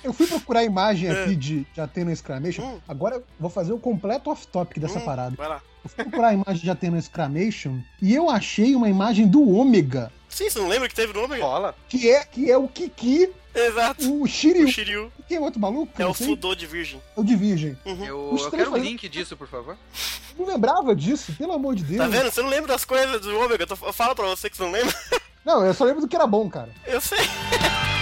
Eu fui procurar a imagem aqui de, de Athena Exclamation. Hum. Agora eu vou fazer o completo off-topic dessa Hum, parada. Vai lá. Eu fui procurar a imagem de Athena Exclamation e eu achei uma imagem do Ômega, Sim, você não lembra que teve nome? Rola. que é, que é o Kiki, Exato. o O Shiryu. Shiryu Quem é outro maluco? é o. Fudô de Virgem. É o de Virgem. Uhum. Eu, eu quero um fazendo- link disso, por favor. Não lembrava disso, pelo amor de Deus. Tá vendo? Você não lembra das coisas do Ômega. Eu, tô- eu falo pra você que você não lembra. Não, eu só lembro do que era bom, cara. Eu sei.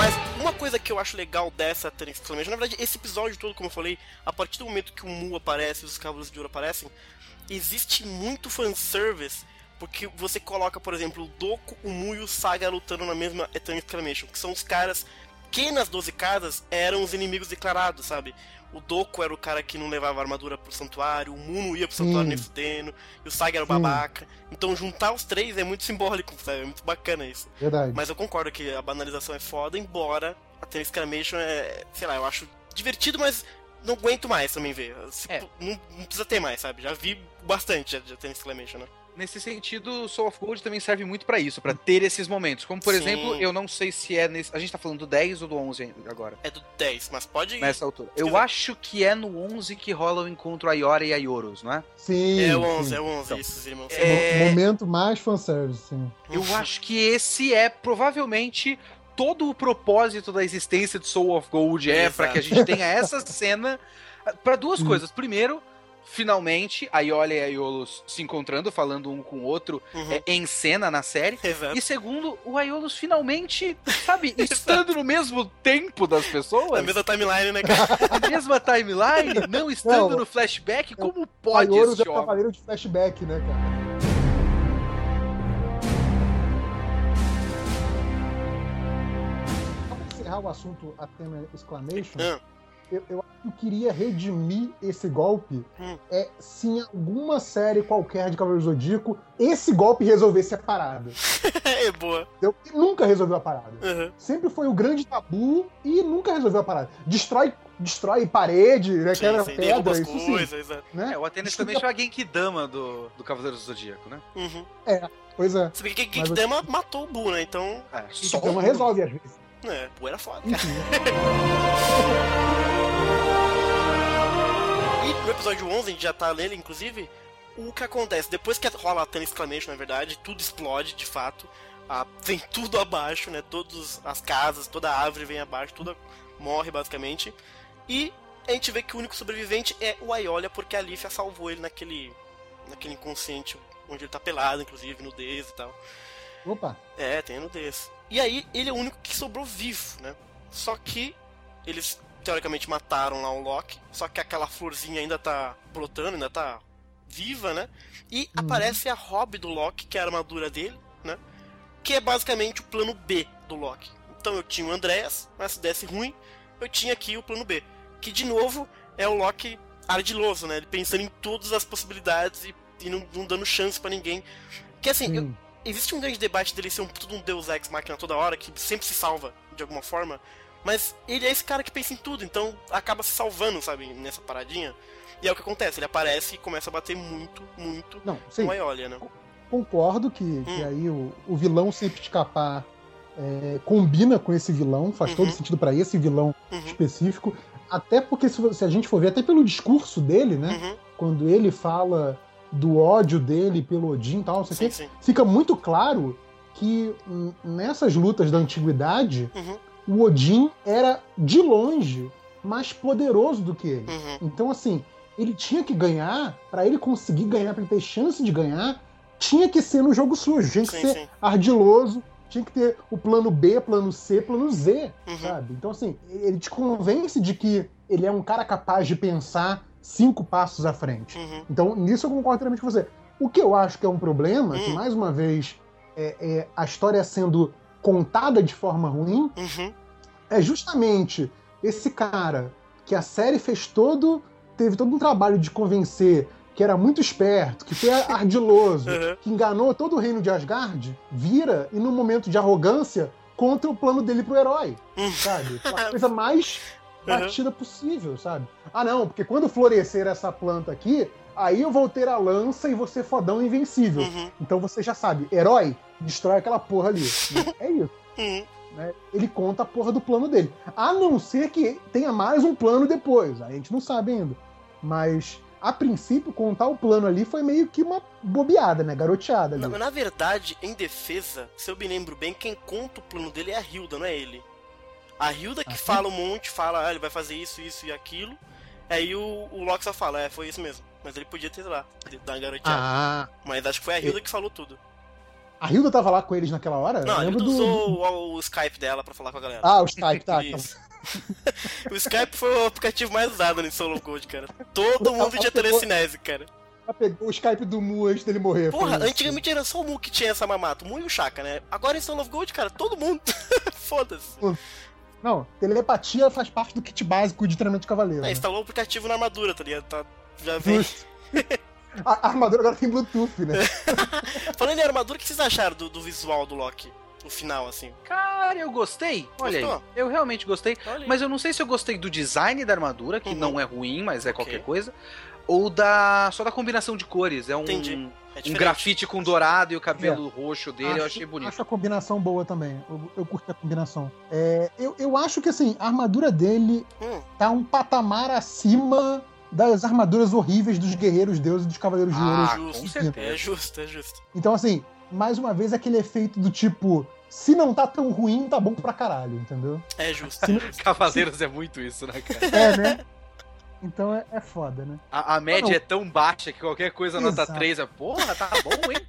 Mas uma coisa que eu acho legal dessa Exclamation, na verdade, esse episódio todo, como eu falei, a partir do momento que o Mu aparece e os Cavaleiros de Ouro aparecem, existe muito fanservice, porque você coloca, por exemplo, o Doku, o Mu e o Saga lutando na mesma Eternal Exclamation, que são os caras que nas 12 casas eram os inimigos declarados, sabe? O Doku era o cara que não levava armadura pro santuário, o Mu não ia pro santuário Sim. nem fudendo, e o Saga era o Sim. babaca. Então juntar os três é muito simbólico, sabe? É muito bacana isso. Verdade. Mas eu concordo que a banalização é foda, embora a Tennis Exclamation é, sei lá, eu acho divertido, mas não aguento mais também ver. Se- É. não, não precisa ter mais, sabe? Já vi bastante já de Tennis Exclamation, né? Nesse sentido, Soul of Gold também serve muito pra isso, pra ter esses momentos. Como, por Sim. exemplo, eu não sei se é nesse. A gente tá falando do 10 ou do 11 agora, É do 10, mas pode. nessa altura. Eu quiser. acho que é no 11 que rola o encontro Ayora e Aioros, não é? Sim. É o 11, sim. é o 11, Então, esses irmãos. é- Mo- Momento mais fanservice, sim. Eu acho que esse é provavelmente todo o propósito da existência de Soul of Gold é pra que a gente tenha essa cena Pra duas coisas. Primeiro, finalmente a Iolia e a Iolos se encontrando, falando um com o outro Uhum. é, em cena na série. Exato. E segundo, o Aiolos finalmente, sabe, estando no mesmo tempo das pessoas, Na mesma timeline, né, cara? a mesma timeline, não estando Não, no flashback, como pode Aioros é esse o homem? cavaleiro de flashback, né, cara? Pra encerrar o assunto Athena Exclamation, Ah, eu, eu acho que eu queria redimir esse golpe Hum. é se em alguma série qualquer de Cavaleiro do Zodíaco esse golpe resolvesse a parada. é boa. Entendeu? E nunca resolveu a parada. Uhum. Sempre foi o grande tabu e nunca resolveu a parada. Destrói, destrói parede, né? Sim, Quebra sim, pedra, as isso sim. coisas, exato. Né? É, o Atenas também foi a Genkidama do, do Cavaleiro do Zodíaco, né? Uhum. Pois é. Se bem que Mas Genkidama matou o Bu, né? Então, É, um- resolve às vezes. é, Bu era foda. Enfim. No episódio 11, a gente já tá nele, inclusive, o que acontece? Depois que rola a Tana Exclamation, na verdade, tudo explode, de fato. Ah, vem tudo abaixo, né? Todas as casas, toda a árvore vem abaixo, tudo morre, basicamente. E a gente vê que o único sobrevivente é o Aiolia, porque a Lífia salvou ele naquele, naquele inconsciente, onde ele tá pelado, inclusive, nudez e tal. Opa. É, tem nudez. E aí, ele é o único que sobrou vivo, né? Só que eles, teoricamente, mataram lá o Loki. Só que aquela florzinha ainda tá brotando, ainda tá viva, né? E Uhum. aparece a Hobby do Loki, que é a armadura dele, né? Que é basicamente o plano B do Loki. Então eu tinha o Andreas, mas se desse ruim, eu tinha aqui o plano B. Que, de novo, é o Loki ardiloso, né? Ele pensando em todas as possibilidades e, e não, não dando chance pra ninguém. Que assim, eu, existe um grande debate dele ser um tudo um Deus Ex Máquina toda hora, que sempre se salva de alguma forma, mas ele é esse cara que pensa em tudo, então acaba se salvando, sabe, nessa paradinha. E é o que acontece, ele aparece e começa a bater muito, muito Não, sim. com a Eolia, né? Concordo que, Hum. que aí o, o vilão sempre escapar é, combina com esse vilão, faz Uhum. todo sentido pra esse vilão Uhum, específico. Até porque, se, se a gente for ver, até pelo discurso dele, né? uhum, Quando ele fala do ódio dele pelo Odin e tal, não sei o sim, quê, sim. fica muito claro que nessas lutas da antiguidade, Uhum, o Odin era de longe mais poderoso do que ele. uhum, Então, assim, ele tinha que ganhar, pra ele conseguir ganhar, pra ele ter chance de ganhar, tinha que ser no jogo sujo, tinha que sim, ser sim. ardiloso, tinha que ter o plano B, plano C, plano Z, Uhum. sabe? Então, assim, ele te convence de que ele é um cara capaz de pensar cinco passos à frente. Uhum. Então, nisso eu concordo totalmente com você. O que eu acho que é um problema, que Hum. mais uma vez é, é a história sendo contada de forma ruim, Uhum. é justamente esse cara que a série fez todo, teve todo um trabalho de convencer que era muito esperto, que foi ardiloso, Uhum. que enganou todo o reino de Asgard, vira e num momento de arrogância contra o plano dele pro herói, Uhum. sabe? A coisa mais Uhum. batida possível, sabe? Ah, não, porque quando florescer essa planta aqui, aí eu vou ter a lança e vou ser fodão invencível. Uhum. Então você já sabe, herói, destrói aquela porra ali. é isso. Uhum. né? Ele conta a porra do plano dele. A não ser que tenha mais um plano depois. A gente não sabe ainda. Mas, a princípio, contar o plano ali foi meio que uma bobeada, né? Garoteada ali. Na, na verdade, em defesa, se eu me lembro bem, quem conta o plano dele é a Hilda, não é ele. A Hilda que Ah, sim? fala um monte, fala, ah, ele vai fazer isso, isso e aquilo. Aí o, o Loki só fala, é, foi isso mesmo. Mas ele podia ter lá, dar uma garoteada. Ah, Mas acho que foi a Hilda que falou tudo. a Hilda tava lá com eles naquela hora? Não, Eu a Hilda do- usou o, o Skype dela pra falar com a galera. Ah, o Skype, tá. então. O Skype foi o aplicativo mais usado no Solo Gold, cara. Todo mundo tinha telecinese, cara. Ela pegou o Skype do Mu antes dele morrer. Porra, antigamente era só o Mu que tinha essa mamata, o Mu e o Chaka, né? Agora em Soul of Gold, cara, todo mundo. Foda-se. Não, telepatia faz parte do kit básico de treinamento de cavaleiro. É, né? instalou o aplicativo na armadura, tá ligado? Tá, já vem. Justo. A armadura agora tem Bluetooth, né? Falando em armadura, o que vocês acharam do, do visual do Loki? O final, assim. Cara, eu gostei. Olha Gostou? aí. Eu realmente gostei. Olha aí. Mas eu não sei se eu gostei do design da armadura, que Uhum. não é ruim, mas é qualquer Ok. coisa. Ou da. só da combinação de cores. É um, Entendi. É um grafite com dourado e o cabelo roxo dele, eu Acho- achei bonito. Acho a combinação boa também. Eu, eu curti a combinação. É, eu, eu acho que assim, a armadura dele Hum, tá um patamar acima das armaduras horríveis dos guerreiros deuses e dos cavaleiros de Ah, ouro. com é certeza. justo, é justo. Então, assim, mais uma vez aquele efeito do tipo, se não tá tão ruim, tá bom pra caralho, entendeu? É justo. Se É não- justo. Cavaleiros é muito isso, né, cara? É, né? Então é, é foda, né? A, a média Não. é tão baixa que qualquer coisa nota Exato. 3 é. Porra, tá bom, hein?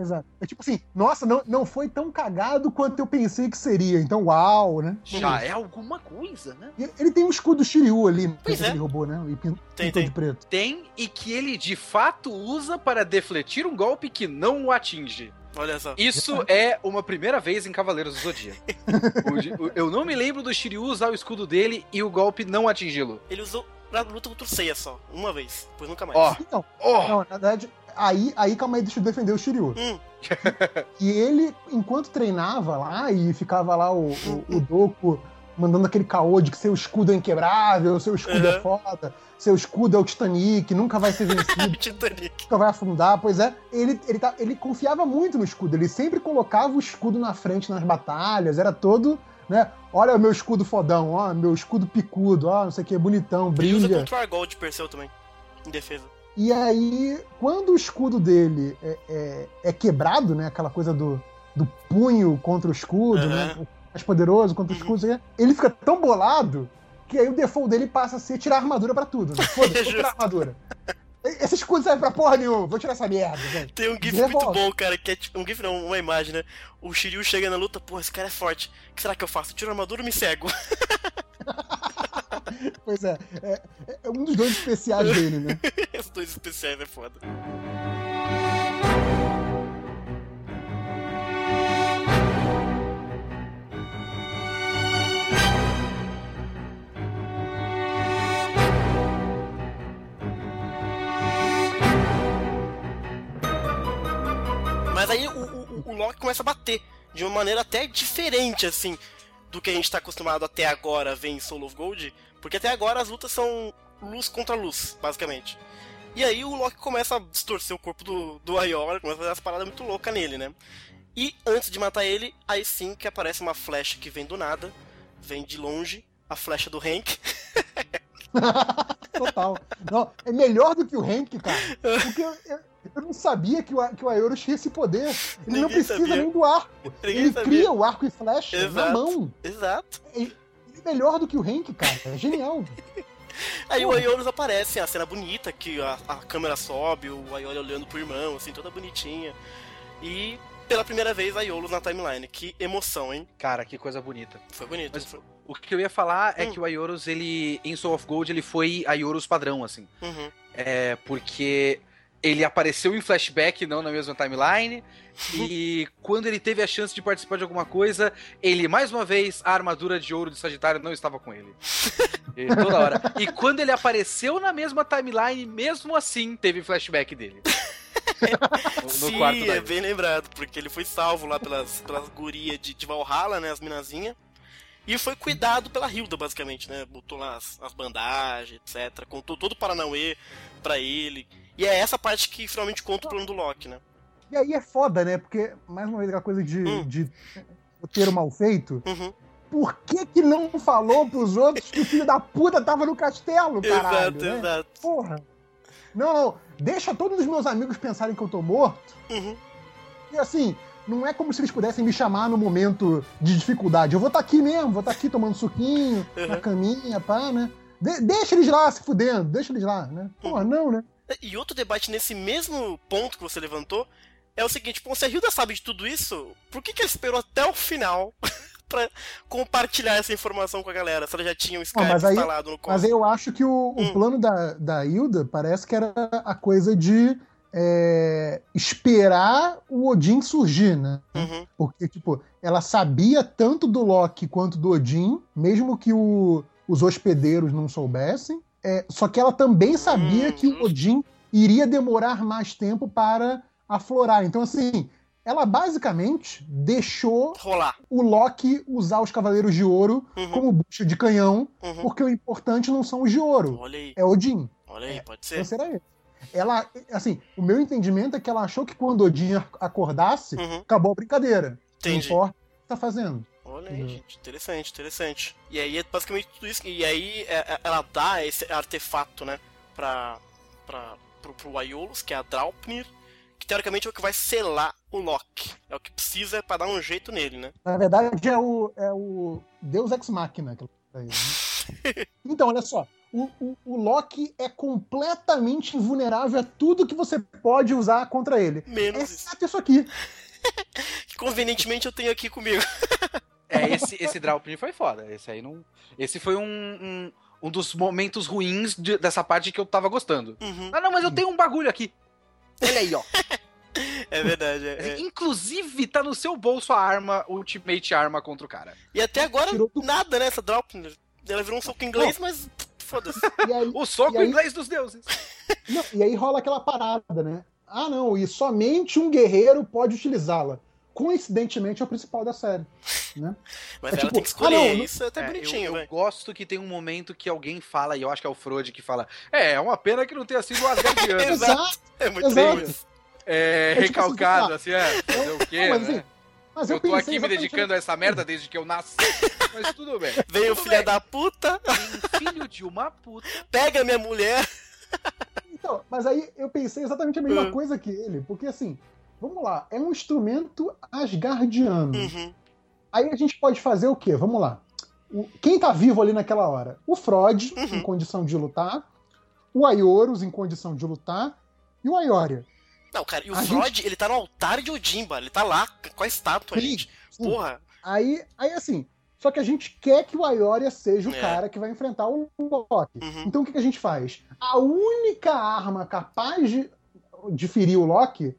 Exato. É tipo assim, nossa, não, não foi tão cagado quanto eu pensei que seria. Então, uau, né? Já é alguma coisa, né? Ele tem um escudo Shiryu ali, Pois que é. ele roubou, né? E Tem, pintou tem. de preto. Tem e que ele de fato usa para defletir um golpe que não o atinge. Olha só. Isso é uma primeira vez em Cavaleiros do Zodíaco. Eu não me lembro do Shiryu usar o escudo dele e o golpe não atingi-lo. Ele usou na luta contra o Seiya só, uma vez, depois nunca mais. Ó, Então, ó, não, na verdade, aí, aí calma aí, deixa eu defender o Shiryu. Hum. E ele, enquanto treinava lá e ficava lá o, o, o Doku mandando aquele caô de que seu escudo é inquebrável, seu escudo é Uhum. foda, seu escudo é o Titanic, nunca vai ser vencido, Titanic. nunca vai afundar. Pois é, ele, ele, tá, ele confiava muito no escudo, ele sempre colocava o escudo na frente nas batalhas, era todo, né? Olha o meu escudo fodão, ó, meu escudo picudo, ó, não sei o que, bonitão, Ele usa brilha. contra o Argol de Perseu também, em defesa. E aí, quando o escudo dele é, é- é quebrado, né? Aquela coisa do, do punho contra o escudo, Aham. né? O mais poderoso contra o Uhum. escudo, assim, ele fica tão bolado que aí o default dele passa a ser tirar a armadura pra tudo. Né? Foda-se, vou tirar a armadura. Esse escudo serve pra porra nenhuma, vou tirar essa merda, gente. Tem um gif Devolve. muito bom, cara, que é tipo, um gif não, uma imagem, né? O Shiryu chega na luta, pô, esse cara é forte. O que será que eu faço? Tiro a armadura e me cego. Pois é, é, é um dos dois especiais dele, né? Esses dois especiais é foda. Mas aí o, o, o Loki começa a bater de uma maneira até diferente, assim, do que a gente tá acostumado até agora a ver em Soul of Gold. Porque até agora as lutas são luz contra luz, basicamente. E aí o Loki começa a distorcer o corpo do, do Aiora, começa a fazer umas paradas muito loucas nele, né? E antes de matar ele, aí sim que aparece uma flecha que vem do nada, vem de longe, a flecha do Hank. Total. Não, é melhor do que o Hank, cara. Porque eu, eu- eu não sabia que o, que o Aeolus tinha esse poder. Ele não Ninguém precisa sabia. nem do arco. Ninguém ele sabia. cria o arco e flecha na Exato. mão. Exato. É melhor do que o Hank, cara. É genial. Aí o. Aiolos aparece, a cena bonita, que a, a câmera sobe, o Aioli olhando pro irmão, assim, toda bonitinha. E pela primeira vez a Iolos na timeline. Que emoção, hein? Cara, que coisa bonita. Foi bonito. Mas- foi- O que eu ia falar é Hum. que o Aioros, ele, em Soul of Gold, ele foi Aioros padrão, assim. Uhum. É, porque ele apareceu em flashback, não na mesma timeline. E quando ele teve a chance de participar de alguma coisa, ele, mais uma vez, a armadura de ouro de Sagitário não estava com ele. E toda hora. E quando ele apareceu na mesma timeline, mesmo assim, teve flashback dele. No, no Sim, quarto é bem lembrado, porque ele foi salvo lá pelas, pelas gurias de, de Valhalla, né, as minazinhas. E foi cuidado pela Hilda, basicamente, né? Botou lá as, as bandagens, etc. Contou todo o Paranauê pra ele. E é essa parte que finalmente conta o plano do Loki, né? E aí é foda, né? Porque, mais uma vez, aquela coisa de, Hum. de roteiro mal feito. Uhum. Por que que não falou pros outros que o filho da puta tava no castelo, caralho? exato, né? exato. Porra. Não, não. Deixa todos os meus amigos pensarem que eu tô morto. Uhum. E assim, não é como se eles pudessem me chamar no momento de dificuldade. Eu vou estar aqui mesmo, vou estar aqui tomando suquinho, Uhum. na caminha, pá, né? De- deixa eles lá se fudendo, deixa eles lá, né? Porra, não, né? E outro debate nesse mesmo ponto que você levantou é o seguinte, pô, se a Hilda sabe de tudo isso, por que, que ela esperou até o final pra compartilhar essa informação com a galera? Se ela já tinha o Skype mas aí- instalado no Mas colo. eu acho que o, o Hum. plano da, da Hilda parece que era a coisa de é, esperar o Odin surgir, né? Uhum. Porque, tipo, ela sabia tanto do Loki quanto do Odin, mesmo que o- os hospedeiros não soubessem. É, só que ela também sabia Hum, que o justo. Odin iria demorar mais tempo para aflorar. Então, assim, ela basicamente deixou Rolar. o Loki usar os Cavaleiros de Ouro Uhum. como bucha de canhão, Uhum. porque o importante não são os de ouro, é Odin. olha aí, pode ser. Será ele. Ela, assim, o meu entendimento é que ela achou que quando Odin acordasse, Uhum. acabou a brincadeira. Não Entendi. importa o que tá fazendo. Olha aí, Uhum. gente, interessante, interessante. E aí é basicamente tudo isso. E aí é- é- ela dá esse artefato, né, pra, pra, pro, pro Aiolos, que é a Draupnir, que teoricamente é o que vai selar o Loki. É o que precisa pra dar um jeito nele, né? Na verdade, é o, é o Deus Ex Machina. aí, né? então, olha só. O, o, o Loki é completamente invulnerável a tudo que você pode usar contra ele. Menos isso. Exceto isso aqui. Que convenientemente eu tenho aqui comigo. É, esse, esse Draupnir foi foda. Esse aí não. Esse foi um, um, um dos momentos ruins de- dessa parte que eu tava gostando. Uhum. Ah, não, mas eu tenho um bagulho aqui. Olha aí, ó. É verdade, é, é. Inclusive, tá no seu bolso a arma, Ultimate Arma contra o cara. E até agora, nada, né, essa Draupnir. Ela virou um soco inglês, mas foda-se. O soco aí- inglês dos deuses. não, e aí rola aquela parada, né? Ah, não, e somente um guerreiro pode utilizá-la. Coincidentemente, é o principal da série. Né? Mas É ela tipo, tem que escolher, ah, não, isso é até É, bonitinho, eu, eu gosto que tem um momento que alguém fala, e eu acho que é o Frode que fala: É, é uma pena que não tenha sido o Asgardiano. Exato. É muito Exato. bem isso. é, É tipo assim, recalcado, ah, assim, é, fazer o quê, Não, mas, né? assim, mas Eu eu tô aqui me dedicando a essa merda desde que eu nasci, mas tudo bem. Veio o Tudo filho bem. da puta, Tem filho de uma puta. pega minha mulher. Então, mas aí eu pensei exatamente a mesma Uhum. coisa que ele, porque assim, vamos lá, é um instrumento asgardiano. Uhum. Aí a gente pode fazer o quê? Vamos lá. O- quem tá vivo ali naquela hora? O Frod, Uhum. em condição de lutar, o Aioros, em condição de lutar, e o Aioria. Não, cara, e o A Freud, ele tá no altar de Odimba, ele tá lá com a estátua, Sim, gente. sim. Porra. Aí, aí assim, só que a gente quer que o Aioria seja o É. cara que vai enfrentar o Loki. Uhum. Então o que, que a gente faz? A única arma capaz de, de ferir o Loki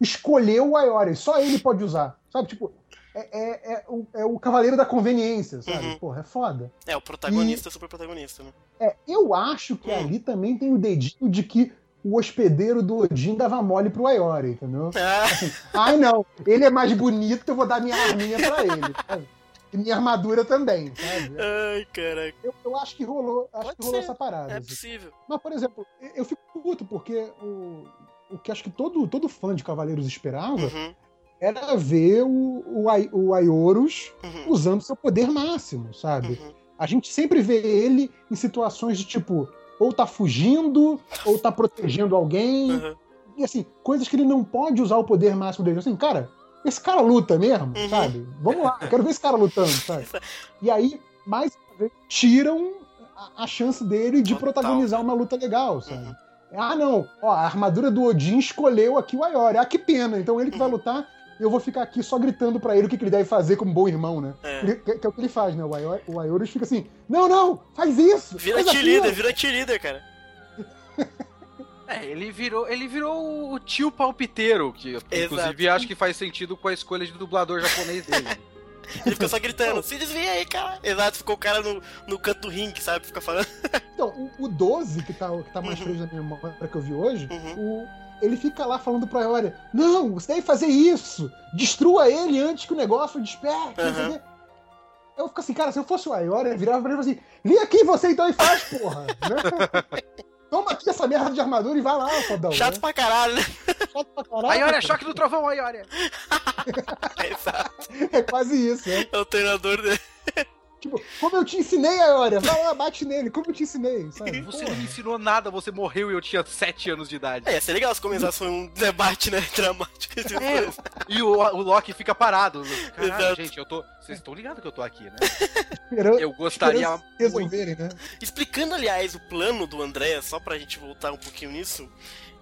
escolheu o Aioria. Só ele pode usar. Sabe, tipo, é, é- é o, é o cavaleiro da conveniência, sabe? Uhum. Porra, é foda. É, o protagonista, super protagonista, né? É, eu acho que Hum. ali também tem o dedinho de que o hospedeiro do Odin dava mole pro Aioria, entendeu? Ah, Ai, não, ele é mais bonito, eu vou dar minha arminha pra ele. sabe? E minha armadura também, sabe? ai, caraca. Eu, eu acho que rolou, acho Pode que rolou ser, essa parada. É assim. possível. Mas, por exemplo, eu- eu fico puto porque o, o que acho que todo, todo fã de Cavaleiros esperava Uhum, era ver o, o, Ai- o Aioros uhum, usando seu poder máximo, sabe? uhum. A gente sempre vê ele em situações de tipo, ou tá fugindo, ou tá protegendo alguém. uhum. E assim, coisas que ele não pode usar o poder máximo dele. Assim, cara, esse cara luta mesmo, Uhum. sabe? Vamos lá, eu quero ver esse cara lutando, sabe? E aí, mais uma vez, tiram a, a chance dele de Total. protagonizar uma luta legal, sabe? Ah, não, ó, a armadura do Odin escolheu aqui o Aioria. Ah, que pena, então ele que vai lutar. eu vou ficar aqui só gritando pra ele o que, que ele deve fazer como bom irmão, né? É. Ele- que, que é o que ele faz, né? O Ayo- o Ayorus fica assim, não, não, faz isso! Vira faz aquilo." vira cheerleader, cara. É, ele virou, ele virou o tio palpiteiro, que inclusive acho que faz sentido com a escolha de dublador japonês dele. Ele fica só gritando, se desvia aí, cara. Exato, ficou o cara no, no canto do ringue, sabe? Fica falando. Então, o, o 12, que tá, que tá mais Uhum. preso na minha memória que eu vi hoje, Uhum. o, ele fica lá falando pra Ioria, não, você deve fazer isso! Destrua ele antes que o negócio desperte, Uhum. quê." Eu fico assim, cara, se eu fosse o Ioria, virava pra ele e assim, vem aqui você então e faz, porra! né? Toma aqui essa merda de armadura e vai lá, fodão. Chato né? pra caralho, né? Chato pra caralho. Aí olha, choque do trovão, aí olha. Exato. É quase isso, né? É o treinador dele. Tipo, como eu te ensinei, Ioria, vai lá, bate nele, como eu te ensinei, sabe? Você Porra. não me ensinou nada, você morreu e eu tinha 7 anos de idade. É, ia ser legal se começasse um debate, né? Dramático. É, e o, o Loki fica parado. Caralho, gente, eu tô. Vocês estão ligados que eu tô aqui, né? Eu gostaria resolverem, né? Explicando, aliás, o plano do André, só pra gente voltar um pouquinho nisso.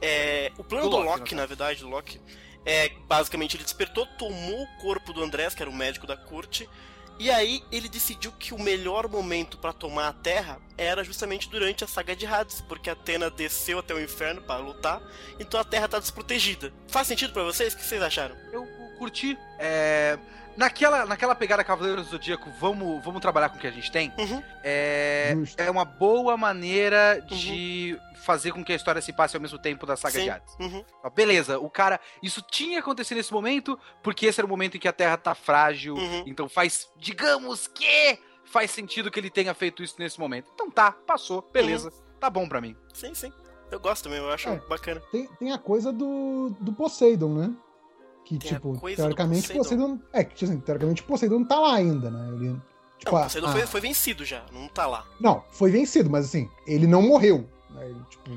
É, o plano Do do, Loki, Loki, na verdade, do Loki, é basicamente ele despertou, tomou o corpo do Andrés, que era o médico da corte, e aí ele decidiu que o melhor momento pra tomar a Terra era justamente durante a saga de Hades, porque Atena desceu até o inferno pra lutar, então a Terra tá desprotegida. Faz sentido pra vocês? O que vocês acharam? Eu curti. É, naquela, naquela pegada Cavaleiros do Zodíaco, vamos, vamos trabalhar com o que a gente tem. Uhum. É, Justo. é uma boa maneira de fazer com que a história se passe ao mesmo tempo da saga Sim. de Hades. Uhum. Ah, Beleza, o cara. Isso tinha acontecido nesse momento, porque esse era o momento em que a Terra tá frágil. Uhum. Então faz. Digamos que faz sentido que ele tenha feito isso nesse momento. Então tá, passou, beleza. Tá bom pra mim. Sim, sim. Eu gosto também, eu acho É. bacana. Tem, tem a coisa do, do Poseidon, né? Que, Tem a tipo, teoricamente Poseidon. Poseidon. É, que assim, teoricamente Poseidon não tá lá ainda, né? Ele. Tipo, Não, Poseidon foi, foi vencido já, não tá lá. Não, foi vencido, mas assim, ele não morreu. Né? Ele, tipo,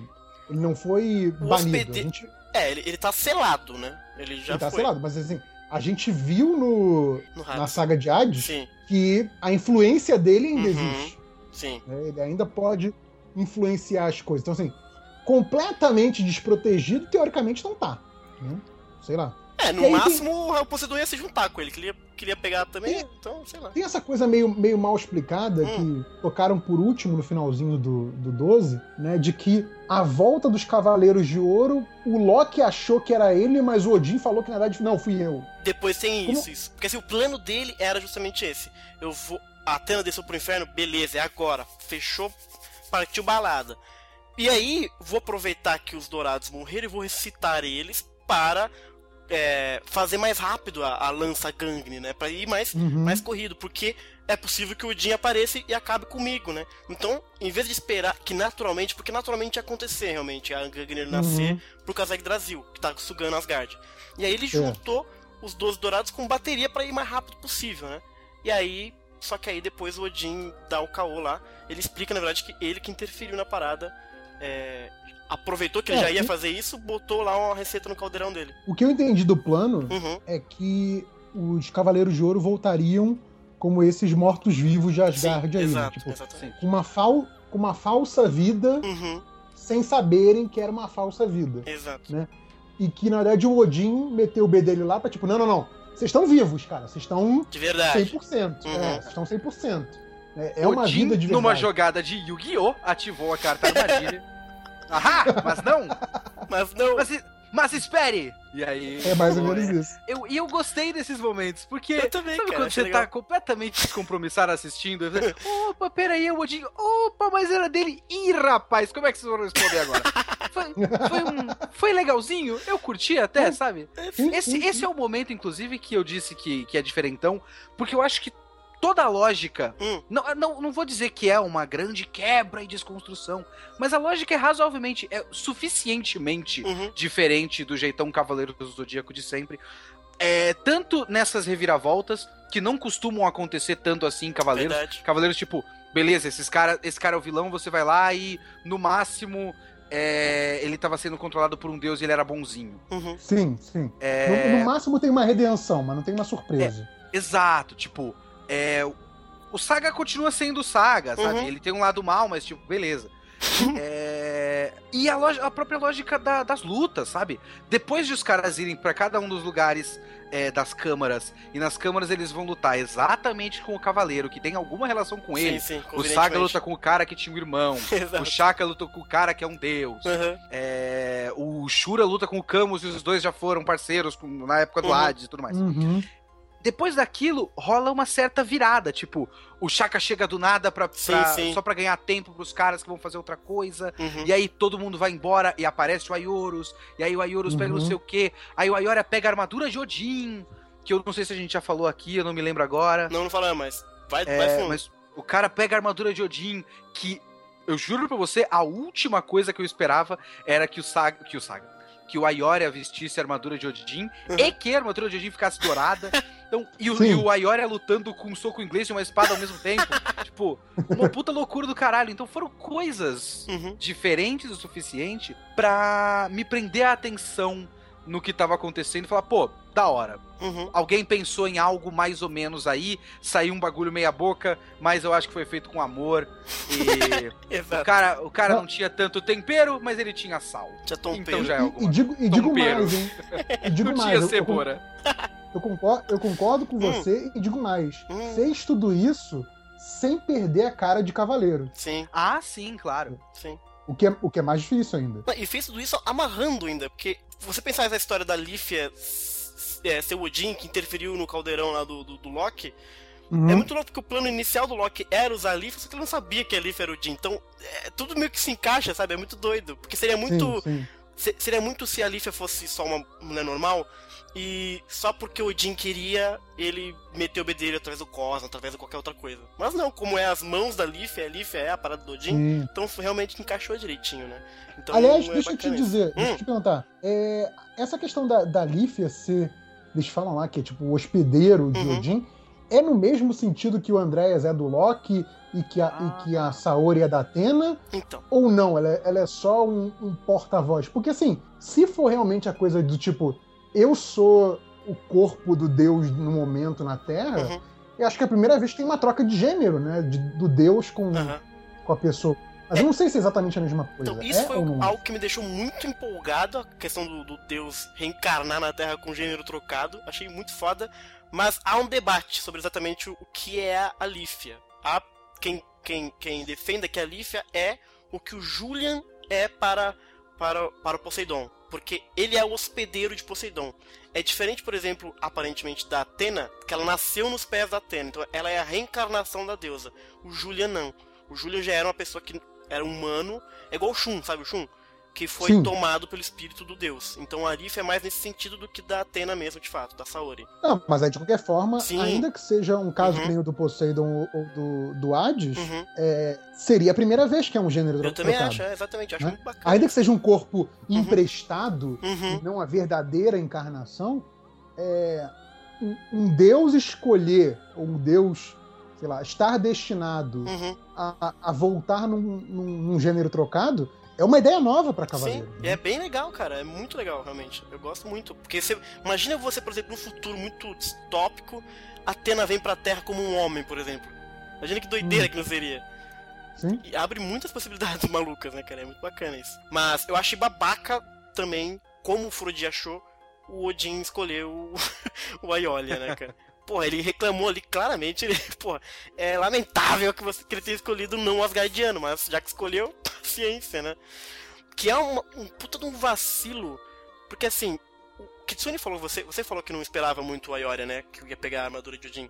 ele não foi banido. hospede- gente, É, ele, ele tá selado, né? Ele já ele tá foi selado, mas assim, a gente viu no, no na saga de Hades Sim, que a influência dele ainda Uhum. existe. sim. né? Ele ainda pode influenciar as coisas. Então, assim, completamente desprotegido, teoricamente não tá. né? Sei lá. É, no aí tem- máximo o Poseidon ia se juntar com ele, queria, queria pegar também, então, sei lá. Tem essa coisa meio, meio mal explicada Hum. que tocaram por último no finalzinho do, do 12, né? De que a volta dos Cavaleiros de Ouro, o Loki achou que era ele, mas o Odin falou que na verdade não, fui eu. Depois tem Como- isso, isso. Porque assim, o plano dele era justamente esse. Eu vou. A Atena desceu pro inferno, beleza, é agora. Fechou, partiu balada. E aí, vou aproveitar que os dourados morreram e vou recitar eles para é, fazer mais rápido a, a lança gangue, né? Pra ir mais Uhum. mais corrido, porque é possível que o Odin apareça e acabe comigo, né? Então, em vez de esperar que naturalmente, porque naturalmente ia acontecer realmente, a Gagner nascer Uhum. pro Kazek Brasil, que tá sugando Asgard. E aí ele juntou os 12 dourados com bateria pra ir mais rápido possível, né? E aí, só que aí depois o Odin dá o caô lá, ele explica na verdade que ele que interferiu na parada, é, aproveitou que ele É, já ia fazer isso, botou lá uma receita no caldeirão dele. O que eu entendi do plano Uhum. é que os Cavaleiros de Ouro voltariam como esses mortos-vivos de Asgard Sim, aí, né? exato, Tipo, exatamente. com uma, fal com uma falsa vida, Uhum, sem saberem que era uma falsa vida. exato. E que, na verdade, o Odin meteu o B dele lá pra tipo, não, não, não. Vocês estão vivos, cara. Vocês estão De verdade. 100%. Uhum. É, vocês estão 100%. É, é uma Odin, vida de verdade. numa jogada de Yu-Gi-Oh! ativou a carta armadilha. Ahá! Mas não! Mas não. Mas, mas espere! E aí. É mais ou menos isso. Eu, e eu gostei desses momentos, porque. Eu também, Sabe cara. quando você legal. tá completamente descompromissado assistindo? você, Opa, peraí, é o Odin. Opa, mas era dele. Ih, rapaz, como é que vocês vão responder agora? Foi, foi, um, foi legalzinho, eu curti até, sabe? Sim, Esse, esse é o momento, inclusive, que eu disse que, que é diferentão, porque eu acho que toda a lógica. Hum. Não, não, não vou dizer que é uma grande quebra e desconstrução, mas a lógica é razoavelmente, é suficientemente Uhum. diferente do jeitão Cavaleiro do Zodíaco de sempre. É, tanto nessas reviravoltas, que não costumam acontecer tanto assim em Cavaleiros. Verdade. Cavaleiros, tipo, beleza, esses cara, esse cara é o vilão, você vai lá e, no máximo, é, ele tava sendo controlado por um deus e ele era bonzinho. Uhum. Sim, sim. É, No, no máximo tem uma redenção, mas não tem uma surpresa. Exato, tipo, é, o Saga continua sendo Saga, sabe? Uhum. Ele tem um lado mal, mas tipo, beleza. É, E a, loja, a própria lógica da- das lutas, sabe? Depois de os caras irem pra cada um dos lugares é, das câmaras, e nas câmaras eles vão lutar exatamente com o cavaleiro, que tem alguma relação com ele. sim, sim, O Saga luta com o cara que tinha um irmão. O Shaka luta com o cara que é um deus. Aham. É, o Shura luta com o Camus e os dois já foram parceiros com- na época do Uhum. Hades e tudo mais. Uhum. Depois daquilo, rola uma certa virada. Tipo, o Shaka chega do nada pra, Sim, pra- sim. só pra ganhar tempo pros caras que vão fazer outra coisa. Uhum. E aí todo mundo vai embora e aparece o Ayorus. E aí o Ayorus pega não Uhum. sei o quê. Aí o Ayoria pega a armadura de Odin. Que eu não sei se a gente já falou aqui, eu não me lembro agora. Não, não falamos, mas vai, vai É, fundo. mas o cara pega a armadura de Odin, que eu juro pra você, a última coisa que eu esperava era que o Saga, que o Saga, que o Ayoria vestisse a armadura de Odin Uhum. e que a armadura de Odin ficasse dourada. Então, e, o, e o Ayoria lutando com um soco inglês e uma espada ao mesmo tempo. tipo, uma puta loucura do caralho. Então foram coisas Uhum. diferentes o suficiente pra me prender a atenção no que tava acontecendo e falar, pô, da hora. Uhum. Alguém pensou em algo mais ou menos aí, saiu um bagulho meia boca, mas eu acho que foi feito com amor. E o cara, o cara Não. não tinha tanto tempero, mas ele tinha sal. Tinha Então Pedro. já é E, alguma e digo, e digo Tompeiro. mais, hein? E digo Não mais. tinha eu- eu, cebola. Eu concordo, eu concordo com Hum. você e digo mais. Hum. Fez tudo isso sem perder a cara de cavaleiro. Sim, Ah, sim, claro. sim. O que é, o que é mais difícil ainda. E fez tudo isso amarrando ainda, porque você pensar essa história da Lífia é, ser o Odin que interferiu no caldeirão lá do, do, do Loki, Uhum. é muito louco porque o plano inicial do Loki era usar a Lífia, só que ele não sabia que a Lífia era o Odin. Então, é, tudo meio que se encaixa, sabe? É muito doido. Porque seria muito. Sim, sim. se- seria muito se a Lífia fosse só uma mulher normal. E só porque o Odin queria, ele meteu o bedelho através do Cosmo, através de qualquer outra coisa. Mas não, como é as mãos da Lífia, a Lífia é a parada do Odin, Sim. então realmente encaixou direitinho, né? Então, Aliás, é deixa eu te dizer, deixa Hum. eu te perguntar. é, essa questão da, da Lífia ser. Eles falam lá que é tipo o hospedeiro de Uhum. Odin. É no mesmo sentido que o Andréas é do Loki e que a, Ah. e que a Saori é da Atena? Então, Ou não? Ela é, ela é só um, um porta-voz? Porque assim, se for realmente a coisa do tipo, eu sou o corpo do Deus no momento na Terra, uhum, eu acho que é a primeira vez que tem uma troca de gênero, né? De- do Deus com, aham. com a pessoa. Mas eu não sei se é exatamente a mesma coisa. Então, isso é foi é? algo que me deixou muito empolgado, a questão do, do Deus reencarnar na Terra com gênero trocado. Achei muito foda. Mas há um debate sobre exatamente o, o que é a Lífia. Há quem, quem, quem defenda que a Lífia é o que o Julian é para, para, para o Poseidon. Porque ele é o hospedeiro de Poseidon. É diferente, por exemplo, aparentemente, da Atena, que ela nasceu nos pés da Atena. Então ela é a reencarnação da deusa. O Julian não. O Julian já era uma pessoa que era humano, é igual o Shun, sabe o Shun? Que foi Sim. tomado pelo espírito do deus. Então a Arif é mais nesse sentido do que da Atena mesmo, de fato, da Saori. Não, mas aí de qualquer forma, Sim. ainda que seja um caso Uhum. que nem o do Poseidon ou, do, do Hades, Uhum. é, seria a primeira vez que é um gênero Eu tro- também trocado. acho, é, exatamente, acho Né? muito bacana. Ainda que seja um corpo emprestado, Uhum. e não a verdadeira encarnação, é, um, um deus escolher, ou um deus, sei lá, estar destinado Uhum. a, a- voltar num, num- num gênero trocado, é uma ideia nova pra Sim, Cavaleiro. e é bem legal, cara. É muito legal, realmente. Eu gosto muito. Porque você. Imagina você, por exemplo, num futuro muito distópico, Atena vem pra Terra como um homem, por exemplo. Imagina que doideira Hum. que não seria. Sim. E abre muitas possibilidades malucas, né, cara? É muito bacana isso. Mas eu achei babaca também, como o Frodi achou, o Odin escolheu o, o Aiolia, né, cara? Porra, ele reclamou ali claramente, ele, porra, é lamentável que, você, que ele tenha escolhido não Asgardiano, mas já que escolheu, paciência, né? Que é uma- um puta de um vacilo, porque assim, o Kitsune falou, você, você falou que não esperava muito o Aioria, né, que ia pegar a armadura de Odin.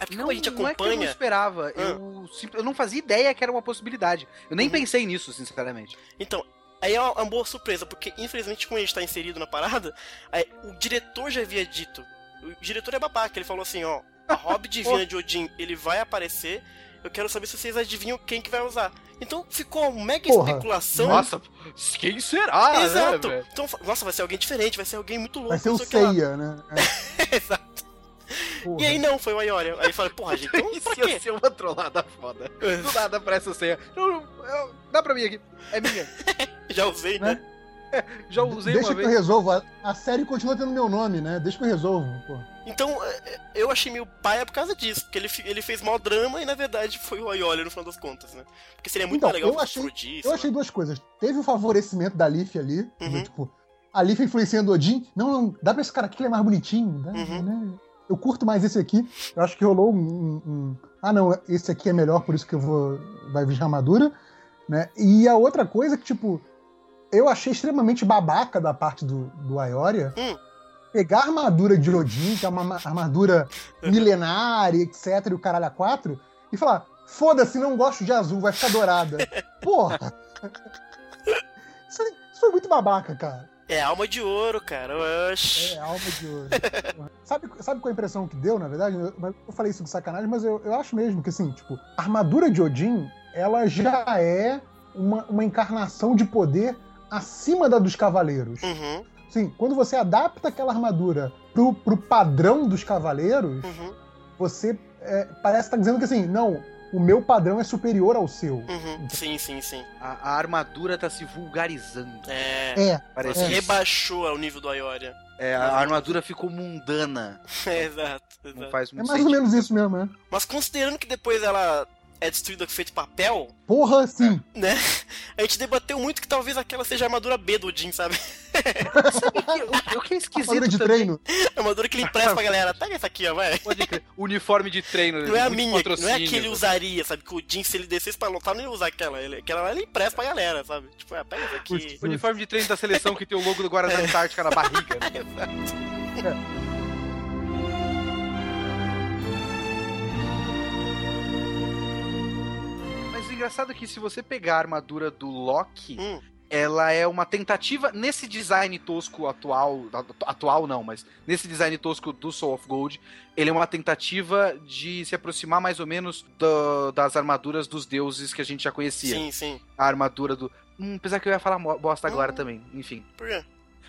É porque como a gente não é que eu não acompanha... esperava. Ah. Eu, eu não fazia ideia que era uma possibilidade. Eu nem Uhum. pensei nisso, sinceramente. Então, aí é uma, uma boa surpresa, porque infelizmente como a gente tá inserido na parada, aí, o diretor já havia dito. O diretor é babaca, ele falou assim, ó, a Hobby Divina de Odin, ele vai aparecer, eu quero saber se vocês adivinham quem que vai usar. Então ficou uma mega Porra. especulação. Nossa, quem será? Exato. né, então, nossa, vai ser alguém diferente, vai ser alguém muito louco. Vai ser o sei o que lá. Ceia, né? É, Exato. porra. E aí não, foi o Aioria. Aí falei, porra, gente, então pra Isso ia quê? ser uma trollada foda. Do nada aparece o senha. Não, não, eu- dá pra mim aqui. É minha. Já usei, né? Já usei Deixa uma que eu resolvo. A, a série continua tendo meu nome, né? Deixa que eu resolvo, pô. Então, é, eu achei meio paia por causa disso, porque ele, ele fez mó drama e na verdade foi o Aioli no final das contas, né? Porque seria muito Então, mais legal eu achei- Eu achei duas coisas. Teve o favorecimento da Leaf ali. Uhum. do tipo, a Leaf influenciando o Odin. Não, não, dá pra esse cara aqui que ele é mais bonitinho. dá, Uhum. né? Eu curto mais esse aqui. Eu acho que rolou um, um- um- Ah, não, esse aqui é melhor, por isso que eu vou. Vai vir de armadura. Né? E a outra coisa que, tipo, eu achei extremamente babaca da parte do, do Aioria. Hum. Pegar a armadura de Odin, que é uma ma- armadura milenária, etc., e o caralho a quatro, e falar: foda-se, não gosto de azul, vai ficar dourada. Porra! Isso, isso foi muito babaca, cara. É alma de ouro, cara. Oxi. É, alma de ouro. sabe, sabe qual a impressão que deu, na verdade? Eu, eu falei isso de sacanagem, mas eu, eu acho mesmo que, assim, tipo, a armadura de Odin, ela já é uma, uma encarnação de poder acima da dos cavaleiros. Uhum, Sim, quando você adapta aquela armadura pro, pro padrão dos cavaleiros, uhum, você é, parece estar dizendo que assim, não, o meu padrão é superior ao seu. uhum. Sim, sim, sim. A, a armadura tá se vulgarizando. É. É, Parece Você É. rebaixou ao nível do Aioria. É, a armadura ficou mundana. É, exato, Não exato. faz é muito mais ou sentido. menos isso mesmo, né? Mas considerando que depois ela é destruída feito papel, Porra, sim. né? A gente debateu muito que talvez aquela seja a armadura B do Odin, sabe? O, o que é esquisito Armadura de também, treino. A armadura que ele empresta pra galera. Pega essa aqui, ó, vai. Uniforme de treino. Não é a minha, não é a que ele usaria, sabe? Que o Odin, se ele descesse pra lutar, não ia usar aquela. Ele, aquela lá ele empresta pra galera, sabe? Tipo, ah, pega essa aqui. Uniforme de treino da seleção que tem o logo do Guarda É. Antártica na barriga. né? engraçado é que se você pegar a armadura do Loki, Hum, ela é uma tentativa nesse design tosco atual, atu- atual não, mas nesse design tosco do Soul of Gold, ele é uma tentativa de se aproximar mais ou menos do- das armaduras dos deuses que a gente já conhecia. sim, sim. A armadura do. Hum, apesar que eu ia falar bosta agora Hum. também, enfim. Por quê?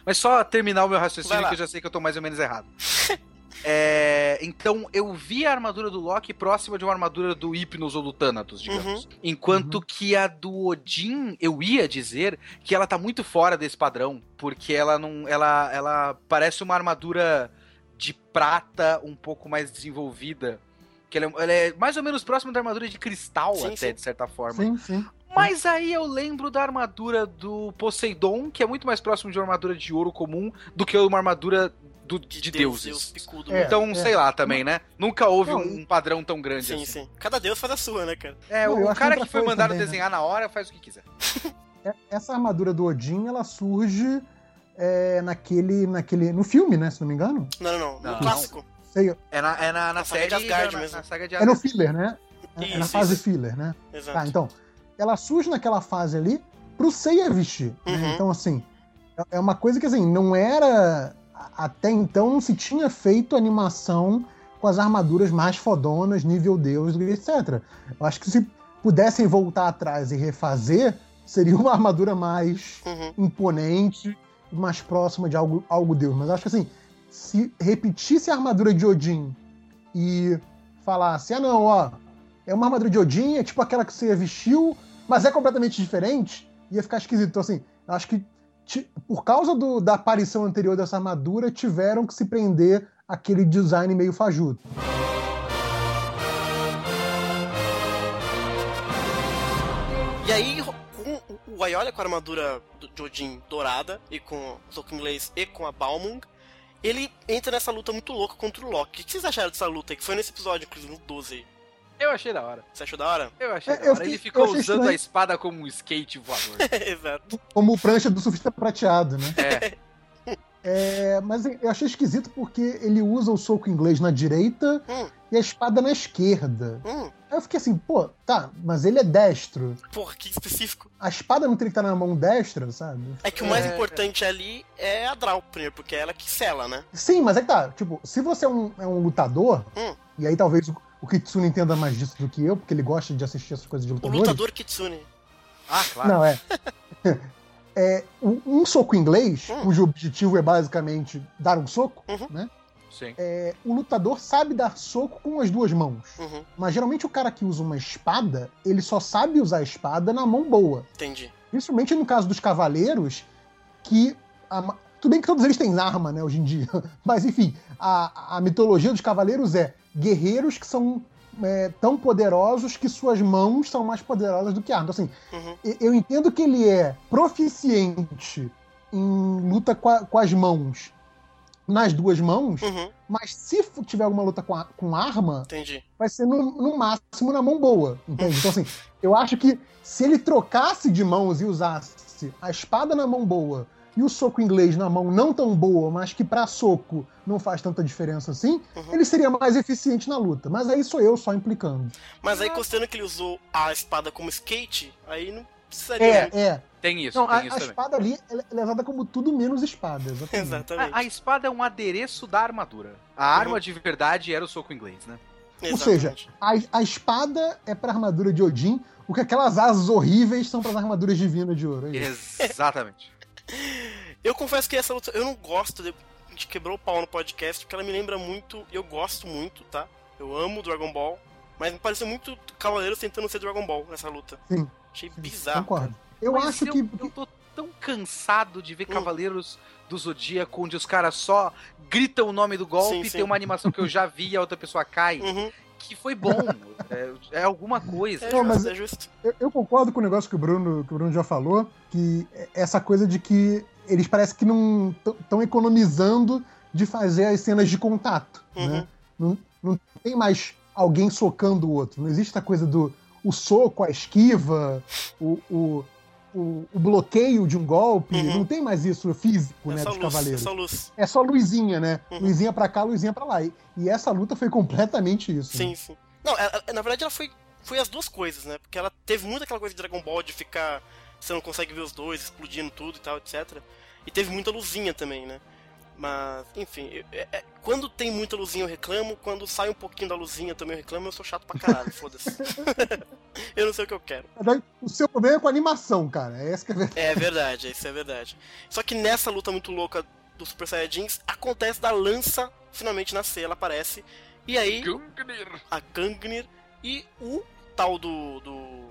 Mas só terminar o meu raciocínio que eu já sei que eu tô mais ou menos errado. É, então eu vi a armadura do Loki próxima de uma armadura do Hypnos ou do Thanatos, digamos. Enquanto Uhum. que a do Odin, eu ia dizer que ela tá muito fora desse padrão, porque ela não, ela, ela parece uma armadura de prata um pouco mais desenvolvida. Que ela, é- ela é mais ou menos próxima da armadura de cristal, Sim, até, sim. de certa forma. Sim, sim. Mas aí eu lembro da armadura do Poseidon, que é muito mais próximo de uma armadura de ouro comum do que uma armadura do- de, Deus, deuses. Deus picudo. É. Então, sei lá também, né? Nunca houve Não, um, um padrão tão grande Sim, assim. sim. Cada deus faz a sua, né, cara? É, Não, o cara que foi mandado também, né? desenhar na hora faz o que quiser. É- Essa armadura do Odin, ela surge é, naquele, naquele. no filme, né? Se não me engano. Não, não, não. Não. No clássico. Sei, É na, é na, na Na saga série de Asgard na, mesmo. na saga de é no filler, né? É, é na Isso, fase isso. filler, né? Exato. Tá, então. Ela surge naquela fase ali pro Seiya vestir. né? Uhum. Então, assim, é- é uma coisa que, assim, não era. Até então não se tinha feito animação com as armaduras mais fodonas, nível Deus, etc. Eu acho que se pudessem voltar atrás e refazer, seria uma armadura mais Uhum. imponente, mais próxima de algo, algo Deus. Mas acho que assim, se repetisse a armadura de Odin e falasse, ah não, ó, é uma armadura de Odin, é tipo aquela que você vestiu, mas é completamente diferente, ia ficar esquisito. Então, assim, eu acho que por causa do- da aparição anterior dessa armadura, tiveram que se prender aquele design meio fajuto. E aí, com o Aiolia com a armadura de Odin dourada, e com o soco inglês e com a Balmung, ele entra nessa luta muito louca contra o Loki. O que vocês acharam dessa luta? Que foi nesse episódio, inclusive, no 12 aí. Eu achei da hora. Você achou da hora? Eu achei É, da eu hora. fiquei- Ele ficou usando estranho. a espada como um skate voador. Exato. Como prancha do surfista prateado, né? é. É, mas eu achei esquisito porque ele usa o soco inglês na direita Hum. e a espada na esquerda. Hum, Aí eu fiquei assim, pô, tá, mas ele é destro. porra, que específico. A espada não teria que estar na mão destra, sabe? É que o mais É, importante ali é a Draw, primeiro, porque é ela que sela, né? Sim, mas é que tá, tipo, se você é um, é um lutador, Hum. e aí talvez o, o Kitsune entenda mais disso do que eu, porque ele gosta de assistir essas coisas de O lutadores. lutador Kitsune. Ah, claro. Não, é. é um, um soco inglês, Hum. cujo objetivo é basicamente dar um soco, Uhum. né? Sim. É, o lutador sabe dar soco com as duas mãos. Uhum, Mas geralmente o cara que usa uma espada, ele só sabe usar a espada na mão boa. entendi. Principalmente no caso dos cavaleiros, que. A, tudo bem que todos eles têm arma, né, hoje em dia. Mas, enfim, a, a mitologia dos cavaleiros é guerreiros que são é, tão poderosos que suas mãos são mais poderosas do que armas. Então, assim, uhum. eu entendo que ele é proficiente em luta com, a, com as mãos nas duas mãos, uhum. mas se tiver alguma luta com, a, com arma, Entendi. vai ser no, no, máximo na mão boa, entende? Então, assim, eu acho que se ele trocasse de mãos e usasse a espada na mão boa e o soco inglês na mão não tão boa, mas que para soco não faz tanta diferença assim, uhum. ele seria mais eficiente na luta. Mas aí sou eu só implicando. Mas aí, considerando que ele usou a espada como skate, aí não precisaria. É, é. Tem isso, não, tem a, isso a espada ali é usada como tudo menos espada. Exatamente. exatamente. A, a, espada é um adereço da armadura. A uhum. arma de verdade era o soco inglês, né? Exatamente. Ou seja, a, a espada é pra armadura de Odin, o que aquelas asas horríveis são para as armaduras divinas de ouro. É Exatamente. Eu confesso que essa luta eu não gosto de. A gente quebrou o pau no podcast porque ela me lembra muito. Eu gosto muito, tá? Eu amo Dragon Ball. Mas me pareceu muito Cavaleiros tentando ser Dragon Ball nessa luta. Sim. Achei sim, bizarro. Concordo. Eu mas acho eu, que. Eu tô tão cansado de ver hum. Cavaleiros do Zodíaco onde os caras só gritam o nome do golpe, sim, sim. tem uma animação que eu já vi e a outra pessoa cai. Uhum. Que foi bom. é, é, alguma coisa. É, Não, mas é justo. Eu, eu, concordo com o negócio que o Bruno, que o Bruno já falou, que essa coisa de que eles parecem que não estão economizando de fazer as cenas de contato. Uhum. Né? Não, não tem mais alguém socando o outro. Não existe a coisa do o soco, a esquiva, o, o, o, o bloqueio de um golpe. Uhum. Não tem mais isso físico, é né, dos luz, cavaleiros. É só luz. É só luzinha, né? Uhum. Luzinha pra cá, luzinha pra lá. E, e, essa luta foi completamente isso. Sim, né? sim. Não, ela, na verdade ela foi, foi as duas coisas, né? Porque ela teve muito aquela coisa de Dragon Ball de ficar você não consegue ver os dois explodindo tudo e tal, etc. E teve muita luzinha também, né? Mas, enfim, eu, é, é, quando tem muita luzinha eu reclamo, quando sai um pouquinho da luzinha também eu reclamo, eu sou chato pra caralho, foda-se. eu não sei o que eu quero. O seu problema é com a animação, cara, é essa que é verdade. É verdade, isso é verdade. Só que nessa luta muito louca do Super Saiyajins, acontece da lança finalmente nascer, ela aparece, e aí... Gungnir. A Gungnir e o tal do... do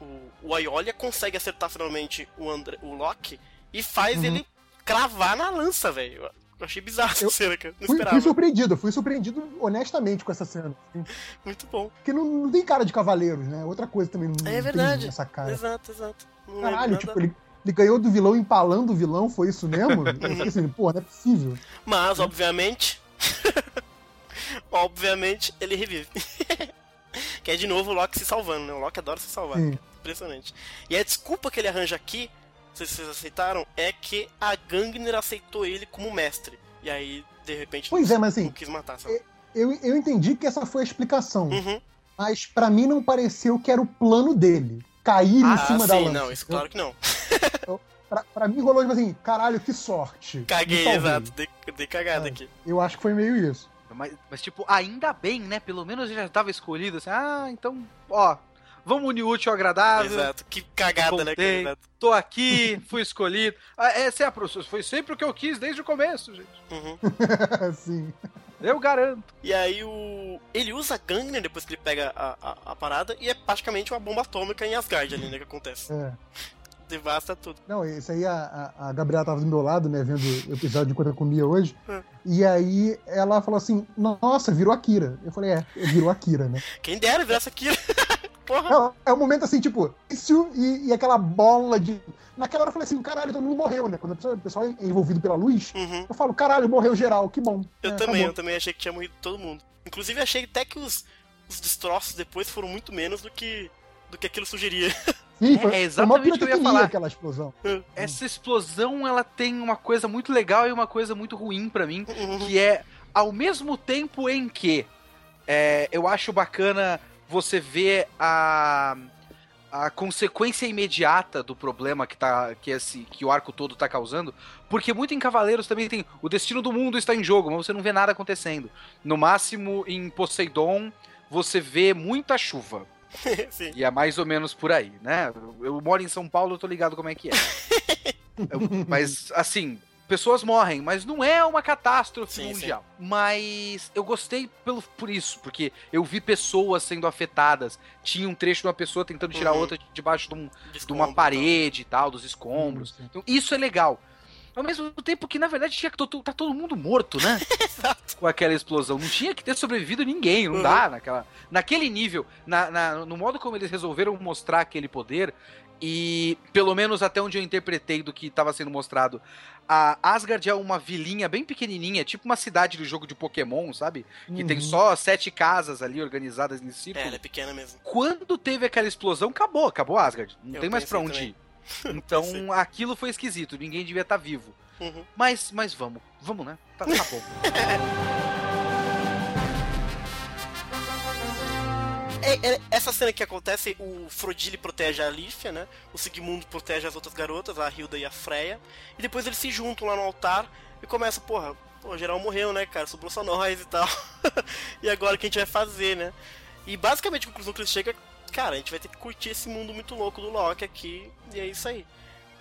o, o Aiolia consegue acertar finalmente o, André, o Loki e faz uhum. ele cravar na lança, velho. Eu achei bizarro essa cena, cara. Não fui, esperava. Fui surpreendido, fui surpreendido honestamente com essa cena. Muito bom. Porque não, não tem cara de cavaleiros, né? Outra coisa também não, é verdade. essa cara. Exato, exato. Não Caralho, tipo, ele, ele ganhou do vilão empalando o vilão, foi isso mesmo? eu fiquei assim, pô, não é possível. Mas, obviamente. obviamente, ele revive. que é de novo o Loki se salvando, né? O Loki adora se salvar. Impressionante. E a desculpa que ele arranja aqui não sei se vocês aceitaram, é que a Gangner aceitou ele como mestre. E aí, de repente, pois não, é, mas assim, não quis matar. Sabe? Eu, eu entendi que essa foi a explicação. Uhum. Mas para mim não pareceu que era o plano dele. Cair ah, em cima sim, da lança. não, isso claro que não. eu, pra, pra, mim rolou tipo assim, caralho, que sorte. Caguei, exato, dei, dei cagada é, aqui. Eu acho que foi meio isso. Mas, mas, tipo, ainda bem, né? Pelo menos ele já tava escolhido assim, ah, então, ó, vamos unir útil ao agradável. Exato, que cagada, né? Contei, tô aqui, fui escolhido. Ah, essa é a Foi sempre o que eu quis desde o começo, gente. Uhum. Sim. Eu garanto. E aí o. Ele usa Gangner depois que ele pega a, a, a, parada e é praticamente uma bomba atômica em Asgard ali, né? Que acontece. É. Devasta tudo. Não, isso aí a, a, Gabriela tava do meu lado, né, vendo o episódio enquanto eu comia hoje. É. E aí ela falou assim: Nossa, virou Akira. Eu falei: É, virou Akira, né? Quem dera virar essa Akira. Porra. É, é um momento assim, tipo, isso e, e, aquela bola de. Naquela hora eu falei assim, caralho, todo mundo morreu, né? Quando o pessoal é envolvido pela luz, uhum. eu falo, caralho, morreu geral, que bom. Eu é, também, acabou. eu também achei que tinha morrido todo mundo. Inclusive achei até que os, os destroços depois foram muito menos do que, do que aquilo sugeria. Sim, foi, é exatamente o que eu ia falar. aquela explosão. É. Essa explosão, ela tem uma coisa muito legal e uma coisa muito ruim para mim, uhum. que é ao mesmo tempo em que é, eu acho bacana você ver a a consequência imediata do problema que, tá, que, esse, que o arco todo tá causando, porque muito em Cavaleiros também tem o destino do mundo está em jogo, mas você não vê nada acontecendo. No máximo, em Poseidon, você vê muita chuva. e é mais ou menos por aí, né? Eu moro em São Paulo, eu tô ligado como é que é. mas, assim, pessoas morrem, mas não é uma catástrofe sim, mundial. Sim. Mas eu gostei pelo, por isso, porque eu vi pessoas sendo afetadas. Tinha um trecho de uma pessoa tentando tirar uhum. outra debaixo de, um, de, de uma parede e tal, dos escombros. Uhum. Então, isso é legal. Ao mesmo tempo que, na verdade, tinha que to- tá todo mundo morto, né? Com aquela explosão. Não tinha que ter sobrevivido ninguém, não Uhum. dá naquela, naquele nível. Na, na- no modo como eles resolveram mostrar aquele poder, e pelo menos até onde eu interpretei do que estava sendo mostrado, a Asgard é uma vilinha bem pequenininha, tipo uma cidade do jogo de Pokémon, sabe? Que tem Uhum. só sete casas ali organizadas nesse É, círculo. ela é pequena mesmo. Quando teve aquela explosão, acabou, acabou Asgard. Não Eu tem mais pra onde também. ir. Então aquilo foi esquisito, ninguém devia estar vivo. Uhum. Mas, mas vamos, vamos, né? Tá, tá bom. É, é- essa cena que acontece, o Frodili protege a Alífia, né? O Sigmundo protege as outras garotas, a Hilda e a Freya. E depois eles se juntam lá no altar e começam, porra, pô, geral morreu, né, cara? Sobrou só nós e tal. e agora o que a gente vai fazer, né? E basicamente a conclusão que eles chegam é, cara, a gente vai ter que curtir esse mundo muito louco do Loki aqui. E é isso aí.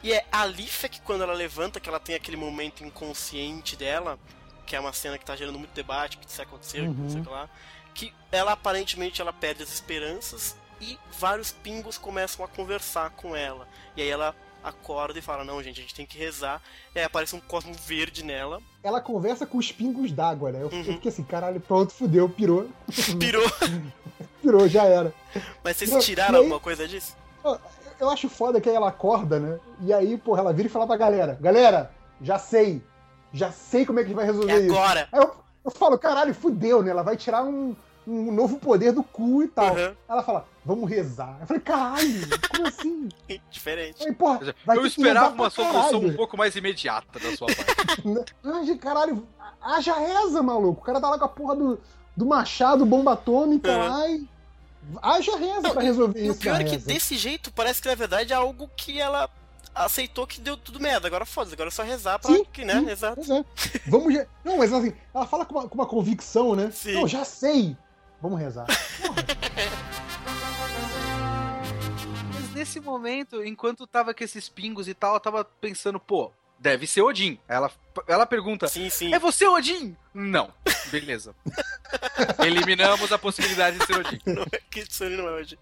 E é a Alífia que quando ela levanta, que ela tem aquele momento inconsciente dela, que é uma cena que tá gerando muito debate, que isso aconteceu, que não sei o que lá que ela aparentemente ela perde as esperanças e vários pingos começam a conversar com ela. E aí ela acorda e fala: Não, gente, a gente tem que rezar. E aí aparece um cosmo verde nela. Ela conversa com os pingos d'água, né? Eu, eu Uhum. fiquei assim, caralho, pronto, fudeu, pirou. Pirou. Pirou, já era. Mas vocês Não, tiraram aí- alguma coisa disso? Eu acho foda que aí ela acorda, né? E aí, porra, ela vira e fala pra galera: Galera, já sei. Já sei como é que vai resolver É isso. agora! Aí eu, eu falo, caralho, fudeu, né? Ela vai tirar um, um novo poder do cu e tal. Uhum. Ela fala, vamos rezar. Eu falei, caralho, como assim? Eu Diferente. falei, porra, vai eu que esperava uma solução um pouco mais imediata da sua parte. Ai, caralho, haja reza, maluco. O cara tá lá com a porra do, do machado, bomba atômica Uhum. lá e. Haja reza pra resolver E o isso. pior na é que reza. desse jeito parece que na verdade é algo que ela aceitou que deu tudo merda. Agora foda-se, agora é só rezar pra Sim, que, né? sim. Exato. Pois é. Vamos. já- Não, mas assim, ela fala com uma, com uma convicção, né? Sim. Não, já sei. Vamos rezar. Porra. Mas nesse momento, enquanto tava com esses pingos e tal, eu tava pensando, pô, deve ser Odin. Ela, ela pergunta, Sim, sim. é você Odin? Não. Beleza. Eliminamos a possibilidade de ser Odin. Não é Kitsune não é hoje.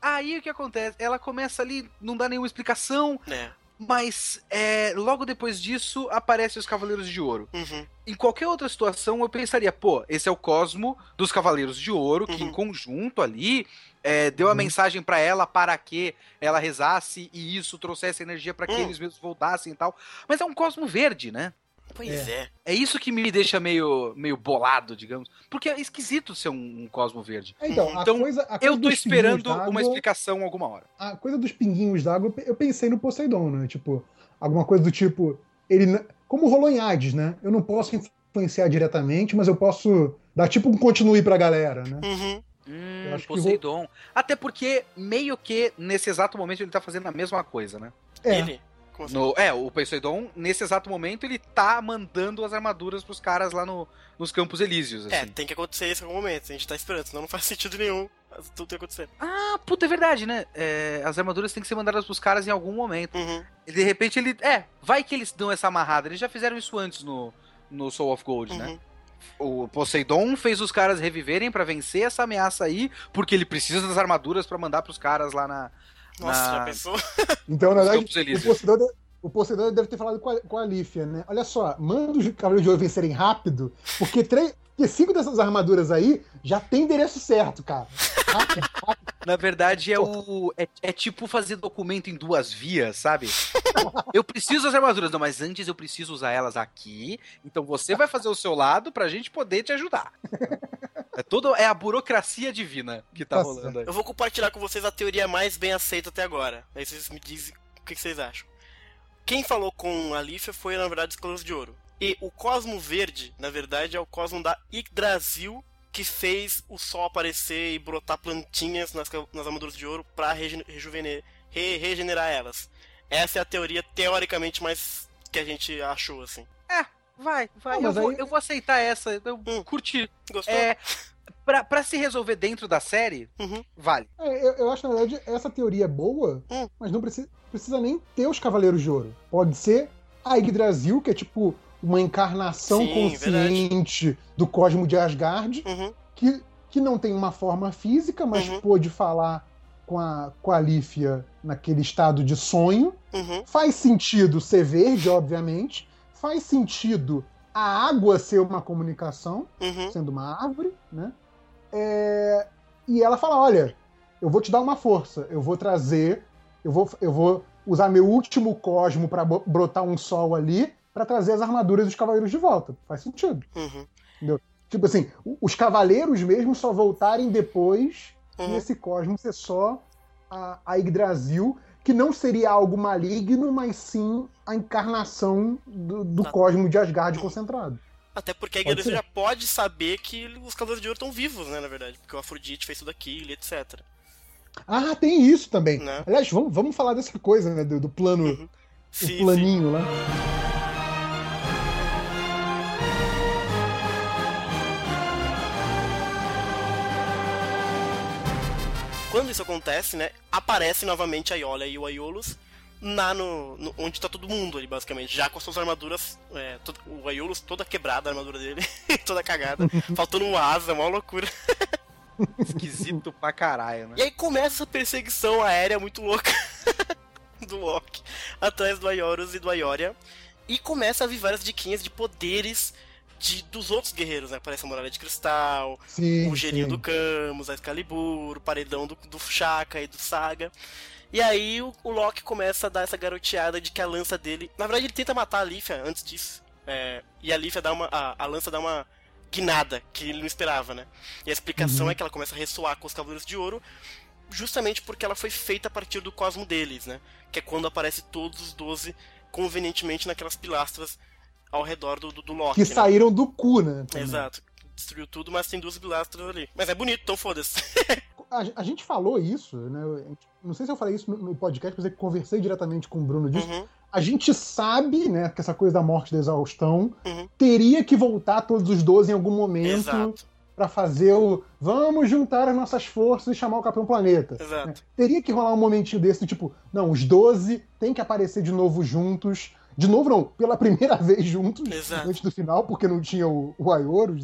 Aí o que acontece? Ela começa ali, não dá nenhuma explicação, É. mas é, logo depois disso aparecem os Cavaleiros de Ouro. Uhum. Em qualquer outra situação, eu pensaria, pô, esse é o Cosmo dos Cavaleiros de Ouro, que Uhum. em conjunto ali é, deu a Uhum. mensagem pra ela para que ela rezasse e isso trouxesse energia pra que Hum. eles mesmos voltassem e tal. Mas é um Cosmo verde, né? Pois é. É isso que me deixa meio, meio bolado, digamos. Porque é esquisito ser um, um Cosmo verde. Então, a Então, coisa, a coisa Eu tô esperando uma explicação alguma hora. a coisa dos pinguinhos d'água, eu pensei no Poseidon, né? Tipo, alguma coisa do tipo. Ele. Como rolou em Hades, né? Eu não posso influenciar diretamente, mas eu posso dar tipo um continue pra galera, né? Uhum. Hum, Eu acho que Poseidon. Até porque, meio que, nesse exato momento, ele tá fazendo a mesma coisa, né? É. Ele. Assim? No, é, o Poseidon, nesse exato momento, ele tá mandando as armaduras pros caras lá no, nos Campos Elíseos, É, assim. tem que acontecer isso em algum momento. A gente tá esperando, senão não faz sentido nenhum. Tudo tem que acontecer. Ah, puta, é verdade, né? É, as armaduras têm que ser mandadas pros caras em algum momento. Uhum. E de repente ele. É, vai que eles dão essa amarrada. Eles já fizeram isso antes no, no Soul of Gold, né? Uhum. O Poseidon fez os caras reviverem pra vencer essa ameaça aí, porque ele precisa das armaduras pra mandar pros caras lá na. Nossa, na- já pensou? Então, na verdade, o. Poseidon, o Poseidon deve ter falado com a, com a Lífia, né? Olha só, manda os Cavaleiros de Ouro vencerem rápido, porque, três, porque cinco dessas armaduras aí já tem endereço certo, cara. Rápido, rápido. Na verdade, é o. É, é tipo fazer documento em duas vias, sabe? Eu preciso das armaduras, não, mas antes eu preciso usar elas aqui. Então você vai fazer o seu lado pra gente poder te ajudar. É tudo. É a burocracia divina que tá, Tá rolando aí. Eu vou compartilhar com vocês a teoria mais bem aceita até agora. Aí vocês me dizem o que que vocês acham. Quem falou com a Lífia foi, na verdade, os Cavaleiros de Ouro. E o Cosmo Verde, na verdade, é o Cosmo da Yggdrasil, que fez o sol aparecer e brotar plantinhas nas, nas armaduras de ouro pra rejuvener, re- regenerar elas. Essa é a teoria teoricamente mais que a gente achou, assim. Vai, vai. Ah, eu, vou, aí- eu vou aceitar essa. Eu Hum. curti. Gostou? É. Pra, pra se resolver dentro da série, Uhum. vale. É, eu, eu acho, na verdade, essa teoria é boa, Hum. mas não precisa, precisa nem ter os Cavaleiros de Ouro. Pode ser a Yggdrasil, que é tipo uma encarnação Sim, consciente do cosmo de Asgard, Uhum. que, que não tem uma forma física, mas Uhum. pôde falar com a, com a Lífia naquele estado de sonho. Uhum. Faz sentido ser verde, obviamente. Faz sentido a água ser uma comunicação, Uhum. sendo uma árvore, né? É, E ela fala: olha, eu vou te dar uma força, eu vou trazer, eu vou, eu vou usar meu último cosmo para brotar um sol ali para trazer as armaduras dos cavaleiros de volta. Faz sentido. Uhum. Tipo assim, os cavaleiros mesmo só voltarem depois Uhum. nesse cosmo ser só a, a Yggdrasil, que não seria algo maligno, mas sim a encarnação do, do Tá. cosmo de Asgard concentrado. Até porque a igreja já pode saber que os Cavaleiros de Ouro estão vivos, né, na verdade. Porque o Afrodite fez tudo aquilo, e etc. Ah, tem isso também. Né? Aliás, vamos, vamos falar dessa coisa, né? Do, do plano, Uhum. o Sim, sim. planinho lá. Quando isso acontece, né, aparece novamente a Iolia e o Aiolus na, no, no- onde tá todo mundo ali, basicamente. Já com as suas armaduras, é, to- o Aiolus toda quebrada, a armadura dele, toda cagada, faltando uma asa, uma loucura. Esquisito pra caralho, né? E aí começa essa perseguição aérea muito louca do Loki atrás do Aiorus e do Aioria. E começa a vir várias diquinhas de poderes de, dos outros guerreiros, né? Aparece a Muralha de Cristal, Sim, o Gerinho sim. do Camus, a Excalibur, o Paredão do, do Shaka e do Saga. E aí o, o Loki começa a dar essa garoteada de que a lança dele. Na verdade, ele tenta matar a Lífia antes disso. É, e a Lífia dá uma. A, a lança dá uma guinada que ele não esperava, né? E a explicação Uhum. é que ela começa a ressoar com os Cavaleiros de Ouro, justamente porque ela foi feita a partir do cosmo deles, né? Que é quando aparece todos os 12 convenientemente naquelas pilastras ao redor do, do, do Loki. Que né? saíram do cu, né? também. Exato. Destruiu tudo, mas tem duas pilastras ali. Mas é bonito, então foda-se. A, a gente falou isso, né? Não sei se eu falei isso no, no podcast, mas eu conversei diretamente com o Bruno disso. Uhum. A gente sabe, né, que essa coisa da morte da exaustão Uhum. teria que voltar todos os 12 em algum momento Exato, pra fazer o vamos juntar as nossas forças e chamar o Capitão Planeta. exato. Teria que rolar um momentinho desse, tipo, não, os 12 tem que aparecer de novo juntos. De novo, não, pela primeira vez juntos, Exato. antes do final, porque não tinha o, o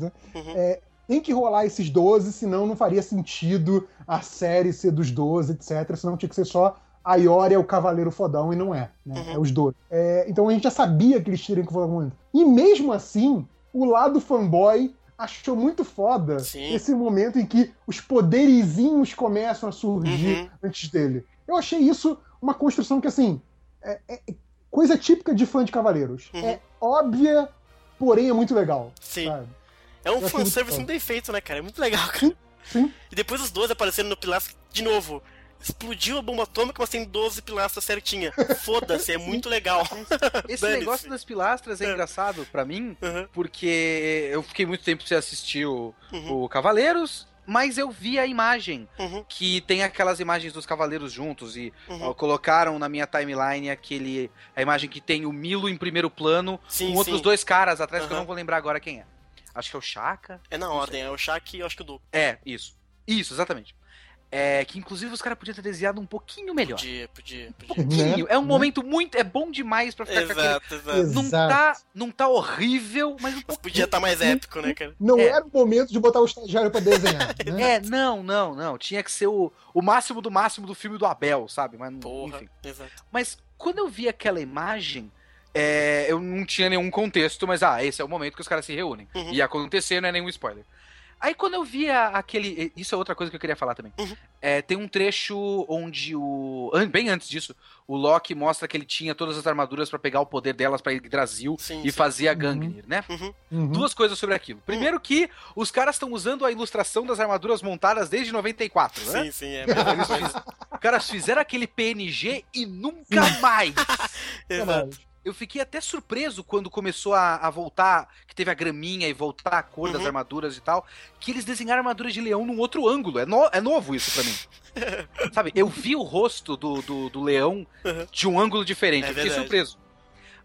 né? Uhum. É, tem que rolar esses 12, senão não faria sentido a série ser dos 12, etc. Senão tinha que ser só a Ioria, o Cavaleiro Fodão, e não é, né? Uhum. É os 12. É, então a gente já sabia que eles teriam que falar muito. E mesmo assim, o lado fanboy achou muito foda Sim. esse momento em que os poderizinhos começam a surgir Uhum. antes dele. Eu achei isso uma construção que, assim, é, é coisa típica de fã de Cavaleiros. Uhum. É óbvia, porém é muito legal. Sim. sabe? É um fanservice foda. bem feito, né, cara? É muito legal, cara. Sim. E depois os 12 aparecendo no pilastro de novo. Explodiu a bomba atômica, mas tem 12 pilastras certinha. Foda-se, é muito legal. Esse negócio das pilastras é É. engraçado pra mim, Uhum, porque eu fiquei muito tempo sem assistir o, uhum, o Cavaleiros, mas eu vi a imagem, uhum, que tem aquelas imagens dos Cavaleiros juntos, e uhum. ó, colocaram na minha timeline aquele. A imagem que tem o Milo em primeiro plano, Sim, com outros sim. dois caras atrás, que eu Aham. não vou lembrar agora quem é. Acho que é o Chaka. É na ordem, é o Shaq e eu acho que o Du. É, isso. Isso, exatamente. É, que inclusive os caras podiam ter desenhado um pouquinho melhor. Podia, podia, Um podia. pouquinho. É um Né? momento muito. É bom demais pra ficar com aquele. Exato, exato. Exato. Não tá, não tá horrível, mas um pouquinho. podia estar mais épico, né, cara? Não É. era o momento de botar o estagiário pra desenhar. né? É, não, não, não. Tinha que ser o, o máximo do máximo do filme do Abel, sabe? Mas, Porra, enfim. exato. Mas quando eu vi aquela imagem, é, eu não tinha nenhum contexto, mas ah, esse é o momento que os caras se reúnem. Uhum. E acontecer não é nenhum spoiler. Aí quando eu vi a- aquele. Isso é outra coisa que eu queria falar também. Uhum. É, tem um trecho onde o. Bem antes disso, o Loki mostra que ele tinha todas as armaduras pra pegar o poder delas pra Yggdrasil Sim, e sim. fazer a Uhum. Gangnir, né? Uhum. Uhum. Duas coisas sobre aquilo. Primeiro que os caras estão usando a ilustração das armaduras montadas desde 94, né? Sim, sim, é. Os caras fizeram aquele PNG e nunca mais. Exato. Eu fiquei até surpreso quando começou a, a voltar, que teve a graminha e voltar a cor das Uhum. armaduras e tal, que eles desenharam armaduras de leão num outro ângulo. É, no- é novo isso pra mim. Sabe, eu vi o rosto do, do, do leão Uhum. de um ângulo diferente. É eu fiquei verdade. surpreso.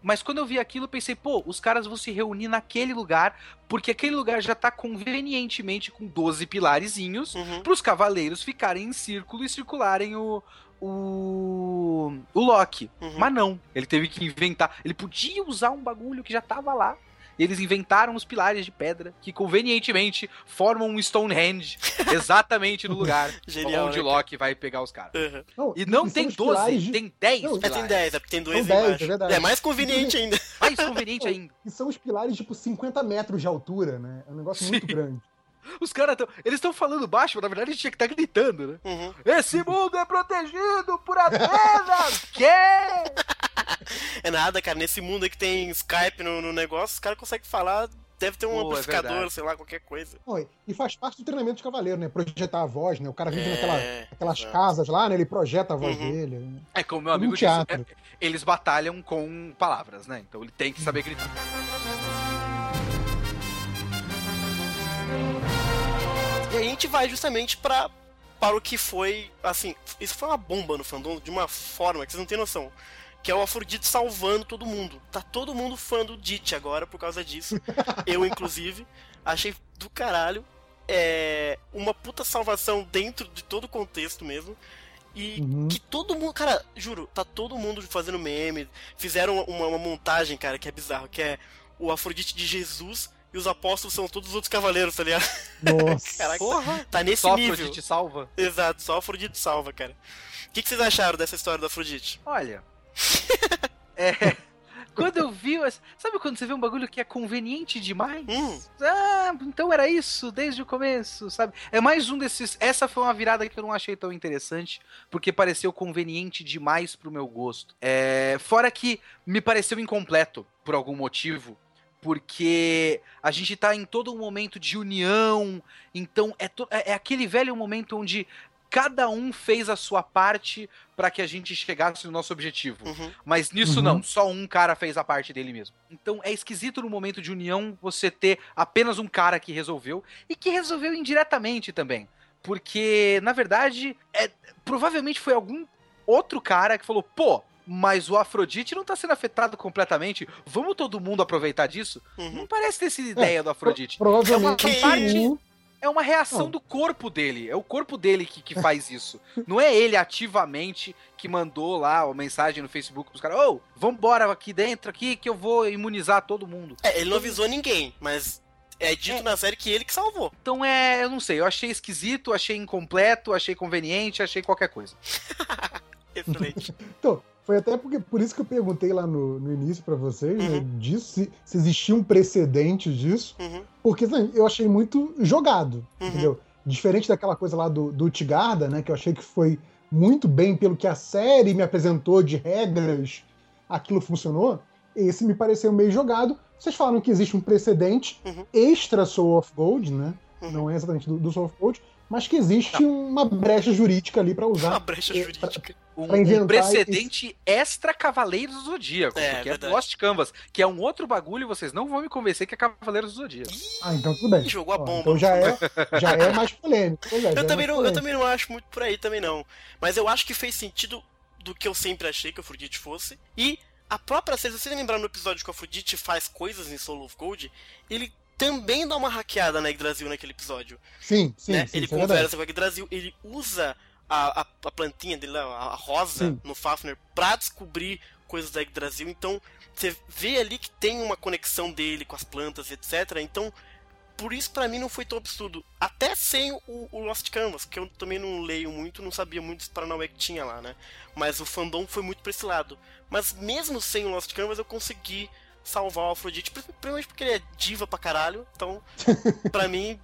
Mas quando eu vi aquilo, eu pensei, pô, os caras vão se reunir naquele lugar, porque aquele lugar já tá convenientemente com 12 pilarezinhos Uhum. para os cavaleiros ficarem em círculo e circularem o o o Loki. Uhum. Mas não, ele teve que inventar. Ele podia usar um bagulho que já tava lá e eles inventaram os pilares de pedra que convenientemente formam um Stonehenge exatamente no lugar Genial, onde né, o Loki vai pegar os caras. Uhum. Não, E não tem os 12, pilares de- tem 10 Não, É, tem pilares. 10, é porque tem dois São 10, embaixo. é verdade. É mais conveniente ainda. Mais conveniente ainda. E são os pilares, tipo, 50 metros de altura, né? É um negócio muito grande. Os caras estão. Eles estão falando baixo, mas na verdade a gente tinha que estar gritando, né? Uhum. Esse mundo é protegido por Atenas! que? É nada, cara. Nesse mundo aí que tem Skype no, no negócio, os caras conseguem falar. Deve ter um Pô, é amplificador, verdade. sei lá, qualquer coisa. E- faz parte do treinamento de cavaleiro, né? Projetar a voz, né? O cara vive É, naquela, aquelas exato. casas lá, né? Ele projeta a voz Uhum. dele. né? É como meu Um amigo disse, teatro. é- eles batalham com palavras, né? Então ele tem que saber gritar. E a gente vai justamente pra, para o que foi, assim, isso foi uma bomba no fandom de uma forma que vocês não têm noção. Que é o Afrodite salvando todo mundo. Tá todo mundo fã do Dit agora por causa disso. Eu, inclusive, achei do caralho. É uma puta salvação dentro de todo o contexto mesmo. E Uhum. que todo mundo, cara, juro, tá todo mundo fazendo meme. Fizeram uma, uma montagem, cara, que é bizarro, que é o Afrodite de Jesus e os apóstolos são todos os outros cavaleiros, tá ligado? Nossa. Caraca, Porra! tá nesse Só nível. Afrodite salva? Exato, só Afrodite salva, cara. O que, que vocês acharam dessa história da Afrodite? Olha. é. Quando eu vi. Sabe quando você vê um bagulho que é conveniente demais? Hum. Ah, então era isso desde o começo, sabe? É mais um desses. Essa foi uma virada que eu não achei tão interessante, porque pareceu conveniente demais pro meu gosto. É, Fora que me pareceu incompleto, por algum motivo. Porque a gente tá em todo um momento de união, então é, to- é é aquele velho momento onde cada um fez a sua parte para que a gente chegasse no nosso objetivo. Uhum. Mas nisso Uhum. não, só um cara fez a parte dele mesmo. Então é esquisito no momento de união você ter apenas um cara que resolveu e que resolveu indiretamente também. Porque, na verdade, é, provavelmente foi algum outro cara que falou: pô, mas o Afrodite não tá sendo afetado completamente. Vamos todo mundo aproveitar disso? Uhum. Não parece ter sido ideia do Afrodite. Provavelmente É uma parte- É uma reação Não. do corpo dele. É o corpo dele que, que faz isso. Não é ele ativamente que mandou lá a mensagem no Facebook pros caras: Ô, vambora aqui dentro aqui que eu vou imunizar todo mundo. É, ele não avisou ninguém, mas é dito É. na série que ele que salvou. Então é, eu não sei, eu achei esquisito, achei incompleto, achei conveniente, achei qualquer coisa. Excelente. Então, foi até porque, por isso que eu perguntei lá no, no início pra vocês, né, Uhum. disso, se, se existia um precedente disso, Uhum. porque assim, eu achei muito jogado, Uhum. entendeu? Diferente daquela coisa lá do, do Tigarda, né, que eu achei que foi muito bem pelo que a série me apresentou de regras, aquilo funcionou, esse me pareceu meio jogado. Vocês falaram que existe um precedente Uhum. extra Soul of Gold, né? Uhum. Não é exatamente do, do Soul of Gold, mas que existe uma brecha jurídica ali pra Uma usar. brecha É, jurídica. Um, um precedente extra Cavaleiros do Zodíaco, É, porque é verdade. Lost Canvas, que é um outro bagulho, vocês não vão me convencer que é Cavaleiros do Zodíaco. Ah, então tudo bem. Jogou a bomba. Então já é, já é mais polêmico. É, é Eu também, mais não, eu também não acho muito por aí também não. Mas eu acho que fez sentido do que eu sempre achei que o Afrodite fosse. E a própria série, se vocês lembraram no episódio que o Afrodite faz coisas em Soul of Gold, ele também dá uma hackeada na Yggdrasil naquele episódio. Sim, sim, né? sim, ele é verdade. conversa com a Yggdrasil, ele usa a, a, a plantinha dele, a, a rosa, Sim. no Fafner, pra descobrir coisas da Yggdrasil. Então, você vê ali que tem uma conexão dele com as plantas, etc. Então, por isso pra mim não foi tão absurdo. Até sem o, o Lost Canvas, que eu também não leio muito, não sabia muito dos Paranauê que tinha lá, né? Mas o fandom foi muito pra esse lado. Mas mesmo sem o Lost Canvas, eu consegui salvar o Afrodite, principalmente porque ele é diva pra caralho. Então, pra mim,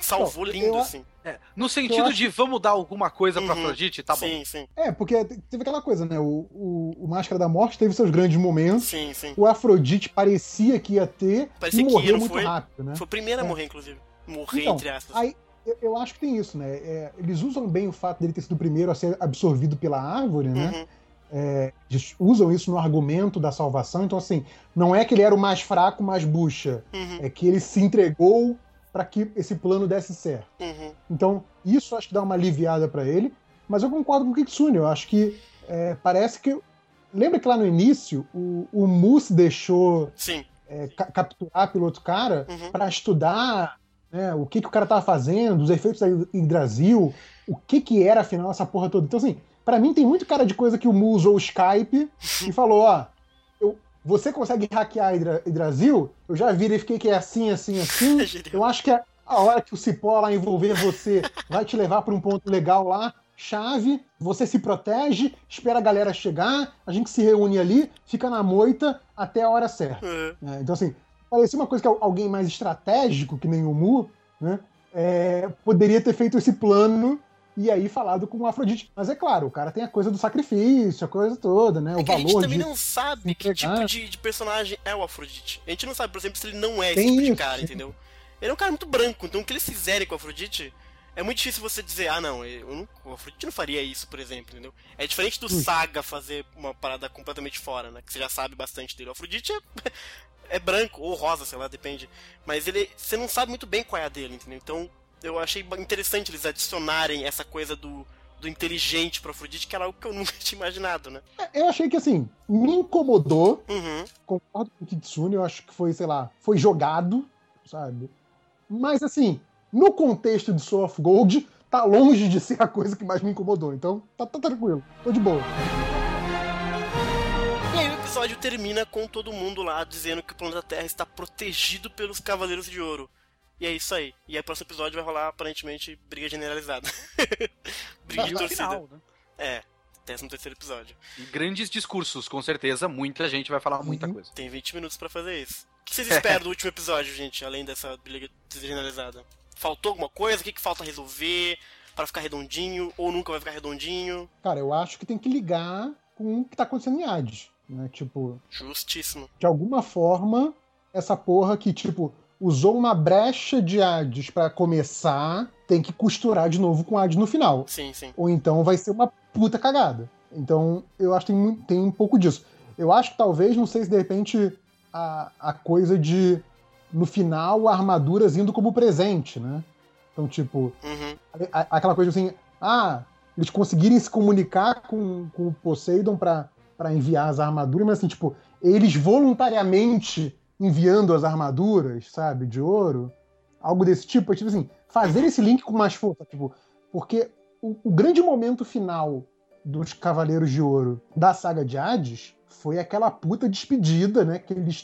salvou Não, lindo, eu- assim. É, no sentido acho- de vamos dar alguma coisa pra Uhum. Afrodite, tá bom. sim, sim, É, porque teve aquela coisa, né? O, o, o Máscara da Morte teve seus grandes momentos. sim, sim. O Afrodite parecia que ia ter Parecia e que morreu não muito foi. rápido, né? Foi o primeiro a É. morrer, inclusive. Morrer, Então, entre aspas. Aí, eu, eu acho que tem isso, né? É, eles usam bem o fato dele ter sido o primeiro a ser absorvido pela árvore, né? Uhum. É, eles usam isso no argumento da salvação. Então, assim, não é que ele era o mais fraco, mais bucha. Uhum. É que ele se entregou para que esse plano desse certo. Uhum. Então, isso acho que dá uma aliviada para ele. Mas eu concordo com o Kitsune. Eu acho que é, parece que. Lembra que lá no início o, o Moose deixou Sim. é, ca- capturar pelo outro cara Uhum. para estudar né, o que, que o cara tava fazendo, os efeitos da Yggdrasil, o que que era afinal essa porra toda. Então, assim, pra mim tem muito cara de coisa que o Mu usou o Skype e falou, ó, você consegue hackear Hidra Hidrasil? Eu já verifiquei que é assim, assim, assim. É. Eu acho que a, a hora que o cipó lá envolver você vai te levar para um ponto legal lá. Chave, você se protege, espera a galera chegar, a gente se reúne ali, fica na moita até a hora certa. É. né? Então, assim, parecia uma coisa que alguém mais estratégico, que nem o Mu, né? é, poderia ter feito esse plano e aí falado com o Afrodite. Mas é claro, o cara tem a coisa do sacrifício, a coisa toda, né? É o que a gente valor também não sabe que tipo de, de personagem é o Afrodite. A gente não sabe, por exemplo, se ele não é esse Tem tipo de cara, sim. entendeu? Ele é um cara muito branco, então o que eles fizerem com o Afrodite é muito difícil você dizer, ah não, eu não- o Afrodite não faria isso, por exemplo, entendeu? É diferente do Hum. Saga fazer uma parada completamente fora, né? Que você já sabe bastante dele. O Afrodite é, é branco, ou rosa, sei lá, depende. Mas ele. Você não sabe muito bem qual é a dele, entendeu? Então eu achei interessante eles adicionarem essa coisa do. Do inteligente pro Afrodite, que era algo que eu nunca tinha imaginado, né? Eu achei que, assim, me incomodou. Uhum. Concordo com o Kitsune, eu acho que foi, sei lá, foi jogado, sabe? Mas, assim, no contexto de Soul of Gold, tá longe de ser a coisa que mais me incomodou. Então, tá, tá tranquilo, tô de boa. E aí o episódio termina com todo mundo lá dizendo que o planeta Terra está protegido pelos Cavaleiros de Ouro. E é isso aí. E aí o próximo episódio vai rolar aparentemente briga generalizada. briga de torcida. final, né? É, 13 terceiro episódio. E grandes discursos, com certeza. Muita gente vai falar muita Uhum. coisa. Tem 20 minutos pra fazer isso. O que vocês esperam do último episódio, gente, além dessa briga generalizada? Faltou alguma coisa? O que, que falta resolver para ficar redondinho? Ou nunca vai ficar redondinho? Cara, eu acho que tem que ligar com o que tá acontecendo em Hades. Né? Tipo, Justíssimo. de alguma forma, essa porra que, tipo, usou uma brecha de Hades pra começar, tem que costurar de novo com Hades no final. Sim, sim. Ou então vai ser uma puta cagada. Então, eu acho que tem, tem um pouco disso. Eu acho que talvez, não sei se de repente a, a coisa de, no final, armaduras indo como presente, né? Então, tipo, Uhum. a- a- aquela coisa assim, ah, eles conseguirem se comunicar com, com o Poseidon pra enviar as armaduras, mas assim, tipo, eles voluntariamente enviando as armaduras, sabe, de ouro, algo desse tipo, tipo assim, fazer esse link com mais força, tipo, porque o, o grande momento final dos Cavaleiros de Ouro da saga de Hades foi aquela puta despedida, né, que eles,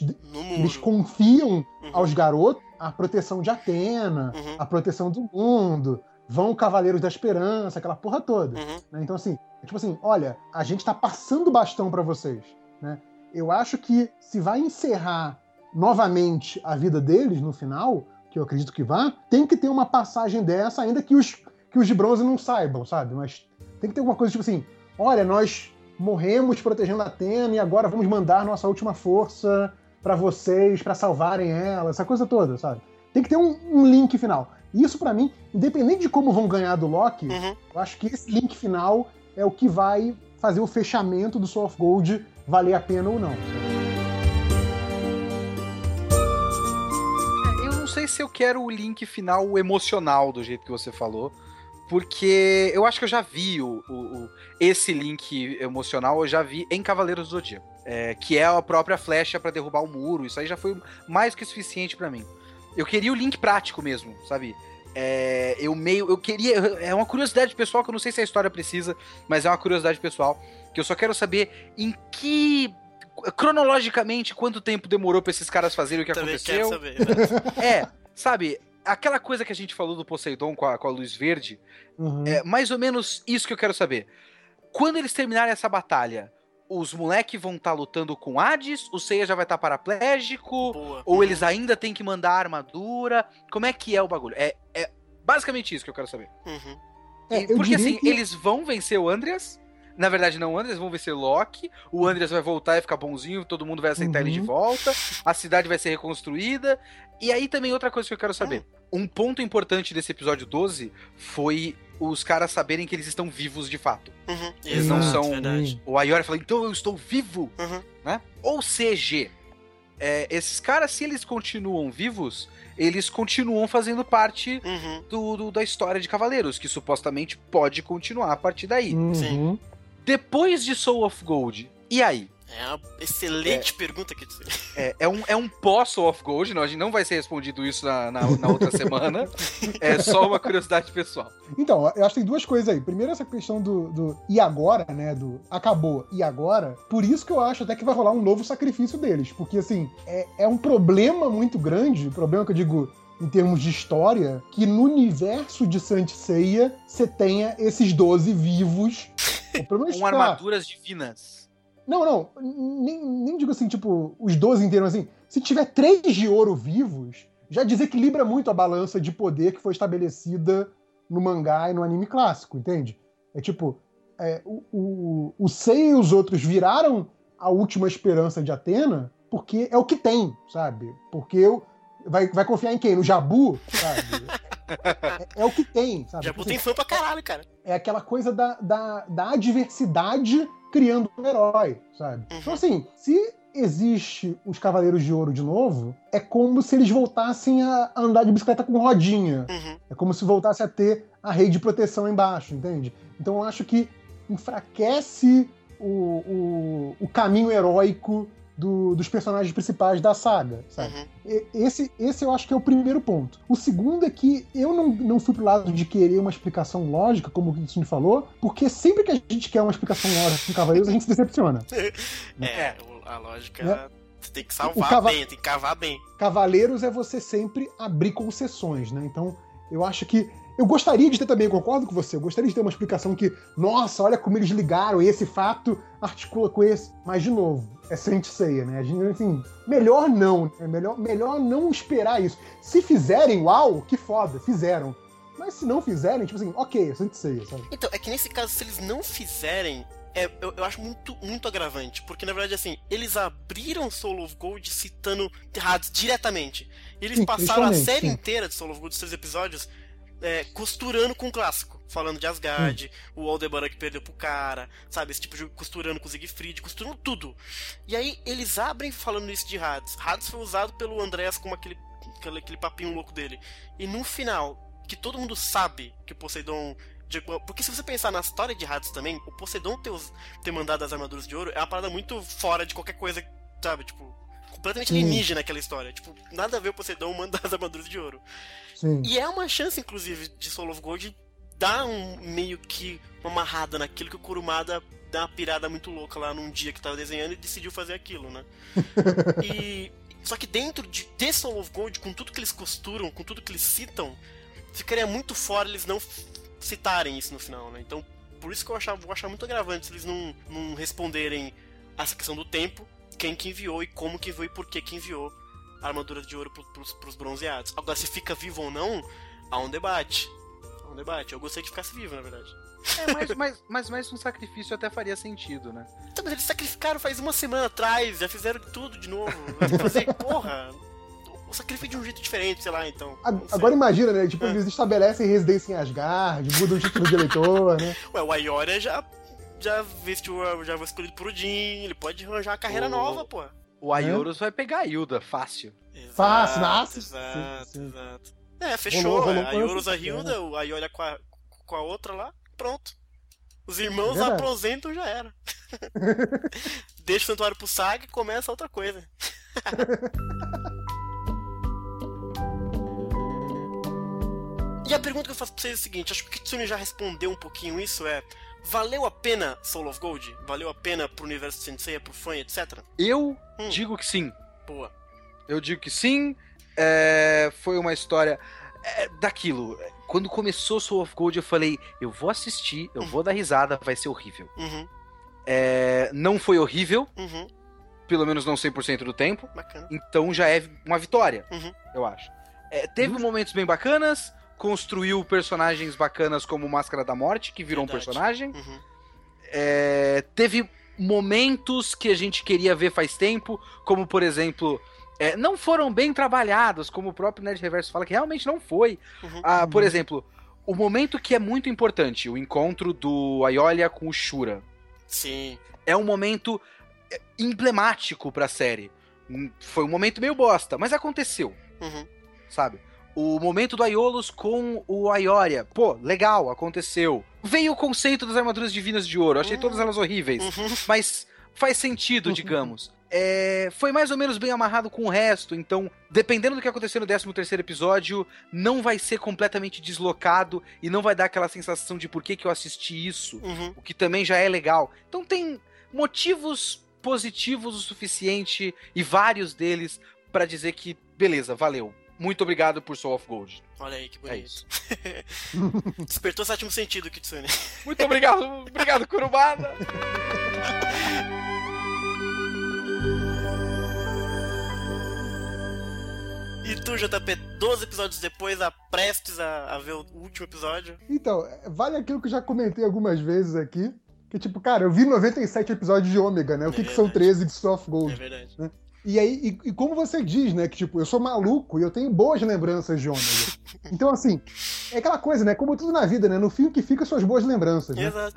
eles confiam Uhum. aos garotos a proteção de Atena, Uhum. a proteção do mundo, vão Cavaleiros da Esperança, aquela porra toda. Uhum. né? Então, assim, é tipo assim, olha, a gente tá passando bastão pra vocês, né? Eu acho que se vai encerrar novamente a vida deles no final, que eu acredito que vá, tem que ter uma passagem dessa, ainda que os, que os de bronze não saibam, sabe? Mas tem que ter alguma coisa tipo assim, olha, nós morremos protegendo a Atena e agora vamos mandar nossa última força pra vocês, pra salvarem ela, essa coisa toda, sabe? Tem que ter um, um link final. E isso, pra mim, independente de como vão ganhar do Loki, Uhum. eu acho que esse link final é o que vai fazer o fechamento do Soul of Gold valer a pena ou não. Se eu quero o link final emocional do jeito que você falou. Porque eu acho que eu já vi o, o- o- esse link emocional, eu já vi em Cavaleiros do Zodíaco. É, que é a própria flecha pra derrubar o muro. Isso aí já foi mais que suficiente pra mim. Eu queria o link prático mesmo, sabe? É, eu meio. Eu queria. É uma curiosidade pessoal que eu não sei se a história precisa, mas é uma curiosidade pessoal. Que eu só quero saber em que. Cronologicamente, quanto tempo demorou pra esses caras fazerem o que Também aconteceu. saber. exato. É, sabe, aquela coisa que a gente falou do Poseidon com a, com a luz verde, Uhum. é mais ou menos isso que eu quero saber. Quando eles terminarem essa batalha, os moleques vão estar lutando com Hades, o Seiya já vai estar paraplégico, Boa. ou eles ainda têm que mandar a armadura? Como é que é o bagulho? É, é basicamente isso que eu quero saber. Uhum. É, E- eu porque assim, que- eles vão vencer o Andreas. Na verdade, não o Andreas, vão vencer Loki. O Andreas vai voltar e ficar bonzinho, todo mundo vai aceitar ele de Uhum. volta. A cidade vai ser reconstruída. E aí também outra coisa que eu quero saber. Um ponto importante desse episódio 12 foi os caras saberem que eles estão vivos de fato. Uhum. Eles não Exato, são- Verdade. O Ayori fala, então eu estou vivo, Uhum. né? Ou CG. É, esses caras, se eles continuam vivos, eles continuam fazendo parte Uhum. do, do- da história de Cavaleiros, que supostamente pode continuar a partir daí. Uhum. sim. Depois de Soul of Gold, e aí? É uma excelente pergunta que É, é um, é um pós of Gold, não, a gente não vai ser respondido isso na, na, na outra semana. É só uma curiosidade pessoal. Então, eu acho que tem duas coisas aí. Primeiro, essa questão do, do e agora, né? Do acabou e agora. Por isso que eu acho até que vai rolar um novo sacrifício deles. Porque, assim, é, é um problema muito grande, problema que eu digo em termos de história, que no universo de Saint Seiya você tenha esses 12 vivos. Com armaduras divinas. Não, não, nem, nem digo assim, tipo, os 12 inteiros, assim. Se tiver três de ouro vivos, já desequilibra muito a balança de poder que foi estabelecida no mangá e no anime clássico, entende? É tipo, é, o, o, o Sei e os outros viraram a última esperança de Atena porque é o que tem, sabe? Porque eu, vai, vai confiar em quem? No Jabu, sabe? é, é, o que tem, sabe? Jabu tipo, tem fã pra caralho, cara. É aquela coisa da, da, da adversidade criando um herói, sabe? Uhum. Então, assim, se existe os Cavaleiros de Ouro de novo, é como se eles voltassem a andar de bicicleta com rodinha. Uhum. É como se voltasse a ter a rede de proteção embaixo, entende? Então eu acho que enfraquece o, o, o caminho heróico do, dos personagens principais da saga, sabe? Uhum. Esse, esse eu acho que é o primeiro ponto. O segundo é que eu não, não fui pro lado de querer uma explicação lógica, como o Kitsune falou, porque sempre que a gente quer uma explicação lógica com Cavaleiros, a gente se decepciona. é, a lógica... Né? Você tem que salvar cava... bem, tem que cavar bem. Cavaleiros é você sempre abrir concessões, né? Então, eu acho que eu gostaria de ter também, concordo com você, eu gostaria de ter uma explicação que, nossa, olha como eles ligaram, e esse fato articula com esse. Mas, de novo, é Saint Seiya, né? A gente, assim, melhor não, é melhor, melhor não esperar isso. Se fizerem, uau, que foda, fizeram. Mas se não fizerem, tipo assim, ok, é Saint Seiya, sabe? Então, é que nesse caso, se eles não fizerem, é, eu, eu, acho muito, muito agravante. Porque, na verdade, assim, eles abriram Soul of Gold citando Hades diretamente. Eles passaram a série sim. inteira de Soul of Gold, seis episódios, é, costurando com o clássico. Falando de Asgard, hum. o Aldebaran que perdeu pro cara, sabe? Esse tipo de costurando com o Siegfried, costurando tudo. E aí eles abrem falando isso de Hades. Hades foi usado pelo Andreas como aquele, aquele, aquele papinho louco dele. E no final, que todo mundo sabe que o Poseidon porque se você pensar na história de Hades também, o Poseidon ter, ter mandado as armaduras de ouro é uma parada muito fora de qualquer coisa, sabe? Tipo, completamente alienígena aquela história. Tipo, nada a ver o Poseidon mandar as armaduras de ouro. Sim. E é uma chance, inclusive, de Soul of Gold dar um meio que uma amarrada naquilo que o Kurumada dá uma pirada muito louca lá num dia que tava desenhando e decidiu fazer aquilo, né? e. Só que dentro de The Soul of Gold, com tudo que eles costuram, com tudo que eles citam, ficaria muito fora eles não citarem isso no final, né? Então, por isso que eu achava, vou achar muito agravante se eles não, não responderem essa questão do tempo, quem que enviou e como que enviou e por que que enviou a armadura de ouro pro, pros, pros bronzeados. Agora, se fica vivo ou não, há um debate. Há um debate. Eu gostaria que ficasse vivo, na verdade. É, mas, mas, mas, mas um sacrifício até faria sentido, né? Então, mas eles sacrificaram faz uma semana atrás, já fizeram tudo de novo. Fazer, porra, o sacrifício de um jeito diferente, sei lá, então. Agora imagina, né? Tipo, é. eles estabelecem residência em Asgard, mudam o título de eleitor, né? Ué, o Ayoria já, já vestiu, já foi escolhido pro Odin, ele pode arranjar uma carreira o... nova, pô. O Ayorus é? vai pegar a Hilda, fácil. Exato, fácil, nossa. Exato, sim, sim. exato. É, fechou. Rolou, rolou é, a Ayorus a Hilda, o Ayoria com a, com a outra lá, pronto. Os irmãos é aposentam já era. Deixa o santuário pro Sag e começa outra coisa. E a pergunta que eu faço pra vocês é a seguinte: acho que o Kitsune já respondeu um pouquinho isso, é. Valeu a pena Soul of Gold? Valeu a pena pro universo Sensei, pro fã, etc? Eu hum. digo que sim. Boa. Eu digo que sim. É... Foi uma história é, daquilo. Quando começou Soul of Gold, eu falei: eu vou assistir, eu uhum. vou dar risada, vai ser horrível. Uhum. É... Não foi horrível. Uhum. Pelo menos não 100% do tempo. Bacana. Então já é uma vitória, uhum. eu acho. É, teve uhum. momentos bem bacanas, construiu personagens bacanas como Máscara da Morte, que virou Verdade. um personagem. Uhum. É, teve momentos que a gente queria ver faz tempo, como por exemplo. É, não foram bem trabalhados, como o próprio Nerd Reverso fala que realmente não foi. Uhum. Ah, por uhum. exemplo, o momento que é muito importante, o encontro do Aiolia com o Shura. Sim. É um momento é, emblemático pra série. Hum, foi um momento meio bosta, mas aconteceu. Uhum. Sabe? O momento do Aiolos com o Aioria. Pô, legal, aconteceu. Veio o conceito das armaduras divinas de ouro. Eu achei uhum. todas elas horríveis. Uhum. Mas faz sentido, digamos. É, foi mais ou menos bem amarrado com o resto, então, dependendo do que acontecer no 13 terceiro episódio, não vai ser completamente deslocado e não vai dar aquela sensação de por que, que eu assisti isso, Uhum. o que também já é legal. Então tem motivos positivos o suficiente e vários deles pra dizer que, beleza, valeu. Muito obrigado por Soul of Gold. Olha aí, que É bonito. isso. Despertou o sétimo sentido, Kitsune. Muito obrigado, obrigado, Kurumada. E tu, JP, 12 episódios depois, a prestes a, a ver o último episódio. Então, é, vale aquilo que eu já comentei algumas vezes aqui. Que, tipo, cara, eu vi 97 episódios de Ômega, né? O que, É que são verdade. 13 de Soft É Gold? verdade. E aí, e, e como você diz, né? Que, tipo, eu sou maluco e eu tenho boas lembranças de Ômega. Então, assim, é aquela coisa, né? Como tudo na vida, né? No fim, que fica são as boas lembranças, né? Exato.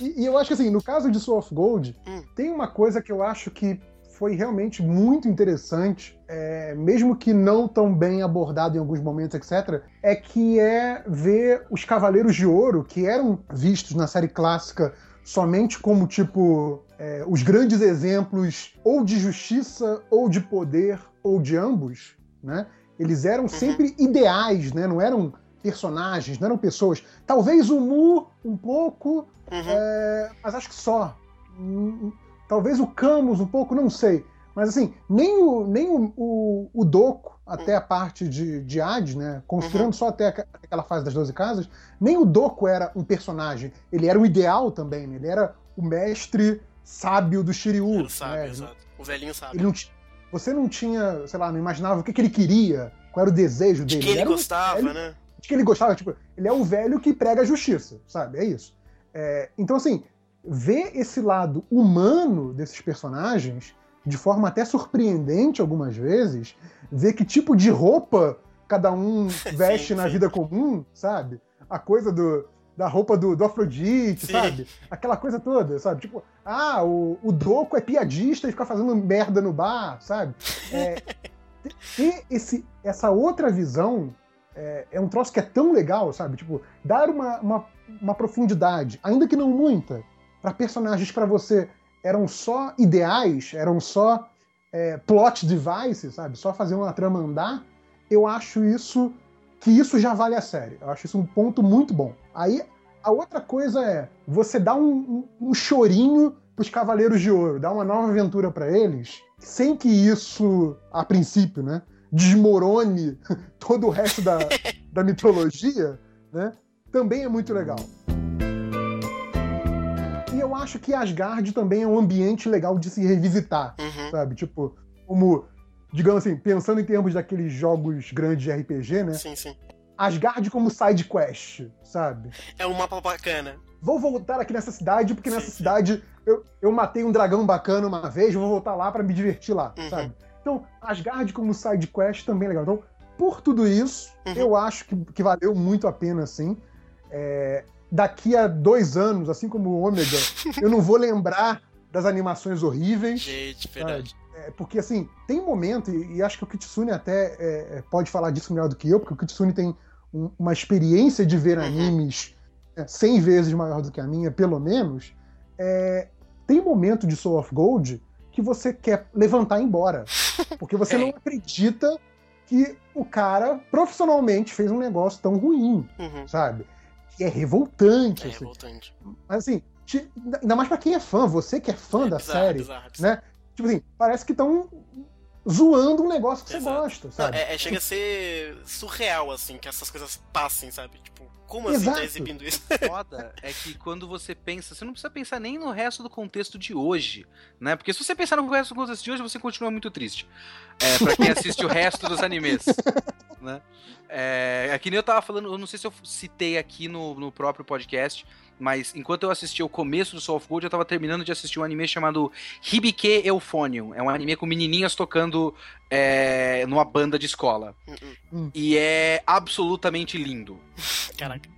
E, e eu acho que assim, no caso de Soul of Gold, Hum. tem uma coisa que eu acho que foi realmente muito interessante, é, mesmo que não tão bem abordado em alguns momentos, etc., é que é ver os Cavaleiros de Ouro, que eram vistos na série clássica somente como, tipo, é, os grandes exemplos ou de justiça, ou de poder, ou de ambos, né? Eles eram sempre ideais, né? Não eram personagens, não eram pessoas. Talvez o Mu um pouco, Uhum. é, mas acho que só. Talvez o Camus um pouco, não sei. Mas assim, nem o, nem o, o, o Doco, até a parte de, de Hades, né? Considerando só até aquela fase das 12 casas, nem o Doco era um personagem. Ele era um ideal também, né? Ele era o mestre sábio do Shiryu. Ele sabe, né? exato. O velhinho. Ele não você não tinha, sei lá, não imaginava o que, que ele queria, qual era o desejo De dele. quem ele era um gostava, velho- né? de que ele gostava, tipo, ele é o velho que prega a justiça, sabe? É isso. É, então, assim, ver esse lado humano desses personagens, de forma até surpreendente algumas vezes, ver que tipo de roupa cada um veste na sim. vida comum, sabe? A coisa do, da roupa do, do Afrodite, Sim. sabe? Aquela coisa toda, sabe? Tipo, ah, o, o Doco é piadista e fica fazendo merda no bar, sabe? É, ter esse, essa outra visão é, é um troço que é tão legal, sabe? Tipo, dar uma, uma, uma profundidade, ainda que não muita, para personagens pra você eram só ideais, eram só é, plot devices, sabe? Só fazer uma trama andar. Eu acho isso que isso já vale a série. Eu acho isso um ponto muito bom. Aí a outra coisa é você dá um, um, um chorinho pros Cavaleiros de Ouro, dá uma nova aventura para eles, sem que isso, a princípio, né, desmorone todo o resto da, da mitologia, né? Também é muito legal. Eu acho que Asgard também é um ambiente legal de se revisitar, Uhum. sabe? Tipo, como, digamos assim, pensando em termos daqueles jogos grandes de RPG, né? Sim, sim. Asgard como side quest, sabe? É um mapa bacana. Vou voltar aqui nessa cidade, porque Sim, nessa sim. cidade eu, eu matei um dragão bacana uma vez, vou voltar lá pra me divertir lá, Uhum. sabe? Então, Asgard como side quest também é legal. Então, por tudo isso, Uhum. eu acho que, que valeu muito a pena, assim. É, daqui a dois anos, assim como o Ômega, eu não vou lembrar das animações horríveis. Gente, verdade. É, porque, assim, tem momento, e, e acho que o Kitsune até é, é, pode falar disso melhor do que eu, porque o Kitsune tem um- uma experiência de ver Uhum. animes é, 100 vezes maior do que a minha, pelo menos. É, tem momento de Soul of Gold que você quer levantar e ir embora. Porque você Tem. não acredita que o cara profissionalmente fez um negócio tão ruim, Uhum. sabe? Que é revoltante. É assim. revoltante. Mas assim, te- ainda mais pra quem é fã, você que é fã É da bizarro, série, bizarro, bizarro. né? Tipo assim, parece que estão zoando um negócio que Exato. você gosta, Não, sabe? é, é- chega a ser surreal, assim, que essas coisas passem, sabe? Tipo, como assim Exato. tá exibindo isso? foda é que quando você pensa, você não precisa pensar nem no resto do contexto de hoje, né? Porque se você pensar no resto do contexto de hoje, você continua muito triste. É, pra quem assiste o resto dos animes, né? É, é que nem eu tava falando, eu não sei se eu citei aqui no, no próprio podcast, mas enquanto eu assistia o começo do Soul of Gold, eu tava terminando de assistir um anime chamado Hibike Euphonium. É um anime com menininhas tocando é, numa banda de escola. Hum, E é absolutamente lindo. Caraca.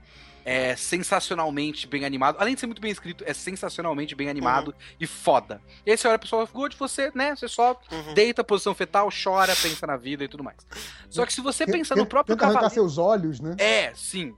É sensacionalmente bem animado. Além de ser muito bem escrito, é sensacionalmente bem animado e foda. E aí você olha pro Soul of Gold, você, né, você só Uhum. deita, posição fetal, chora, pensa na vida e tudo mais. Só que se você pensa no próprio Tenta cavaleiro... seus olhos, né? É, sim.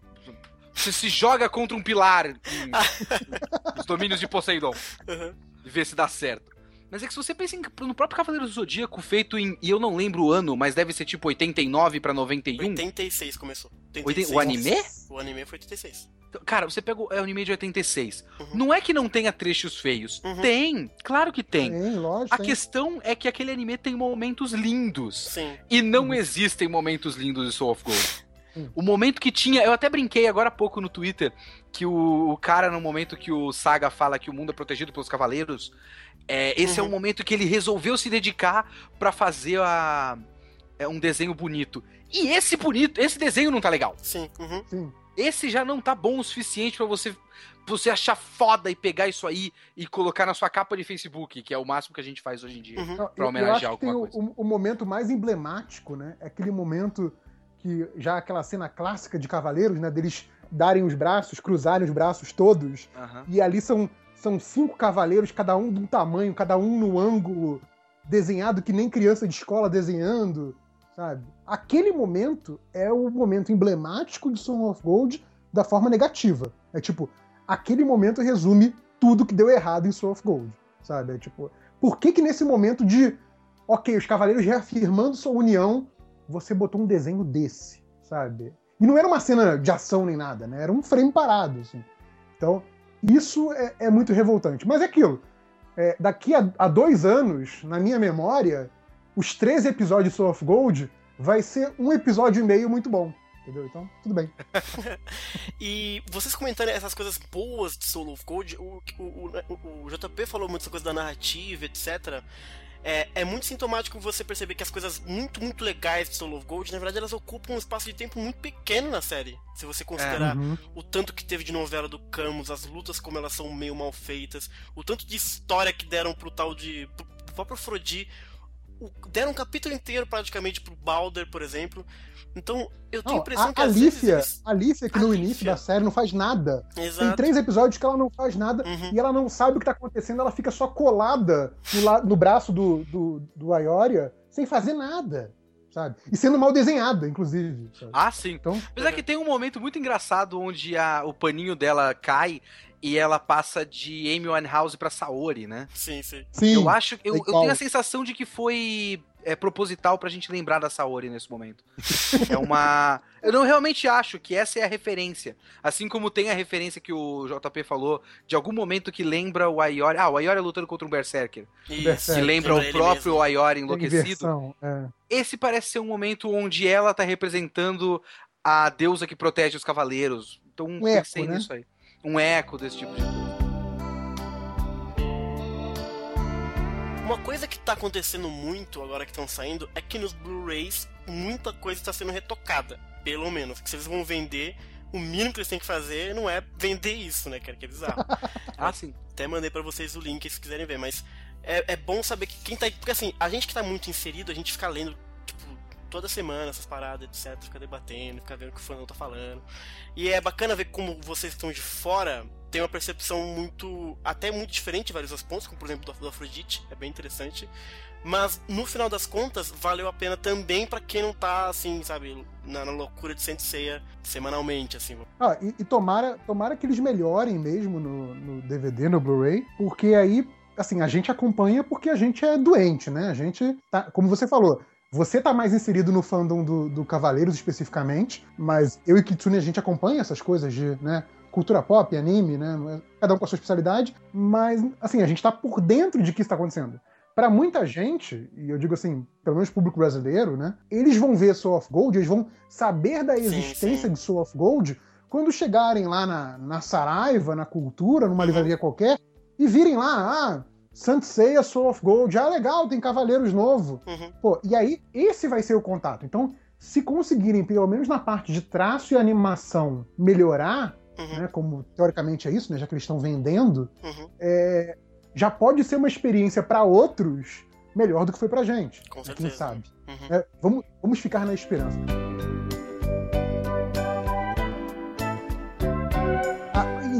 Você se joga contra um pilar em- nos domínios de Poseidon. Uhum. ver se dá certo. Mas é que se você pensa em, no próprio Cavaleiro do Zodíaco, feito em. E eu não lembro o ano, mas deve ser tipo 89 pra 91. 86 começou. 86. O anime? O anime foi 86. Então, cara, você pega o é anime de 86. Uhum. Não é que não tenha trechos feios. Uhum. Tem, claro que tem. tem lógico, a tem. questão é que aquele anime tem momentos lindos. Sim. E não existem momentos lindos de Soul of Gold. O momento que tinha. Eu até brinquei agora há pouco no Twitter que o, o, cara, no momento que o Saga fala que o mundo é protegido pelos cavaleiros, é, esse uhum. é o momento que ele resolveu se dedicar para fazer a, é, um desenho bonito. E esse bonito, esse desenho não tá legal. Sim. Uhum. Sim. Esse já não tá bom o suficiente para você você achar foda e pegar isso aí e colocar na sua capa de Facebook, que é o máximo que a gente faz hoje em dia, uhum. pra homenagear alguma coisa. O, o, momento mais emblemático, né? É aquele momento que já aquela cena clássica de Cavaleiros, né? Deles darem os braços, cruzarem os braços todos. Uhum. E ali são, são cinco cavaleiros, cada um de um tamanho, cada um no ângulo, desenhado que nem criança de escola desenhando, sabe? Aquele momento é o momento emblemático de Song of Gold da forma negativa. É tipo, aquele momento resume tudo que deu errado em Soul of Gold, sabe? É tipo, por que que nesse momento de, ok, os cavaleiros reafirmando sua união, você botou um desenho desse, sabe? E não era uma cena de ação nem nada, né? Era um frame parado, assim. Então, isso é, é muito revoltante. Mas é aquilo. É, daqui a, a, dois anos, na minha memória, os 13 episódios de Soul of Gold vai ser um episódio e meio muito bom. Entendeu? Então, tudo bem. e vocês comentando essas coisas boas de Soul of Gold, o, o, o, o JP falou muito essa coisa da narrativa, etc é, é muito sintomático você perceber que as coisas muito, muito legais de Soul of Gold, na verdade, elas ocupam um espaço de tempo muito pequeno na série. Se você considerar é, uhum. o tanto que teve de novela do Camus, as lutas como elas são meio mal feitas, o tanto de história que deram pro tal de. pro próprio Frodi. deram um capítulo inteiro praticamente pro Balder, por exemplo. Então, eu tenho não, a impressão a, que a Alicia, vezes... a Alicia, que no Alicia. início da série não faz nada. Exato. Tem três episódios que ela não faz nada uhum. e ela não sabe o que tá acontecendo, ela fica só colada no, no braço do, do, do Ayoria sem fazer nada. Sabe? E sendo mal desenhada, inclusive. Sabe? Ah, sim. Então, Apesar que tem um momento muito engraçado onde a, o paninho dela cai e ela passa de Amy Winehouse pra Saori, né? Sim, sim. sim eu acho, eu, eu tenho a sensação de que foi é proposital pra gente lembrar da Saori nesse momento. é uma. Eu não realmente acho que essa é a referência. Assim como tem a referência que o JP falou, de algum momento que lembra o Ayori. Ah, o Ayori lutando contra um Berserker. Isso. Que lembra o próprio Ayori enlouquecido. É. Esse parece ser um momento onde ela tá representando a deusa que protege os cavaleiros. Então um pensei eco, né? nisso aí. Um eco desse tipo de coisa. Uma coisa que tá acontecendo muito agora que estão saindo é que nos Blu-rays muita coisa está sendo retocada. Pelo menos. Que se eles vão vender, o mínimo que eles têm que fazer não é vender isso, né? Que é bizarro. ah, sim. Até mandei para vocês o link se quiserem ver, mas é, é bom saber que quem tá. Porque assim, a gente que tá muito inserido, a gente fica lendo toda semana essas paradas, etc. Fica debatendo, fica vendo o que o fã tá falando. E é bacana ver como vocês estão de fora tem uma percepção muito. até muito diferente em vários pontos, como por exemplo do, do Afrodite, é bem interessante. Mas no final das contas, valeu a pena também para quem não tá, assim, sabe, na, na loucura de Senseia semanalmente, assim. Ah, e, e, tomara, tomara que eles melhorem mesmo no, no DVD, no Blu-ray, porque aí, assim, a gente acompanha porque a gente é doente, né? A gente tá, como você falou, você tá mais inserido no fandom do, do Cavaleiros especificamente, mas eu e Kitsune a gente acompanha essas coisas de, né, cultura pop, anime, né, cada um com a sua especialidade, mas, assim, a gente tá por dentro de que está acontecendo. Para muita gente, e eu digo assim, pelo menos público brasileiro, né, eles vão ver Soul of Gold, eles vão saber da existência sim, sim. de Soul of Gold quando chegarem lá na, na Saraiva, na Cultura, numa uhum. livraria qualquer, e virem lá, ah, Seiya Soul of Gold. Ah, legal, tem Cavaleiros novo. Uhum. Pô, e aí, esse vai ser o contato. Então, se conseguirem, pelo menos na parte de traço e animação, melhorar, uhum. né, como teoricamente é isso, né, já que eles estão vendendo, uhum. é, já pode ser uma experiência para outros melhor do que foi pra gente. Com né, certeza. Quem sabe? Uhum. É, vamos, vamos ficar na esperança.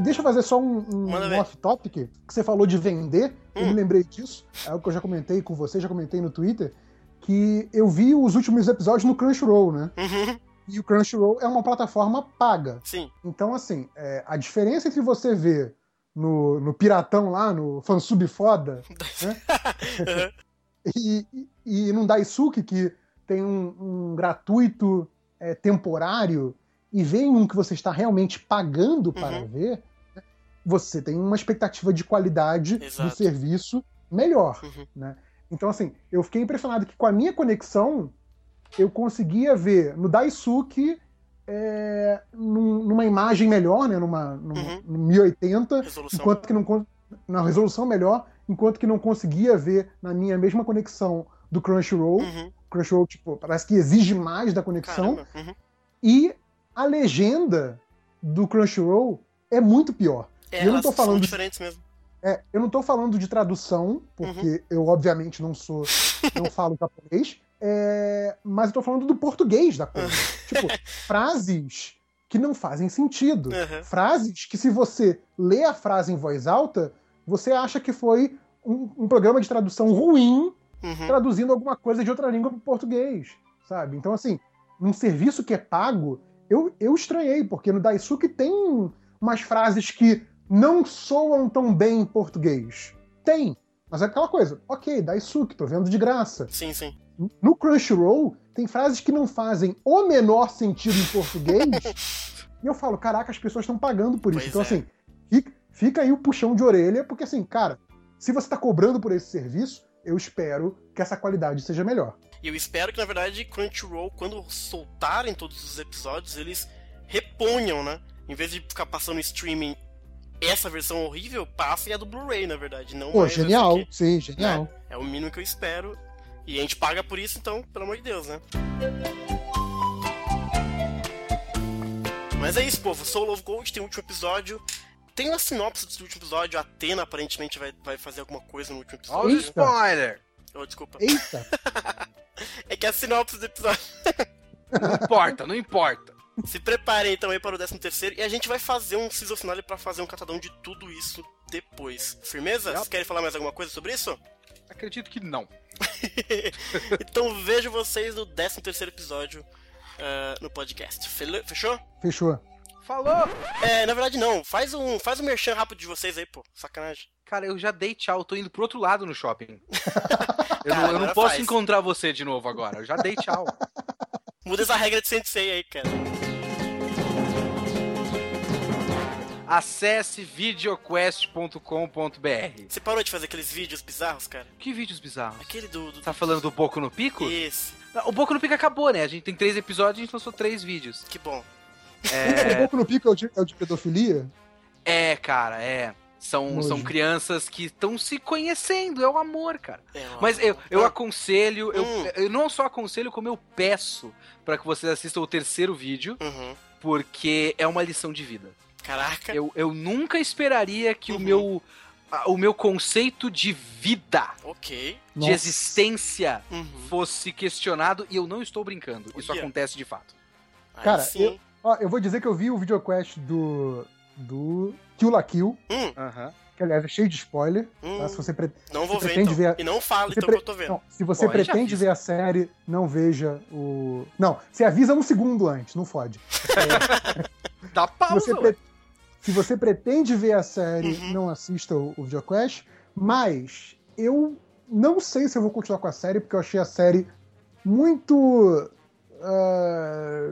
Deixa eu fazer só um, um off-topic, que você falou de vender, hum. eu me lembrei disso, é algo que eu já comentei com você, já comentei no Twitter, que eu vi os últimos episódios no Crunchyroll, né? Uhum. E o Crunchyroll é uma plataforma paga. Sim. Então, assim, é, a diferença entre você ver no, no Piratão lá, no fansub foda, né? e, e, e no Daisuke, que tem um, um gratuito é, temporário, e vem um que você está realmente pagando para Uhum. ver, você tem uma expectativa de qualidade Exato. do serviço melhor. Uhum. Né? Então, assim, eu fiquei impressionado que com a minha conexão, eu conseguia ver no Daisuke é, num- numa imagem melhor, né? Numa, numa, Uhum. no 1080, Resolução. enquanto que não na resolução melhor, enquanto que não conseguia ver na minha mesma conexão do Crunchyroll. Uhum. Crunchyroll, tipo, parece que exige mais da conexão. Uhum. E a legenda do Crunchyroll é muito pior. É, eu não tô falando diferentes mesmo. É, eu não tô falando de tradução, porque Uhum. eu obviamente não sou, não falo japonês, é, mas eu tô falando do português da coisa. tipo, frases que não fazem sentido. Uhum. Frases que se você lê a frase em voz alta, você acha que foi um, um programa de tradução ruim Uhum. traduzindo alguma coisa de outra língua para português, sabe? Então, assim, num serviço que é pago, eu, eu estranhei, porque no Daisuke tem umas frases que não soam tão bem em português. Tem, mas é aquela coisa, ok, Daisuke, tô vendo de graça. Sim, sim. No Crunchyroll, tem frases que não fazem o menor sentido em português, e eu falo, caraca, as pessoas estão pagando por isso. Pois então, é. assim, fica, fica aí o puxão de orelha, porque assim, cara, se você tá cobrando por esse serviço, eu espero que essa qualidade seja melhor. E eu espero que, na verdade, Crunchyroll, quando soltarem todos os episódios, eles reponham, né? Em vez de ficar passando streaming essa versão horrível, passem a do Blu-ray, na verdade. Não Pô, mais essa genial, aqui. sim, genial. É o mínimo que eu espero. E a gente paga por isso, então, pelo amor de Deus, né? Mas é isso, povo. Soul of Gold tem o último episódio. Tem uma sinopse do último episódio. A Atena aparentemente vai, vai fazer alguma coisa no último Olha episódio. os spoiler! Oh, desculpa. Eita, É que a sinopse do episódio. Não importa, não importa. Se preparem então aí para o 13 terceiro e a gente vai fazer um season finale pra fazer um catadão de tudo isso depois. Firmeza? Yep. Vocês querem falar mais alguma coisa sobre isso? Acredito que não. então vejo vocês no 13 terceiro episódio ah, no podcast. Fechou? fechou. Falou! É, na verdade não. Faz um, faz um merchan rápido de vocês aí, pô. Sacanagem. Cara, eu já dei tchau, tô indo pro outro lado no shopping. Eu, Cara, não, eu não posso faz. encontrar você de novo agora. Eu já dei tchau. Muda essa regra de Sensei aí, cara. Acesse videoquest.com.br. Você parou de fazer aqueles vídeos bizarros, cara? Que vídeos bizarros. Aquele do. do... Tá falando do Boco no Pico? Esse. Não, O Boco no Pico acabou, né? A gente tem três episódios e a gente lançou três vídeos. Que bom. O É, Boku no Pico é o de, é o de pedofilia? é cara, é. São, Nojo. são crianças que estão se conhecendo, é o amor, cara. É. Mas eu, eu Ah, aconselho, eu, Hum. eu não só aconselho, como eu peço pra que vocês assistam o terceiro vídeo, Uhum. porque é uma lição de vida. Caraca. Eu, eu nunca esperaria que Uhum. o meu a- o meu conceito de vida, Ok. de Nossa. existência, Uhum. fosse questionado e eu não estou brincando. Isso Olha. acontece de fato. Aí Cara, eu- Ó, eu vou dizer que eu vi o videoquest do. Do Kill la Kill, Hum, que aliás é cheio de spoiler. hum. tá? Se você, pre- Não vou você ver, pretende então. ver- E não fala, você então, pre- que eu tô vendo. não, se você Pô, pretende ver a série, não veja o. Não, se avisa um segundo antes, não fode. Dá Se pausa, você, ué. pre- se você pretende ver a série, Uhum. não assista o, o videoquest. Mas eu não sei se eu vou continuar com a série, porque eu achei a série muito. Ah,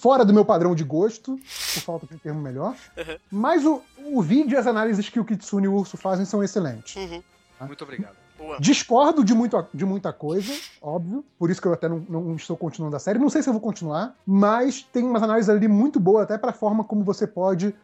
fora do meu padrão de gosto, por falta de um termo melhor. Uhum. Mas o, o vídeo e as análises que o Kitsune e o Urso fazem são excelentes. Uhum. Muito obrigado. Boa. Discordo de, muito, de muita coisa, óbvio. Por isso que eu até não, não estou continuando a série. Não sei se eu vou continuar, mas tem umas análises ali muito boas, até pra forma como você pode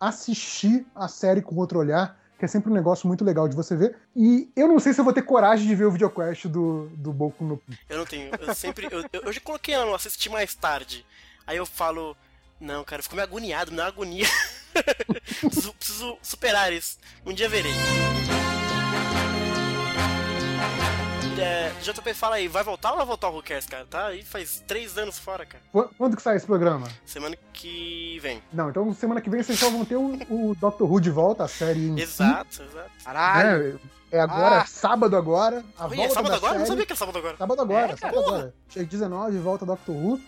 assistir a série com outro olhar, que é sempre um negócio muito legal de você ver. E eu não sei se eu vou ter coragem de ver o videoquest do, do Boku no. Eu não tenho. Eu sempre. Eu, eu, já coloquei ela no assistir mais tarde. Aí eu falo. Não, cara, eu fico meio agoniado, me dá uma agonia. preciso, preciso superar isso. Um dia verei. É, JP, fala aí, vai voltar ou vai voltar o Cares, cara? Tá aí faz três anos fora, cara. Qu- Quando que sai esse programa? Semana que vem. Não, então semana que vem vocês só vão ter o, o Doctor Who de volta, a série em si, Exato, exato. Caralho. né? É agora, Ah. sábado agora. A Oi, é volta sábado da agora? Eu não série. sabia que era sábado agora. Sábado agora, É, sábado agora. Dia 19, volta Doctor Who.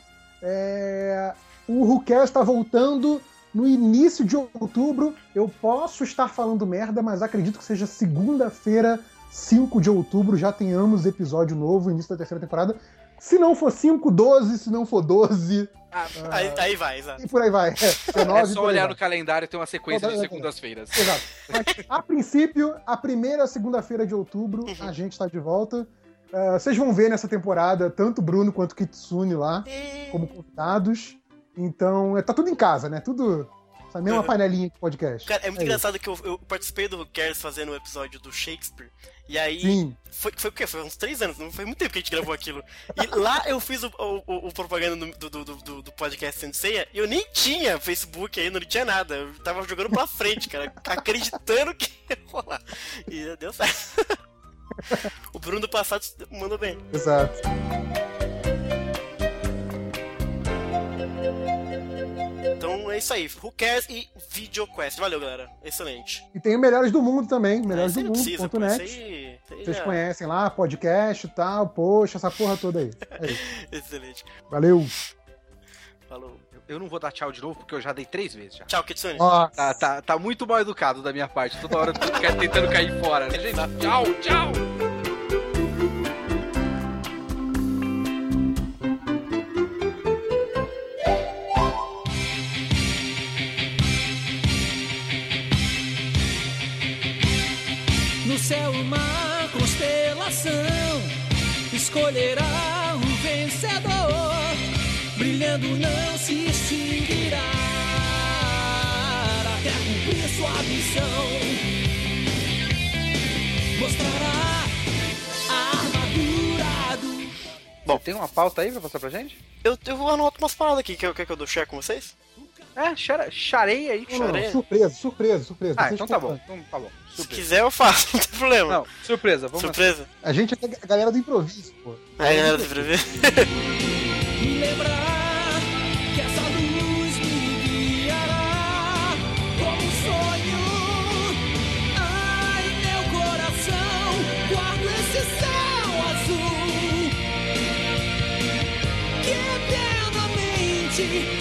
É, O Who Cares tá voltando no início de outubro. Eu posso estar falando merda, mas acredito que seja segunda-feira, 5 de outubro, já tenhamos episódio novo, início da terceira temporada. Se não for 5, 12, se não for 12. Ah, aí, aí, vai, exato. E por aí vai. É, 9, é só olhar no calendário tem uma sequência de segundas-feiras. Exato. Mas, a princípio, a primeira segunda-feira de outubro, uhum. a gente está de volta. Uh, vocês vão ver nessa temporada tanto Bruno quanto Kitsune lá como convidados. Então, é, tá tudo em casa, né? Tudo. Essa mesma panelinha de podcast. Cara, é muito é engraçado isso. que eu, eu, participei do Cares fazendo o um episódio do Shakespeare. E aí. Sim. Foi, foi o quê? Foi uns três anos, não foi muito tempo que a gente gravou aquilo. E lá eu fiz o, o, o propaganda do, do, do, do podcast Senseia e eu nem tinha Facebook ainda, não tinha nada. Eu tava jogando pra frente, cara, acreditando que ia rolar. E deu certo. o Bruno do passado mandou bem. Exato. Isso aí. Who cares e VideoQuest. Valeu, galera. Excelente. E tem o Melhores do Mundo também. Melhores do Mundo.net. Vocês já... conhecem lá, podcast e tal. Poxa, essa porra toda aí. É Excelente. Valeu. Falou. Eu não vou dar tchau de novo, porque eu já dei três vezes já. Tchau, Kitsune. Tá, tá, tá muito mal educado da minha parte. Toda hora tentando cair fora. Né, gente? Tchau, tchau. Escolherá um vencedor brilhando não se extinguirá até cumprir sua missão. Mostrará a armadura do. Bom, tem uma pauta aí pra passar pra gente? Eu, eu anoto umas paradas aqui. Quer, quer que eu dou share com vocês? É, charei aí. Não, surpresa, surpresa, surpresa. Ah, então tá bom. Então tá bom. Surpresa. Se quiser eu faço, não tem problema. Não, surpresa, vamos Surpresa. A gente é a galera do improviso, pô. É a galera do improviso. lembrar que